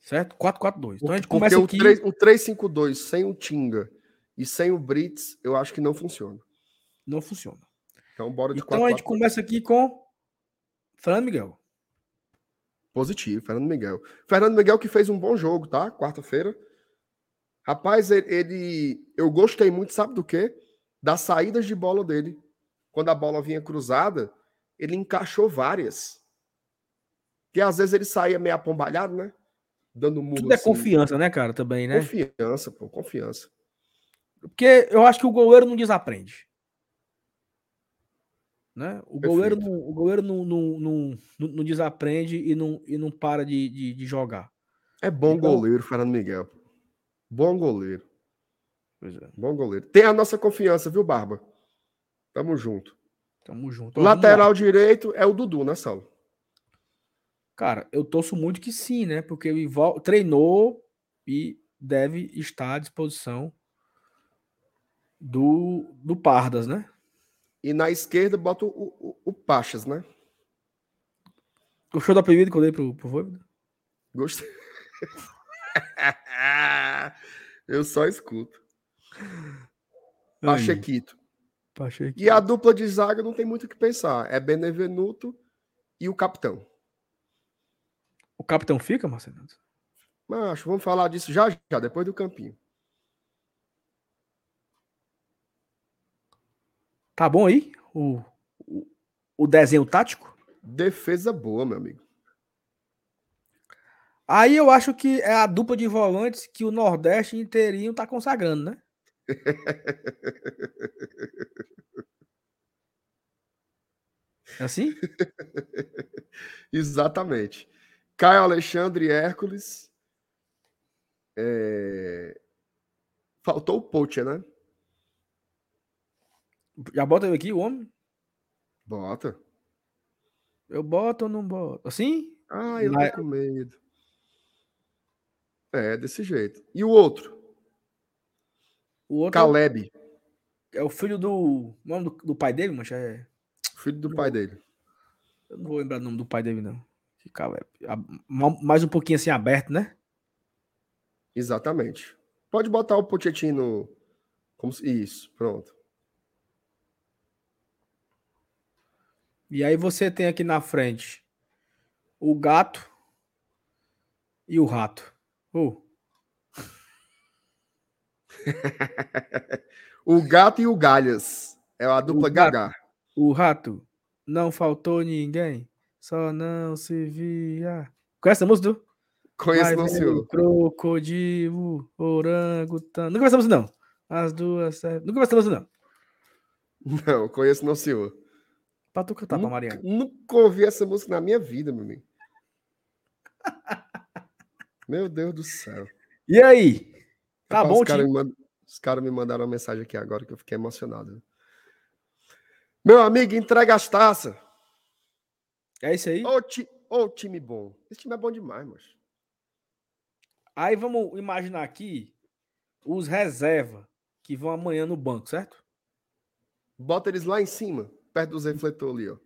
Certo? 4-4-2. Então a gente Porque começa o aqui. 3 o 3-5-2 sem o Tinga e sem o Brits, eu acho que não funciona. Não funciona. Então, bora de Então a gente 4-4-2. começa aqui com Fernando Miguel. Positivo, Fernando Miguel. Fernando Miguel que fez um bom jogo, tá? Quarta-feira. Rapaz, ele, Eu gostei muito, sabe do quê? Das saídas de bola dele. Quando a bola vinha cruzada, ele encaixou várias. Que às vezes ele saía meio apombalhado, né? Dando murro Tudo é assim. confiança, né, cara? Também, né? Confiança, pô, confiança. Porque eu acho que o goleiro não desaprende. Né? O goleiro, não, o goleiro não, não, não, não- desaprende e não, e não para de, de, de jogar. É bom Então- goleiro, Fernando Miguel. Bom goleiro. Pois é. Bom goleiro. Tem a nossa confiança, viu, Barba? Tamo junto. Tamo junto. Lateral direito é o Dudu, né, Saulo? Cara, eu torço muito que sim, né? Porque ele treinou e deve estar à disposição do, do Pardas, né? E na esquerda bota o, o, o Pachas, né? Gostou do apelido que eu dei pro, pro Voivoda? Gostei. [laughs] Eu só escuto. Pachequito. Pacheco. E a dupla de zaga não tem muito o que pensar. É Benevenuto e o capitão. O capitão fica, Marcelo? Macho, vamos falar disso já já, depois do campinho. Tá bom aí? O, o, o desenho tático? Defesa boa, meu amigo. Aí eu acho que é a dupla de volantes que o Nordeste inteirinho tá consagrando, né? [laughs] É assim? Exatamente. Caio Alexandre Hércules. É, Faltou o Pocher, né? Já bota eu aqui, o homem? Bota. Eu boto ou não boto? Assim? Ah, eu Na- tô com medo. É, desse jeito. E o outro? O outro é Caleb, é o filho do. o nome do, do pai dele, mancha? É... filho do pai dele. Eu não vou lembrar o nome do pai dele, não. Que ma- mais um pouquinho assim aberto, né? Exatamente. Pode botar o Pochettino como. Isso, pronto. E aí você tem aqui na frente o gato e o rato. Ô, [laughs] O gato e o Galhas. É a dupla O gato. Gagá. o rato. Não faltou ninguém. Só não se via. Conhece a música? do? Conheço não, senhor. Crocodilo, vai essa música, não. As duas. essa música, não. Não, conheço não, senhor. Pra tu cantar pra nunca, Mariana. nunca ouvi essa música na minha vida, meu amigo. [laughs] Meu Deus do céu. E aí? Tá Rapaz, bom, os caras mandam- Os caras me mandaram uma mensagem aqui agora que eu fiquei emocionado. Meu amigo, entrega as taças. É isso aí? Ô, ti, ô, time bom. Esse time é bom demais, mas. Aí vamos imaginar aqui os reserva que vão amanhã no banco, certo? Bota eles lá em cima, perto dos refletores ali, ó.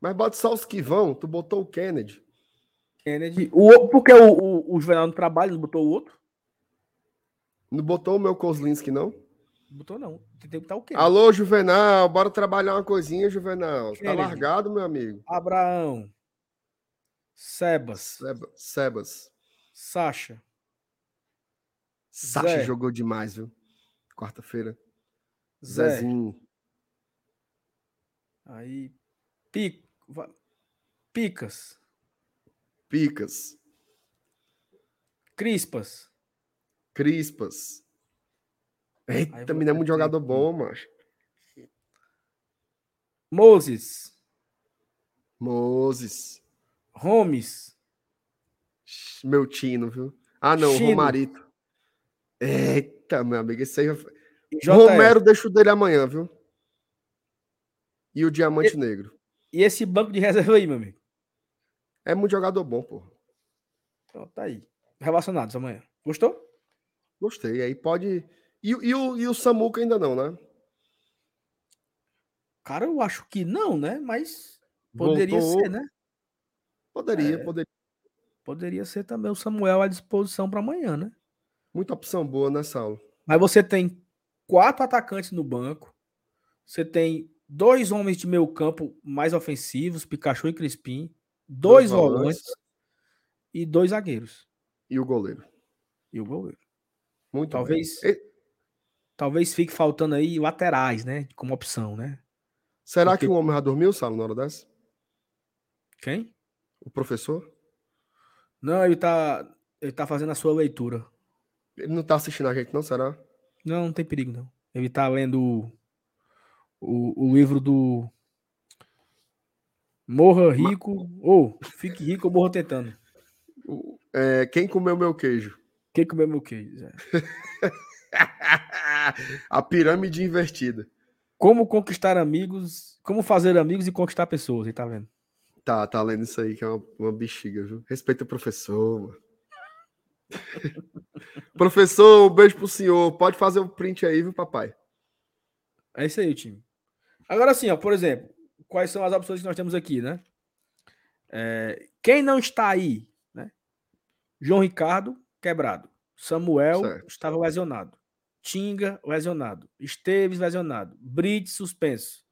Mas bota só os que vão. Tu botou o Kennedy. Kennedy. O, porque o, o, o Juvenal no trabalho não botou o outro? Não botou o meu Kozlinski, não? Não botou, não. Tem que botar o Kennedy. Alô, Juvenal. Bora trabalhar uma coisinha, Juvenal. Tá Kennedy. largado, meu amigo. Abraão. Sebas. Seba- Sebas. Sacha. Sacha Zé. jogou demais, viu? Quarta-feira. Zé. Zezinho. Aí. Pico. Picas. Picas. Crispas. Crispas. Eita, menino é muito jogador bom, macho. Moses. Moses. Holmes. Meu Tino, viu? Ah, não, Chino. Romarito. Eita, meu amigo, esse aí. E. Romero deixa o dele amanhã, viu? E o Diamante Negro. E esse banco de reserva aí, meu amigo? É muito jogador bom, pô. Então, tá aí. Relacionados amanhã. Gostou? Gostei. Aí pode. E, o- e o, e o Samuca ainda não, né? Cara, eu acho que não, né? Mas poderia Voltou. ser, né? Poderia, É. poderia. Poderia ser também o Samuel à disposição para amanhã, né? Muita opção boa nessa aula. Mas você tem quatro atacantes no banco. Você tem dois homens de meio campo mais ofensivos, Pikachu e Crispim. Dois, Dois volantes. e dois zagueiros. E o goleiro. E o goleiro. Muito Talvez, bem. Talvez fique faltando aí laterais, né? Como opção, né? Será Porque- que o homem já dormiu, Salo, na hora dessa? Quem? O professor? Não, ele tá, ele tá fazendo a sua leitura. Ele não tá assistindo a gente, não? Será? Não, não tem perigo, não. Ele tá lendo o, o, livro do Morra Rico, ou Fique Rico ou Morra Tentando. É, quem comeu meu queijo? Quem comeu meu queijo? É. [laughs] a pirâmide invertida. Como conquistar amigos, como fazer amigos e conquistar pessoas, aí tá vendo? Tá, tá lendo isso aí, que é uma, uma bexiga, viu? Respeita o professor, mano. [laughs] professor, um beijo pro senhor. Pode fazer o print aí, viu, papai? É isso aí, time. Agora sim, ó, por exemplo, quais são as opções que nós temos aqui, né? É, quem não está aí, né? João Ricardo, quebrado. Samuel Certo. estava lesionado. Tinga, lesionado. Esteves, lesionado. Brits, suspenso.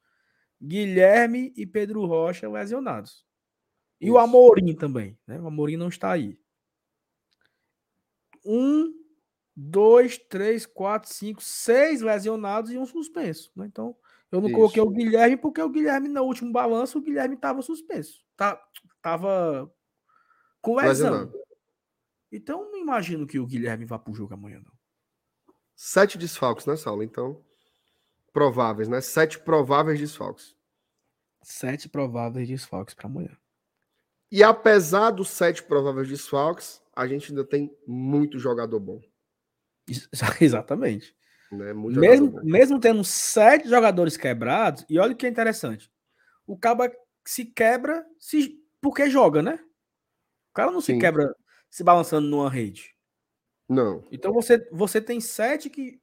Guilherme e Pedro Rocha, lesionados. E o Isso. Amorim também, né? O Amorim não está aí. Um, dois, três, quatro, cinco, seis lesionados e um suspenso. né? Então, eu não Isso. coloquei o Guilherme porque o Guilherme, no último balanço, o Guilherme estava suspenso. Tá, tava com lesão. Lesionado. Então, não imagino que o Guilherme vá pro jogo amanhã, não. Sete desfalques nessa aula, então. Prováveis, né? Sete prováveis desfalques. Sete prováveis desfalques para amanhã. E apesar dos sete prováveis desfalques, a gente ainda tem muito jogador bom. [laughs] Exatamente. Né? Mesmo, jogador bom. mesmo tendo sete jogadores quebrados, e olha o que é interessante. O caba se quebra se, porque joga, né? O cara não se Sim. quebra se balançando numa rede. Não. Então você, você tem sete que.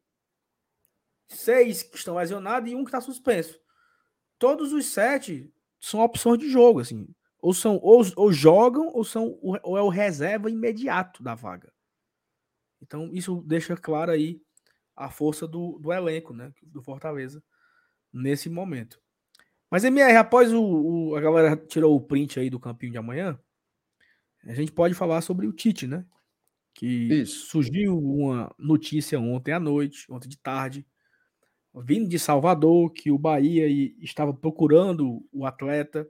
Seis que estão lesionados e um que está suspenso. Todos os sete são opções de jogo, assim. Ou são ou, ou jogam ou são ou é o reserva imediato da vaga. Então isso deixa claro aí a força do, do elenco, né, do Fortaleza nesse momento. Mas MR, após o, o- a galera tirou o print aí do campinho de amanhã, a gente pode falar sobre o Tite, né? Que Isso. surgiu uma notícia ontem à noite, ontem de tarde, vindo de Salvador, que o Bahia estava procurando o atleta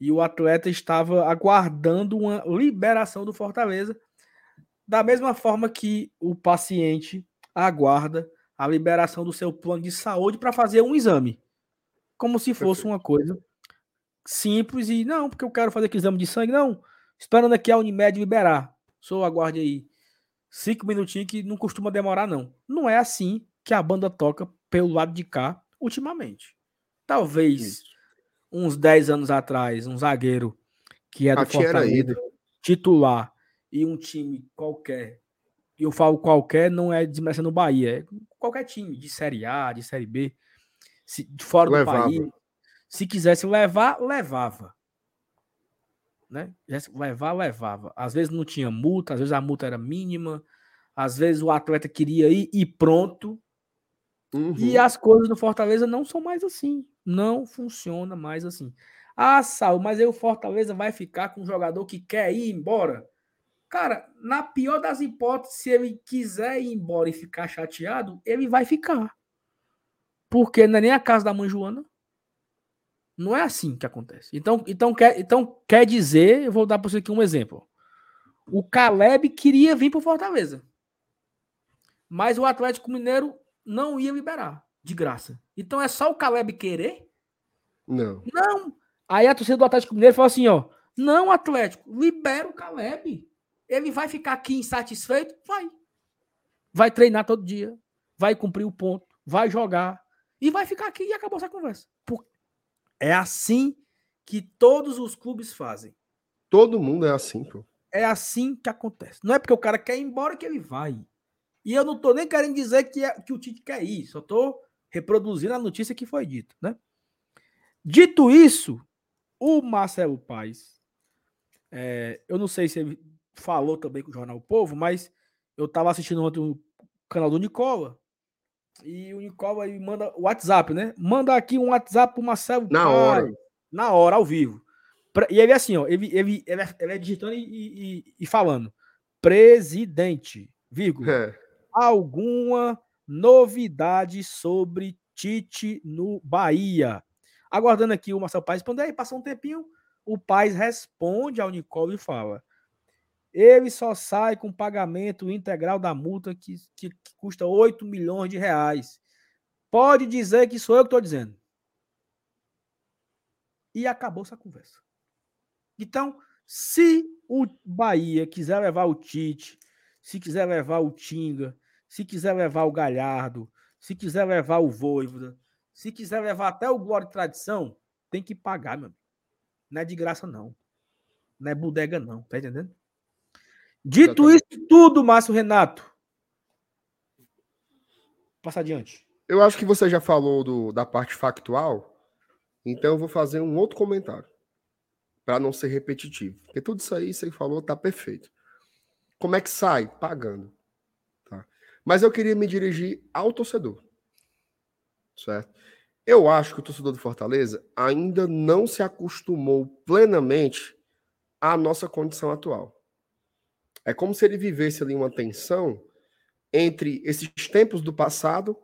e o atleta estava aguardando uma liberação do Fortaleza, da mesma forma que o paciente aguarda a liberação do seu plano de saúde para fazer um exame, como se fosse uma coisa simples e não, porque eu quero fazer aquele exame de sangue, não, esperando aqui a Unimed liberar. Sou aguarde aí cinco minutinhos que não costuma demorar, não. Não é assim que a banda toca pelo lado de cá ultimamente. Talvez Isso. Uns 10 anos atrás, um zagueiro que é do Fortaleza, titular, e um time qualquer, e eu falo qualquer, não é desmerecendo o Bahia, é qualquer time de Série A, de Série B, se, fora Levava. do país, se quisesse levar, levava. Né? Levar, levava. Às vezes não tinha multa, às vezes a multa era mínima, às vezes o atleta queria ir e pronto. Uhum. E as coisas no Fortaleza não são mais assim. Não funciona mais assim. Ah, Sal, mas aí o Fortaleza vai ficar com um jogador que quer ir embora? Cara, na pior das hipóteses, se ele quiser ir embora e ficar chateado, ele vai ficar. Porque não é nem a casa da mãe Joana. Não é assim que acontece. Então, então, quer, então quer dizer, eu vou dar para você aqui um exemplo. O Caleb queria vir para Fortaleza. Mas o Atlético Mineiro não ia liberar de graça. Então é só o Caleb querer? Não. Não. Aí a torcida do Atlético Mineiro falou assim, ó, não, Atlético, libera o Caleb. Ele vai ficar aqui insatisfeito? Vai. Vai treinar todo dia, vai cumprir o ponto, vai jogar e vai ficar aqui e acabou essa conversa. É assim que todos os clubes fazem. Todo mundo é assim, pô. É assim que acontece. Não é porque o cara quer ir embora que ele vai. E eu não tô nem querendo dizer que, é, que o Tite quer ir, só tô reproduzindo a notícia que foi dita, né? Dito isso, o Marcelo Paes, é, eu não sei se ele falou também com o Jornal o Povo, mas eu estava assistindo ontem o canal do Nicola e o Nicola aí manda o WhatsApp, né? Manda aqui um WhatsApp pro Marcelo Na Paes, hora. Na hora, ao vivo. E ele é assim, ó, ele, ele, ele, é, ele é digitando e, e, e, falando. Presidente, vírgula. É alguma novidade sobre Tite no Bahia. Aguardando aqui o Marcelo Paes responder, aí passou um tempinho, o Paes responde ao Nicole e fala: ele só sai com pagamento integral da multa que, que, que custa 8 milhões de reais. Pode dizer que sou eu que estou dizendo. E acabou essa conversa. Então, se o Bahia quiser levar o Tite, se quiser levar o Tinga, se quiser levar o Galhardo, se quiser levar o Voivoda, se quiser levar até o Glória e Tradição, tem que pagar, meu amigo. Não é de graça, não. Não é bodega, não. Tá entendendo? Dito Exatamente. isso tudo, Márcio Renato. Passa adiante. Eu acho que você já falou do, da parte factual, então eu vou fazer um outro comentário. Para não ser repetitivo. Porque tudo isso aí, você falou, tá perfeito. Como é que sai? Pagando. Mas eu queria me dirigir ao torcedor. Certo? Eu acho que o torcedor do Fortaleza ainda não se acostumou plenamente à nossa condição atual. É como se ele vivesse ali uma tensão entre esses tempos do passado,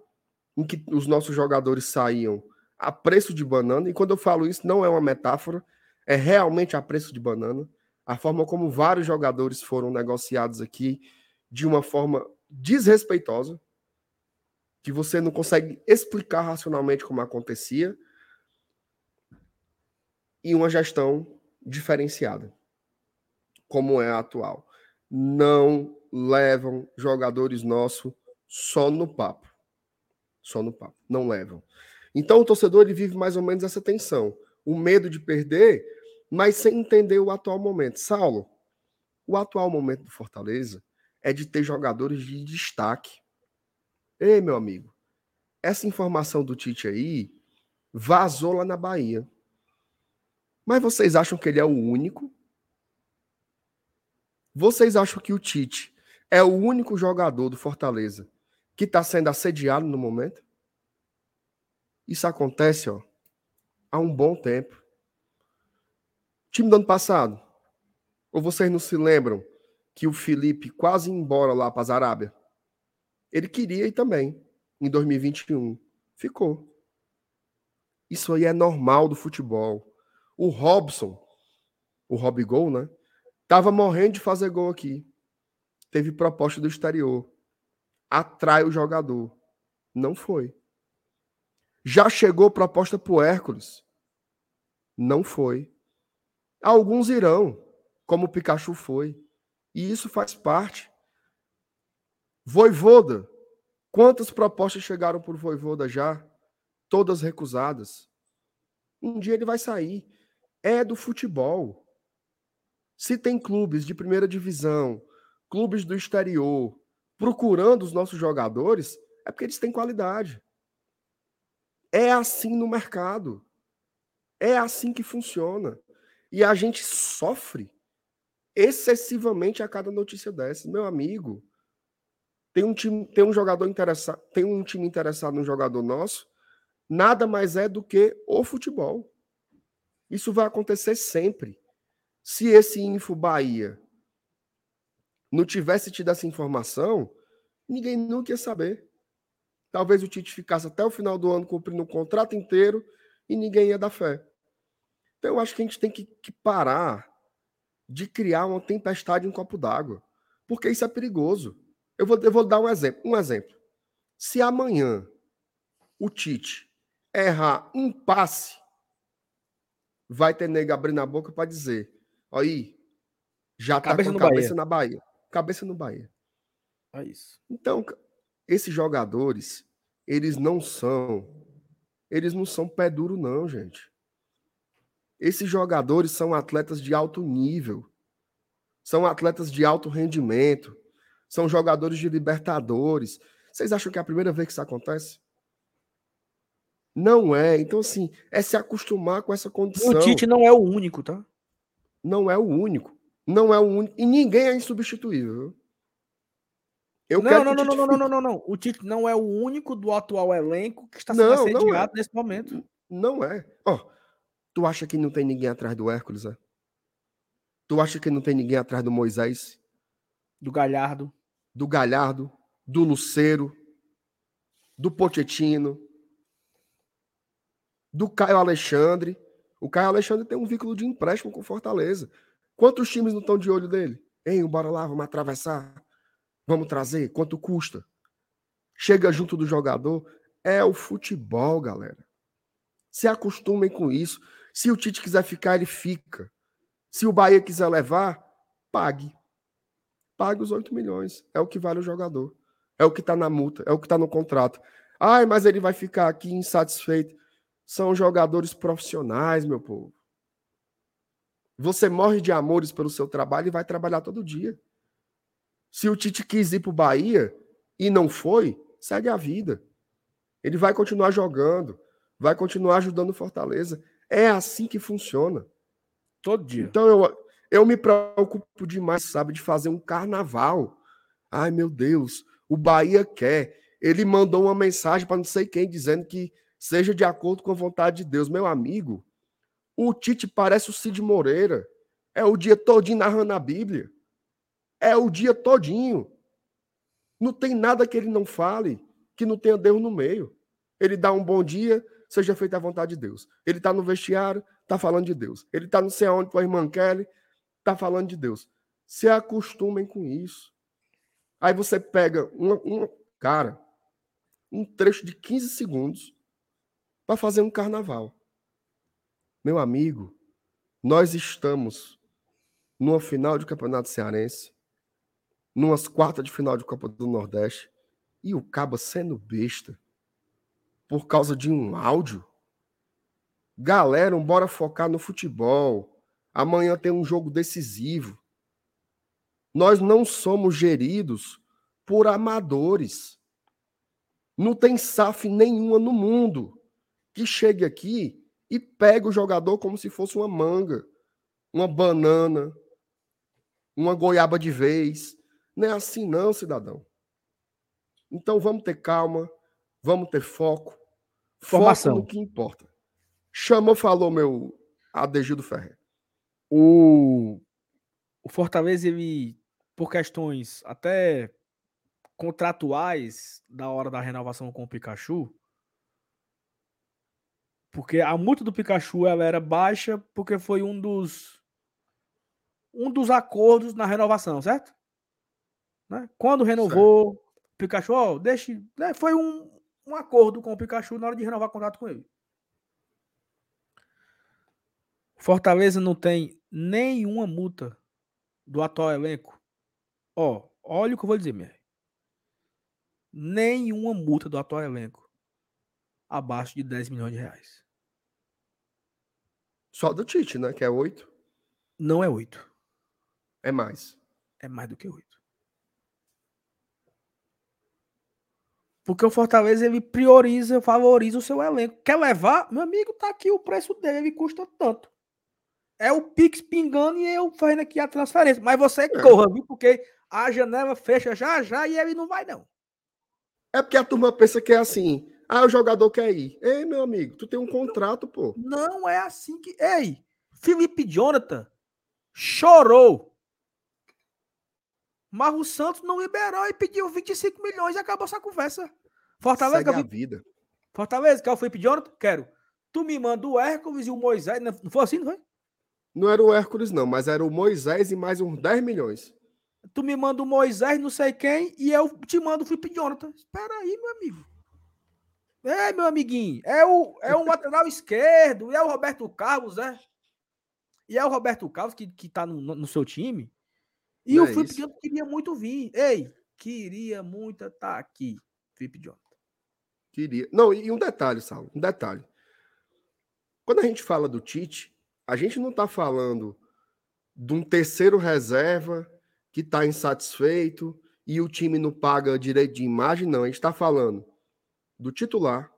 em que os nossos jogadores saíam a preço de banana, e quando eu falo isso, não é uma metáfora, é realmente a preço de banana. A forma como vários jogadores foram negociados aqui de uma forma desrespeitosa, que você não consegue explicar racionalmente como acontecia, e uma gestão diferenciada, como é a atual. Não levam jogadores nossos só no papo. Só no papo. Não levam. Então o torcedor ele vive mais ou menos essa tensão. O medo de perder, mas sem entender o atual momento. Saulo, o atual momento do Fortaleza é de ter jogadores de destaque. Ei, meu amigo, essa informação do Tite aí vazou lá na Bahia. Mas vocês acham que ele é o único? Vocês acham que o Tite é o único jogador do Fortaleza que está sendo assediado no momento? Isso acontece, ó, há um bom tempo. Time do ano passado. Ou vocês não se lembram que o Felipe quase embora lá para as Arábia. Ele queria ir também, em 2021. Ficou. Isso aí é normal do futebol. O Robson, o Rob Gol, né? Tava morrendo de fazer gol aqui. Teve proposta do exterior. Atrai o jogador. Não foi. Já chegou proposta pro Hércules. Não foi. Alguns irão, como o Pikachu foi. E isso faz parte. Voivoda. Quantas propostas chegaram por Voivoda já? Todas recusadas. Um dia ele vai sair. É do futebol. Se tem clubes de primeira divisão, clubes do exterior, procurando os nossos jogadores, é porque eles têm qualidade. É assim no mercado. É assim que funciona. E a gente sofre excessivamente a cada notícia dessa. Meu amigo, tem um time, tem um jogador interessado, tem um time interessado no jogador nosso, nada mais é do que o futebol. Isso vai acontecer sempre. Se esse Info Bahia não tivesse tido essa informação, ninguém nunca ia saber. Talvez o Tite ficasse até o final do ano cumprindo o contrato inteiro e ninguém ia dar fé. Então eu acho que a gente tem que, que parar de criar uma tempestade em um copo d'água, porque isso é perigoso. Eu vou, eu vou dar um exemplo. Um exemplo. Se amanhã o Tite errar um passe, vai ter nego abrindo a boca para dizer: aí, já tá cabeça com cabeça Bahia. na Bahia. Cabeça no Bahia. É isso. Então, esses jogadores, eles não são. Eles não são pé duro, não, gente. Esses jogadores são atletas de alto nível. São atletas de alto rendimento. São jogadores de Libertadores. Vocês acham que é a primeira vez que isso acontece? Não é. Então, assim, é se acostumar com essa condição. O Tite não é o único, tá? Não é o único. Não é o único. E ninguém é insubstituível. Eu não, não, não, não, não, não, não, não. O Tite não é o único do atual elenco que está sendo não, assediado não é. nesse momento. Não é. Ó, oh, tu acha que não tem ninguém atrás do Hércules, é? Tu acha que não tem ninguém atrás do Moisés? Do Galhardo. Do Galhardo, do Luceiro, do Pochettino, do Caio Alexandre. O Caio Alexandre tem um vínculo de empréstimo com Fortaleza. Quantos times não estão de olho dele? Hein, bora lá, vamos atravessar. Vamos trazer. Quanto custa? Chega junto do jogador. É o futebol, galera. Se acostumem com isso. Se o Tite quiser ficar, ele fica. Se o Bahia quiser levar, pague. Pague os 8 milhões. É o que vale o jogador. É o que está na multa. É o que está no contrato. Ai, mas ele vai ficar aqui insatisfeito. São jogadores profissionais, meu povo. Você morre de amores pelo seu trabalho e vai trabalhar todo dia. Se o Tite quis ir para o Bahia e não foi, segue a vida. Ele vai continuar jogando, vai continuar ajudando o Fortaleza. É assim que funciona. Todo dia. Então eu, eu me preocupo demais, sabe, de fazer um carnaval. Ai, meu Deus, o Bahia quer. Ele mandou uma mensagem para não sei quem dizendo que seja de acordo com a vontade de Deus. Meu amigo, o Tite parece o Cid Moreira. É o dia todinho narrando a Bíblia. É o dia todinho. Não tem nada que ele não fale que não tenha Deus no meio. Ele dá um bom dia, seja feita a vontade de Deus. Ele está no vestiário, está falando de Deus. Ele está não sei aonde com a irmã Kelly, está falando de Deus. Se acostumem com isso. Aí você pega uma cara, um trecho de 15 segundos para fazer um carnaval. Meu amigo, nós estamos numa final de campeonato cearense, numas quartas de final de Copa do Nordeste, e o Caba sendo besta por causa de um áudio. Galera, bora focar no futebol. Amanhã tem um jogo decisivo. Nós não somos geridos por amadores. Não tem SAF nenhuma no mundo que chegue aqui e pegue o jogador como se fosse uma manga, uma banana, uma goiaba de vez. Não é assim, não, cidadão. Então vamos ter calma, vamos ter foco. Formação. Foco no que importa. Chamou, falou meu Adegildo Ferrer. O, o Fortaleza, ele, por questões até contratuais da hora da renovação com o Pikachu, porque a multa do Pikachu ela era baixa porque foi um dos um dos acordos na renovação, certo? Né? Quando renovou certo. o Pikachu, ó, deixe, né? foi um, um acordo com o Pikachu na hora de renovar o contrato com ele. Fortaleza não tem nenhuma multa do atual elenco. Ó, olha o que eu vou dizer, minha. nenhuma multa do atual elenco abaixo de 10 milhões de reais. Só do Tite, né? Que é 8. Não é 8. É mais. É mais do que 8. Porque o Fortaleza ele prioriza, favoriza o seu elenco. Quer levar? Meu amigo, tá aqui o preço dele, ele custa tanto. É o Pix pingando e eu fazendo aqui a transferência. Mas você é. corra, viu? Porque a janela fecha já já e ele não vai, não. É porque a turma pensa que é assim. Ah, o jogador quer ir. Ei, meu amigo, tu tem um contrato, pô. Não é assim que. Ei, Felipe Jonathan chorou mas o Santos não liberou e pediu 25 milhões e acabou essa conversa. Fortaleza, Segue a vida. Fortaleza, quer o Felipe Jonathan? Quero. Tu me manda o Hércules e o Moisés. Não foi assim, não foi? Não era o Hércules, não, mas era o Moisés e mais uns 10 milhões. Tu me manda o Moisés, não sei quem, e eu te mando o Felipe Jonathan. Espera aí, meu amigo. É, meu amiguinho. É o, é o lateral [laughs] esquerdo, e é o Roberto Carlos, é. E é o Roberto Carlos que, que tá no, no seu time. E não o é Felipe isso. Jonathan queria muito vir. Ei, queria muito estar tá aqui, Felipe Jonathan. Queria. Não, e um detalhe, Saulo, um detalhe. Quando a gente fala do Tite, a gente não está falando de um terceiro reserva que está insatisfeito e o time não paga direito de imagem, não. A gente está falando do titular,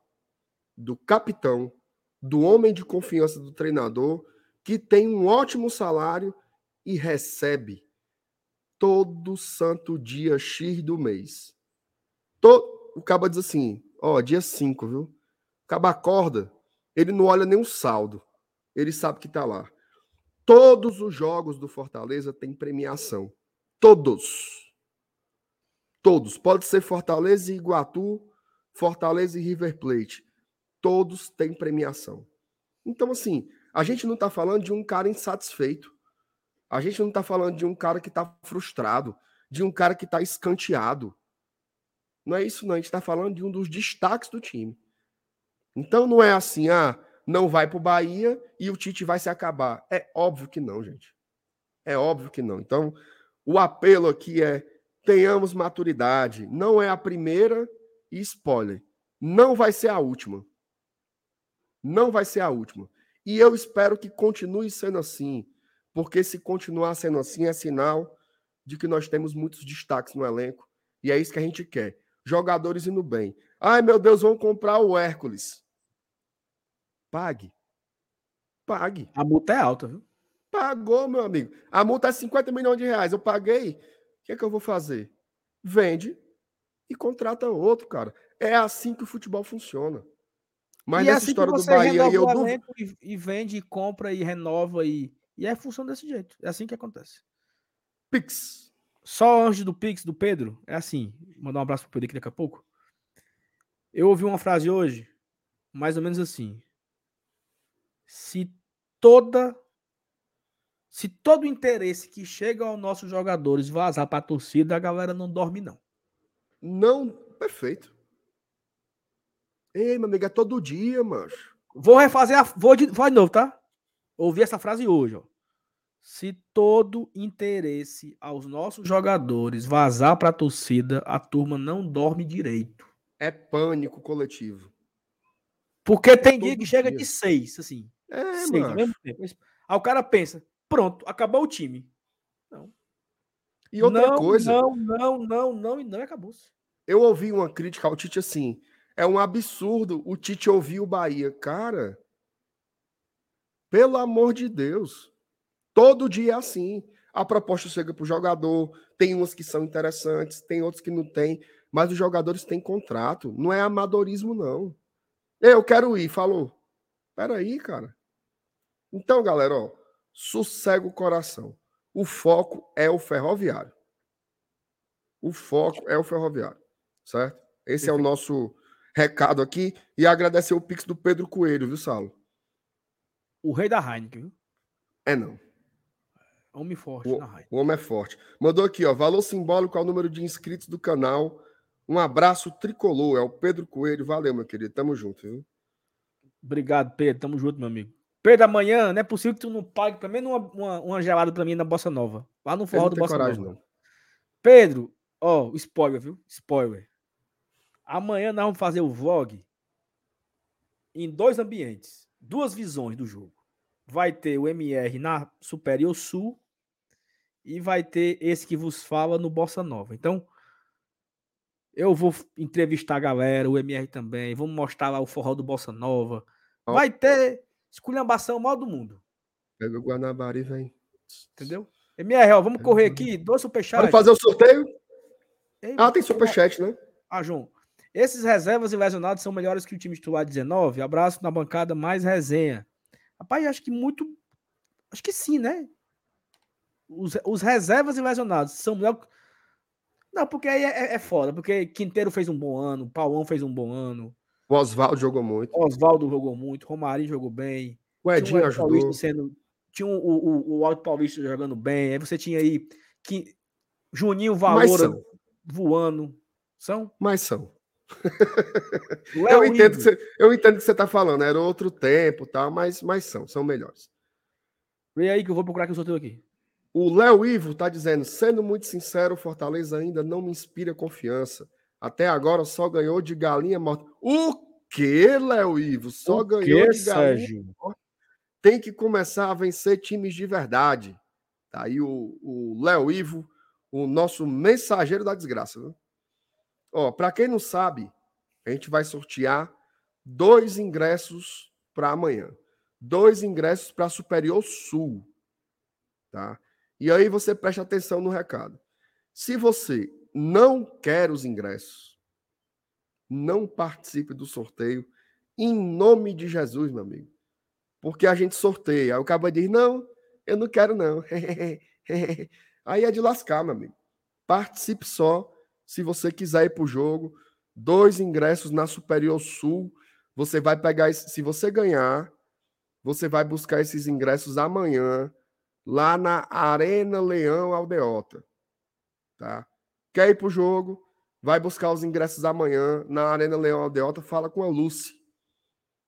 do capitão, do homem de confiança do treinador, que tem um ótimo salário e recebe todo santo dia X do mês. To... O caba diz assim, ó, dia 5, viu? O caba acorda, ele não olha o saldo. Ele sabe que tá lá. Todos os jogos do Fortaleza têm premiação. Todos. Todos. Pode ser Fortaleza e Iguatu, Fortaleza e River Plate. Todos têm premiação. Então, assim, a gente não está falando de um cara insatisfeito. A gente não está falando de um cara que está frustrado, de um cara que está escanteado. Não é isso, não. A gente está falando de um dos destaques do time. Então não é assim, ah, não vai para o Bahia e o Tite vai se acabar. É óbvio que não, gente. É óbvio que não. Então, o apelo aqui é tenhamos maturidade. Não é a primeira e spoiler. Não vai ser a última. Não vai ser a última. E eu espero que continue sendo assim. Porque se continuar sendo assim, é sinal de que nós temos muitos destaques no elenco. E é isso que a gente quer. Jogadores indo bem. Ai, meu Deus, vão comprar o Hércules. Pague. Pague. A multa é alta, viu? Pagou, meu amigo. A multa é 50 milhões de reais. Eu paguei. O que é que eu vou fazer? Vende e contrata outro, cara. É assim que o futebol funciona. Mas e nessa assim história do Bahia eu duvido. E vende, compra e renova e e é função desse jeito. É assim que acontece. Pix. Só antes do Pix do Pedro, é assim. Mandar um abraço pro Pedro aqui daqui a pouco. Eu ouvi uma frase hoje, mais ou menos assim. Se toda. Se todo o interesse que chega aos nossos jogadores vazar para a torcida, a galera não dorme, não. Não, perfeito. Ei, meu amigo, é todo dia, macho. Vou refazer a. Vou de, vou de novo, tá? Ouvi essa frase hoje, ó. Se todo interesse aos nossos jogadores vazar para a torcida, a turma não dorme direito. É pânico coletivo. Porque é tem dia que chega dia. de seis, assim. É, seis, tempo. Aí o cara pensa, pronto, acabou o time. Não. E outra não, coisa. Não, não, não, não, e não acabou-se. Eu ouvi uma crítica ao Tite assim. É um absurdo o Tite ouvir o Bahia. Cara, pelo amor de Deus. Todo dia é assim. A proposta chega para o jogador, tem umas que são interessantes, tem outras que não tem, mas os jogadores têm contrato. Não é amadorismo, não. Eu quero ir, falou. Peraí, cara. Então, galera, ó, sossega o coração. O foco é o ferroviário. O foco é o ferroviário, certo? Esse é o nosso recado aqui. E agradecer o Pix do Pedro Coelho, viu, Salo? O rei da Heineken, viu? É não. Homem forte o, na. O homem é forte. Mandou aqui, ó. Valor simbólico ao número de inscritos do canal. Um abraço tricolor. É o Pedro Coelho. Valeu, meu querido. Tamo junto, viu? Obrigado, Pedro. Tamo junto, meu amigo. Pedro, amanhã não é possível que tu não pague pelo menos uma, uma, uma gelada pra mim na Bossa Nova. Lá no forró do Bossa coragem, Nova. Não. Pedro, ó, spoiler, viu? Spoiler. Amanhã nós vamos fazer o vlog em dois ambientes, duas visões do jogo. Vai ter o MR na Superior Sul e vai ter esse que vos fala no Bossa Nova. Então, eu vou entrevistar a galera, o MR também, vamos mostrar lá o forró do Bossa Nova. Vai ter esculhambação mal do mundo. Pega o Guanabara e vem. Entendeu? MR, ó, vamos correr aqui, dois superchats. Vamos fazer o sorteio? Ei, Ah, tem superchat, né? Ah, João. Esses reservas e lesionados são melhores que o time titular 19. Abraço na bancada mais resenha. Rapaz, acho que muito. Acho que sim, né? Os, os reservas e lesionados são melhores. Não, porque aí é, é foda. Porque Quinteiro fez um bom ano, Paulão fez um bom ano, O Oswaldo jogou muito. Oswaldo jogou muito, Romarinho jogou bem. O tinha Edinho Elton ajudou. Paulista sendo, tinha o, o, o Alto Paulista jogando bem. Aí você tinha aí que, Juninho Valora voando. São? Mas são. [laughs] Eu entendo, que você, eu entendo o que você tá falando. Era outro tempo, tal, mas, mas são. São melhores. Vem aí que eu vou procurar aqui o sorteio aqui. O Léo Ivo tá dizendo, sendo muito sincero, o Fortaleza ainda não me inspira confiança. Até agora só ganhou de galinha morta. O que, Léo Ivo? Só O ganhou de galinha. Sérgio? Tem que começar a vencer times de verdade. Tá aí o Léo Ivo, o nosso mensageiro da desgraça. Viu? Ó, para quem não sabe, a gente vai sortear dois ingressos para amanhã. Dois ingressos para Superior Sul. Tá? E aí você presta atenção no recado. Se você não quer os ingressos, não participe do sorteio em nome de Jesus, meu amigo. Porque a gente sorteia. Aí o cara diz: Não, eu não quero, não. [laughs] aí é de lascar, meu amigo. Participe só se você quiser ir para o jogo. Dois ingressos na Superior Sul. Você vai pegar. esse- Se você ganhar, você vai buscar esses ingressos amanhã lá na Arena Leão Aldeota. Tá? Quer ir para o jogo? Vai buscar os ingressos amanhã na Arena Leão Aldeota. Fala com a Lucy.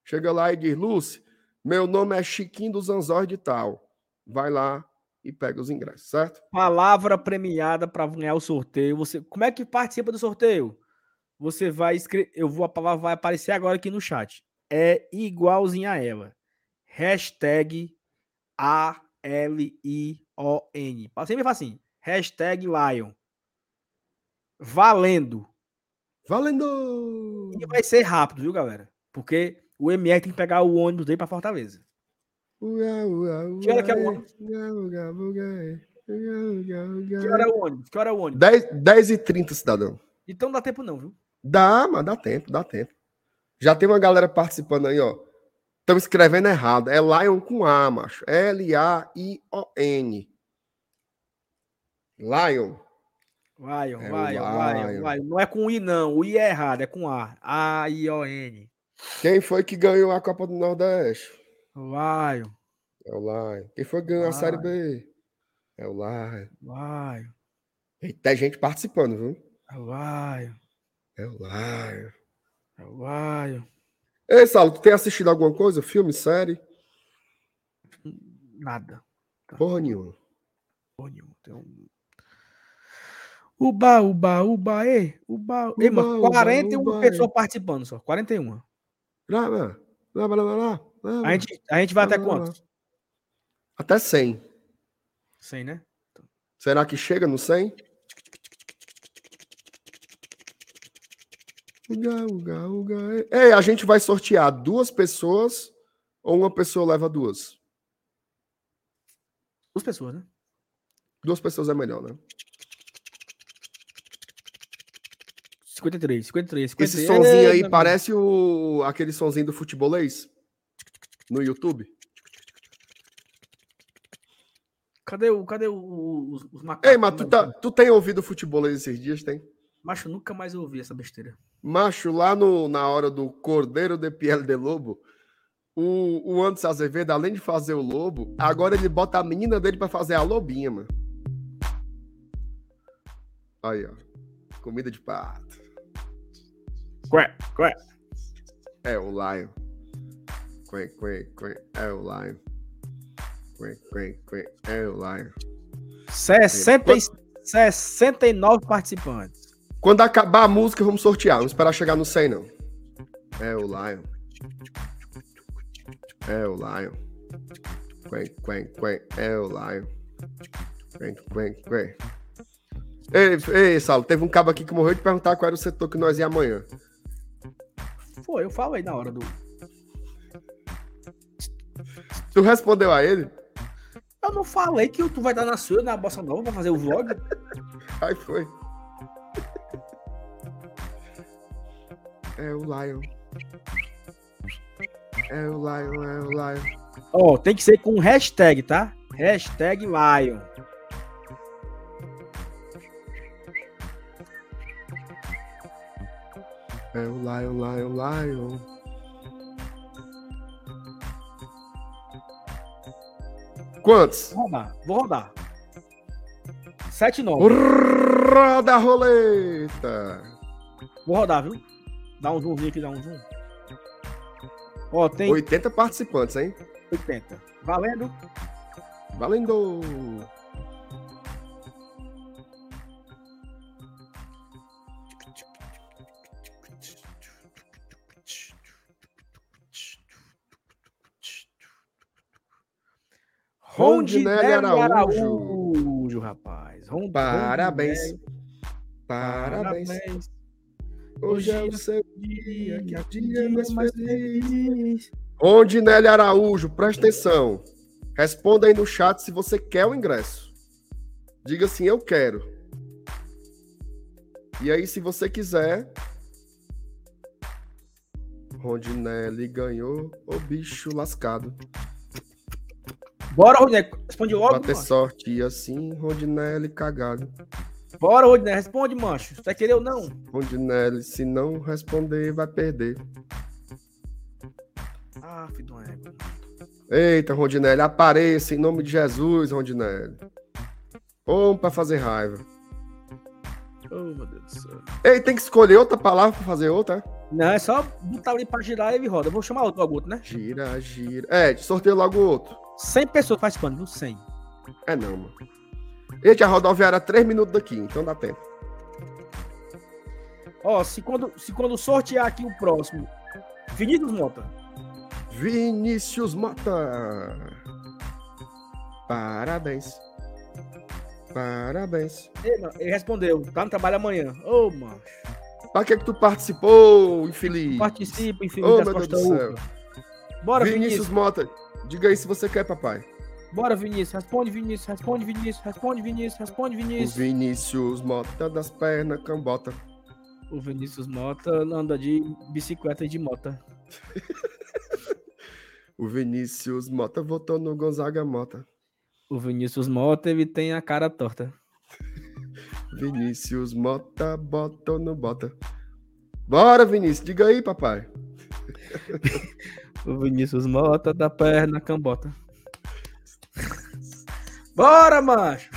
Chega lá e diz: Lucy, meu nome é Chiquinho dos Anzóis de Tal. Vai lá e pega os ingressos, certo? Palavra premiada para ganhar o sorteio. Você, como é que participa do sorteio? Você vai escrever, eu vou a palavra vai aparecer agora aqui no chat. É igualzinha a ela. Hashtag A L I O N. Sempre fala assim. Hashtag Lion. Valendo. Valendo! E vai ser rápido, viu, galera? Porque o MR tem que pegar o ônibus dele para Fortaleza. Uá, uá, uá, Que hora que é o ônibus? Que hora é o ônibus? Que hora é o ônibus? 10, 10 e 30, cidadão. Então não dá tempo não, viu? Dá, mas dá tempo, dá tempo. Já tem uma galera participando aí, ó. Estão escrevendo errado. É Lion com A, macho. L-A-I-O-N. Lion. Lion, É o Lion, Lion, Lion. Lion. Não é com I, não. O I é errado, é com A. A-I-O-N. Quem foi que ganhou a Copa do Nordeste? Lion, É o Lion. Quem foi que ganhou a Série Lion. B? É o Lion. Lion, E tem gente participando, viu? é o Lion, É o Lion. é o Lion. Ei, Saulo, tu tem assistido alguma coisa? Filme, série? Nada. Porra nenhuma. Porra nenhuma. Tem um... Uba, uba, uba, e, uba. Ei, mano, Uba, uba, 41 uba, pessoas participando só. 41. Lá, lá, lá, lá, lá, lá, lá. A gente, a gente vai até Lá, lá. quantos? Até 100. 100, né? Será que chega no 100? Uga, uga, uga. Ei, a gente vai sortear duas pessoas ou uma pessoa leva duas? Duas pessoas, né? Duas pessoas é melhor, né? 53, 53, 53. Esse sonzinho aí Eita, parece o aquele sonzinho do futebolês no YouTube. Cadê, o, cadê o- os, os macacos? Ei, mas tu, tá, tu tem ouvido futebolês esses dias, tem? Macho, nunca mais ouvi essa besteira. Macho, lá no, na hora do Cordeiro de Piel de Lobo, o, o Anderson Azevedo, além de fazer o lobo, agora ele bota a menina dele pra fazer a lobinha, mano. Aí, ó. Comida de pato. Qué, qué. É o Lion. Quen, quen, quen. É o Lion. Quen, quen, quen. É o Lion. 60, e- 69 participantes. Quando acabar a música, vamos sortear. Vamos esperar chegar no 100, não. É o Lion. É o Lion. Quen, quen, quen. É o Lion. Quen, quen, quen. Ei, ei, Saulo, teve um cabo aqui que morreu de perguntar qual era o setor que nós ia amanhã. Foi, eu falei na hora do. Tu respondeu a ele? Eu não falei que tu vai estar na sua, na Bossa Nova, pra fazer o vlog. [laughs] Aí foi. É o Lion. É o Lion, é o Lion. Ó, tem que ser com hashtag, tá? Hashtag Lion. É o Lion, Lion, Lion. Quantos? Vou rodar, vou rodar. 7 9. Roda a roleta. Vou rodar, viu? Dá um zoomzinho aqui, dá um zoom. Ó, tem 80 participantes, hein? 80. Valendo? Valendo! Rondinelli Araújo. Araújo, rapaz. Rond- Parabéns. Rondinelli, Parabéns. Hoje é o seu dia, que é o dia mais mais feliz. feliz. Rondinelli Araújo, presta atenção. Responda aí no chat se você quer o ingresso. Diga assim, eu quero. E aí, se você quiser. Rondinelli ganhou o bicho lascado. Bora, Rodinelli. Responde logo, Pra ter mano. sorte e assim, Rondinelli cagado. Bora, Rodinelli. Responde, mancho. Você vai querer ou não? Rondinelli, se não responder, vai perder. Ah, filho uma égua. Eita, Rondinelli, apareça em nome de Jesus, Rondinelli. Ou pra fazer raiva. Oh, meu Deus do céu. Ei, tem que escolher outra palavra pra fazer outra? é? Não, é só botar ali pra girar e ele roda. Eu vou chamar outro logo, outro, né? Gira, gira. É, sorteio logo o outro. 100 pessoas participando, viu? 100. É não, mano. Eita, a rodoviária é 3 minutos daqui, então dá tempo. Ó, se quando, se quando sortear aqui o próximo, Vinícius Mota. Vinícius Mota. Parabéns. Parabéns. Ele, ele respondeu, tá no trabalho amanhã. Ô, mano. Pra que que tu participou, infeliz? Participa, enfim, Oh, das meu Deus do céu. Bora, Vinícius Vinícius. Mota. Diga aí se você quer, papai. Bora, Vinícius. Responde, Vinícius. Responde, Vinícius. Responde, Vinícius. Responde, O Vinícius. Vinícius Mota das pernas cambota. O Vinícius Mota anda de bicicleta e de moto. [laughs] O Vinícius Mota votou no Gonzaga Mota. O Vinícius Mota, ele tem a cara torta. [laughs] Vinícius Mota bota ou não bota? Bora, Vinícius, diga aí, papai. [laughs] O Vinícius Mota da perna cambota. Bora, macho!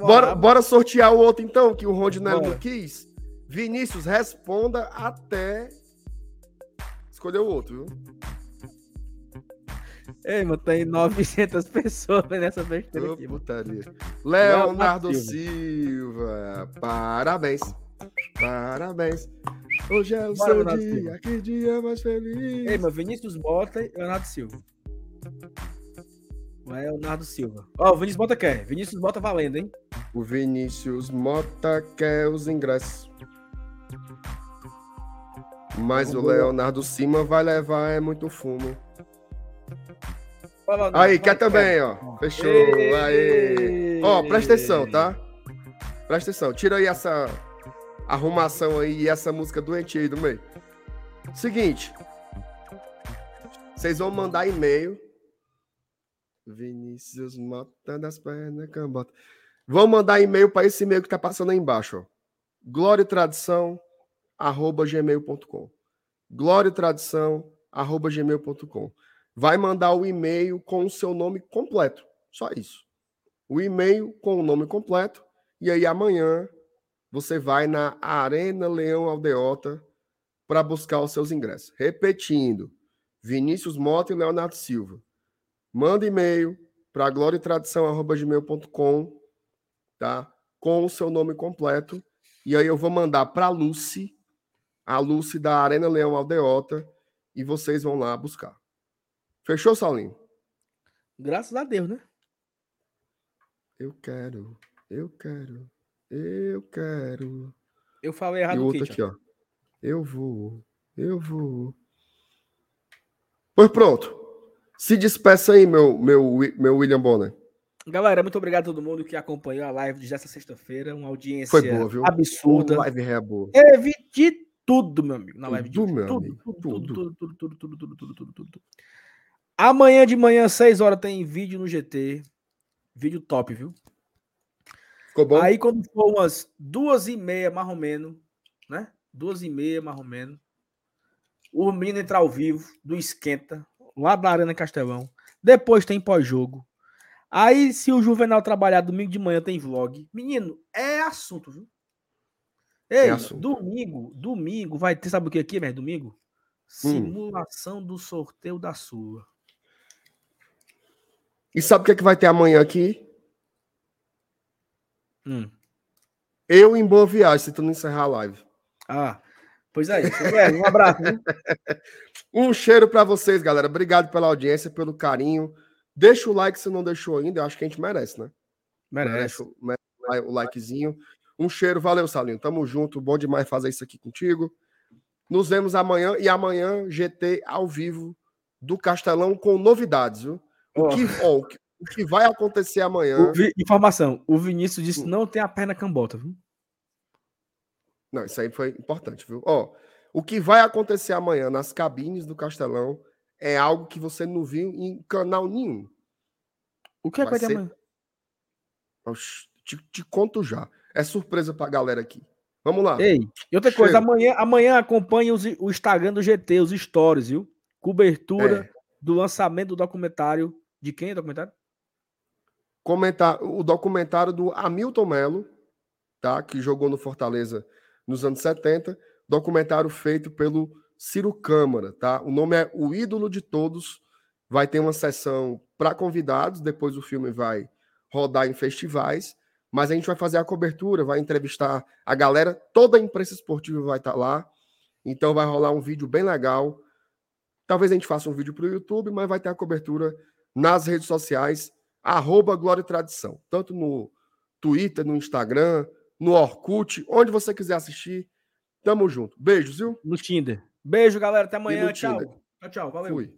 Bora, bora sortear o outro então, que o Rondinelli não quis. Vinícius, responda até escolher o outro, viu? Ei, mano, tem 900 [laughs] pessoas nessa besteira aqui, putaria. Leonardo Silva. Parabéns. Parabéns. Hoje é o Bora, seu Leonardo dia, Silva. que dia mais feliz. Ei, mano, Vinícius Mota e Leonardo Silva. Leonardo Silva. Ó, o Vinícius Mota quer. Vinícius Mota valendo, hein? O Vinícius Mota quer os ingressos. Mas o. Leonardo Cima vai levar é muito fumo. Fala, Aí, quer também, ó. Fechou. Ei! Aí. Ó, presta atenção, tá? Presta atenção. Tira aí essa arrumação aí e essa música doente aí do meio. Seguinte. Vocês vão mandar e-mail. Vinícius Mota das pernas cambota. Vão mandar e-mail para esse e-mail que tá passando aí embaixo, ó. Glória e tradição arroba gmail.com. Glória e tradição arroba gmail.com. Vai mandar o e-mail com o seu nome completo. Só isso. O e-mail com o nome completo. E aí amanhã você vai na Arena Leão Aldeota para buscar os seus ingressos. Repetindo, Vinícius Mota e Leonardo Silva. Manda e-mail para gloriatradição.gmail.com, tá? Com o seu nome completo E aí eu vou mandar para a Lucy, a Lucy da Arena Leão Aldeota, e vocês vão lá buscar. Fechou, Saulinho? Graças a Deus, né? Eu quero, eu quero, eu quero. Eu falei errado E outro aqui, aqui, ó. Eu vou, eu vou. Pois pronto. Se despeça aí, meu, meu, meu William Bonner. Galera, muito obrigado a todo mundo que acompanhou a live desta sexta-feira. Uma audiência Foi boa, viu? absurda. Live é boa. Teve de tudo, meu amigo, na live de Tudo, hoje. meu Tudo, amigo, tudo, tudo. tudo, tudo, tudo, tudo, tudo, tudo, tudo, tudo, tudo. Amanhã de manhã, 6 horas, tem vídeo no GT. Vídeo top, viu? Ficou bom? Aí, quando for umas duas e meia, mais ou menos, né? Duas e meia, mais ou menos. O menino entra ao vivo, do Esquenta, lá da Arena Castelão. Depois tem pós-jogo. Aí, se o Juvenal trabalhar domingo de manhã, tem vlog. Menino, é assunto, viu? Ei, É assunto. domingo, domingo vai ter, sabe o que aqui, mesmo? Domingo? Hum. Simulação do sorteio da sua. E sabe o que, é que vai ter amanhã aqui? Hum. Eu em boa viagem, tentando encerrar a live. Ah, pois é, isso. É, um abraço, viu? [laughs] Um cheiro para vocês, galera. Obrigado pela audiência, pelo carinho. Deixa o like se não deixou ainda. Eu acho que a gente merece, né? Merece. o- merece o likezinho. Um cheiro, valeu, Salinho. Tamo junto. Bom demais fazer isso aqui contigo. Nos vemos amanhã e amanhã GT ao vivo do Castelão com novidades, viu? O, Ó. que, o, que, o que vai acontecer amanhã. O Vi- Informação: o Vinícius disse que não tem a perna cambota, viu? Não, isso aí foi importante, viu? Ó, o que vai acontecer amanhã nas cabines do Castelão é algo que você não viu em canal nenhum. O que é que vai ter ser- amanhã? Oxi, Te, te conto já. É surpresa pra galera aqui. Vamos lá. Ei, e outra coisa, Cheiro. amanhã, amanhã acompanhe os- o Instagram do GT, os stories, viu? Cobertura É. do lançamento do documentário. De quem é o documentário? Comentar o documentário do Hamilton Melo, tá? Que jogou no Fortaleza nos anos 70. Documentário feito pelo Ciro Câmara, tá? O nome é O Ídolo de Todos. Vai ter uma sessão para convidados, depois o filme vai rodar em festivais, mas a gente vai fazer a cobertura, vai entrevistar a galera, toda a imprensa esportiva vai estar lá. Então vai rolar um vídeo bem legal. Talvez a gente faça um vídeo para o YouTube, mas vai ter a cobertura nas redes sociais, arroba Glória e Tradição, tanto no Twitter, no Instagram, no Orkut, onde você quiser assistir. Tamo junto. Beijos, viu? No Tinder. Beijo, galera. Até amanhã. Tchau. Tinder. Tchau, tchau. Valeu. Fui.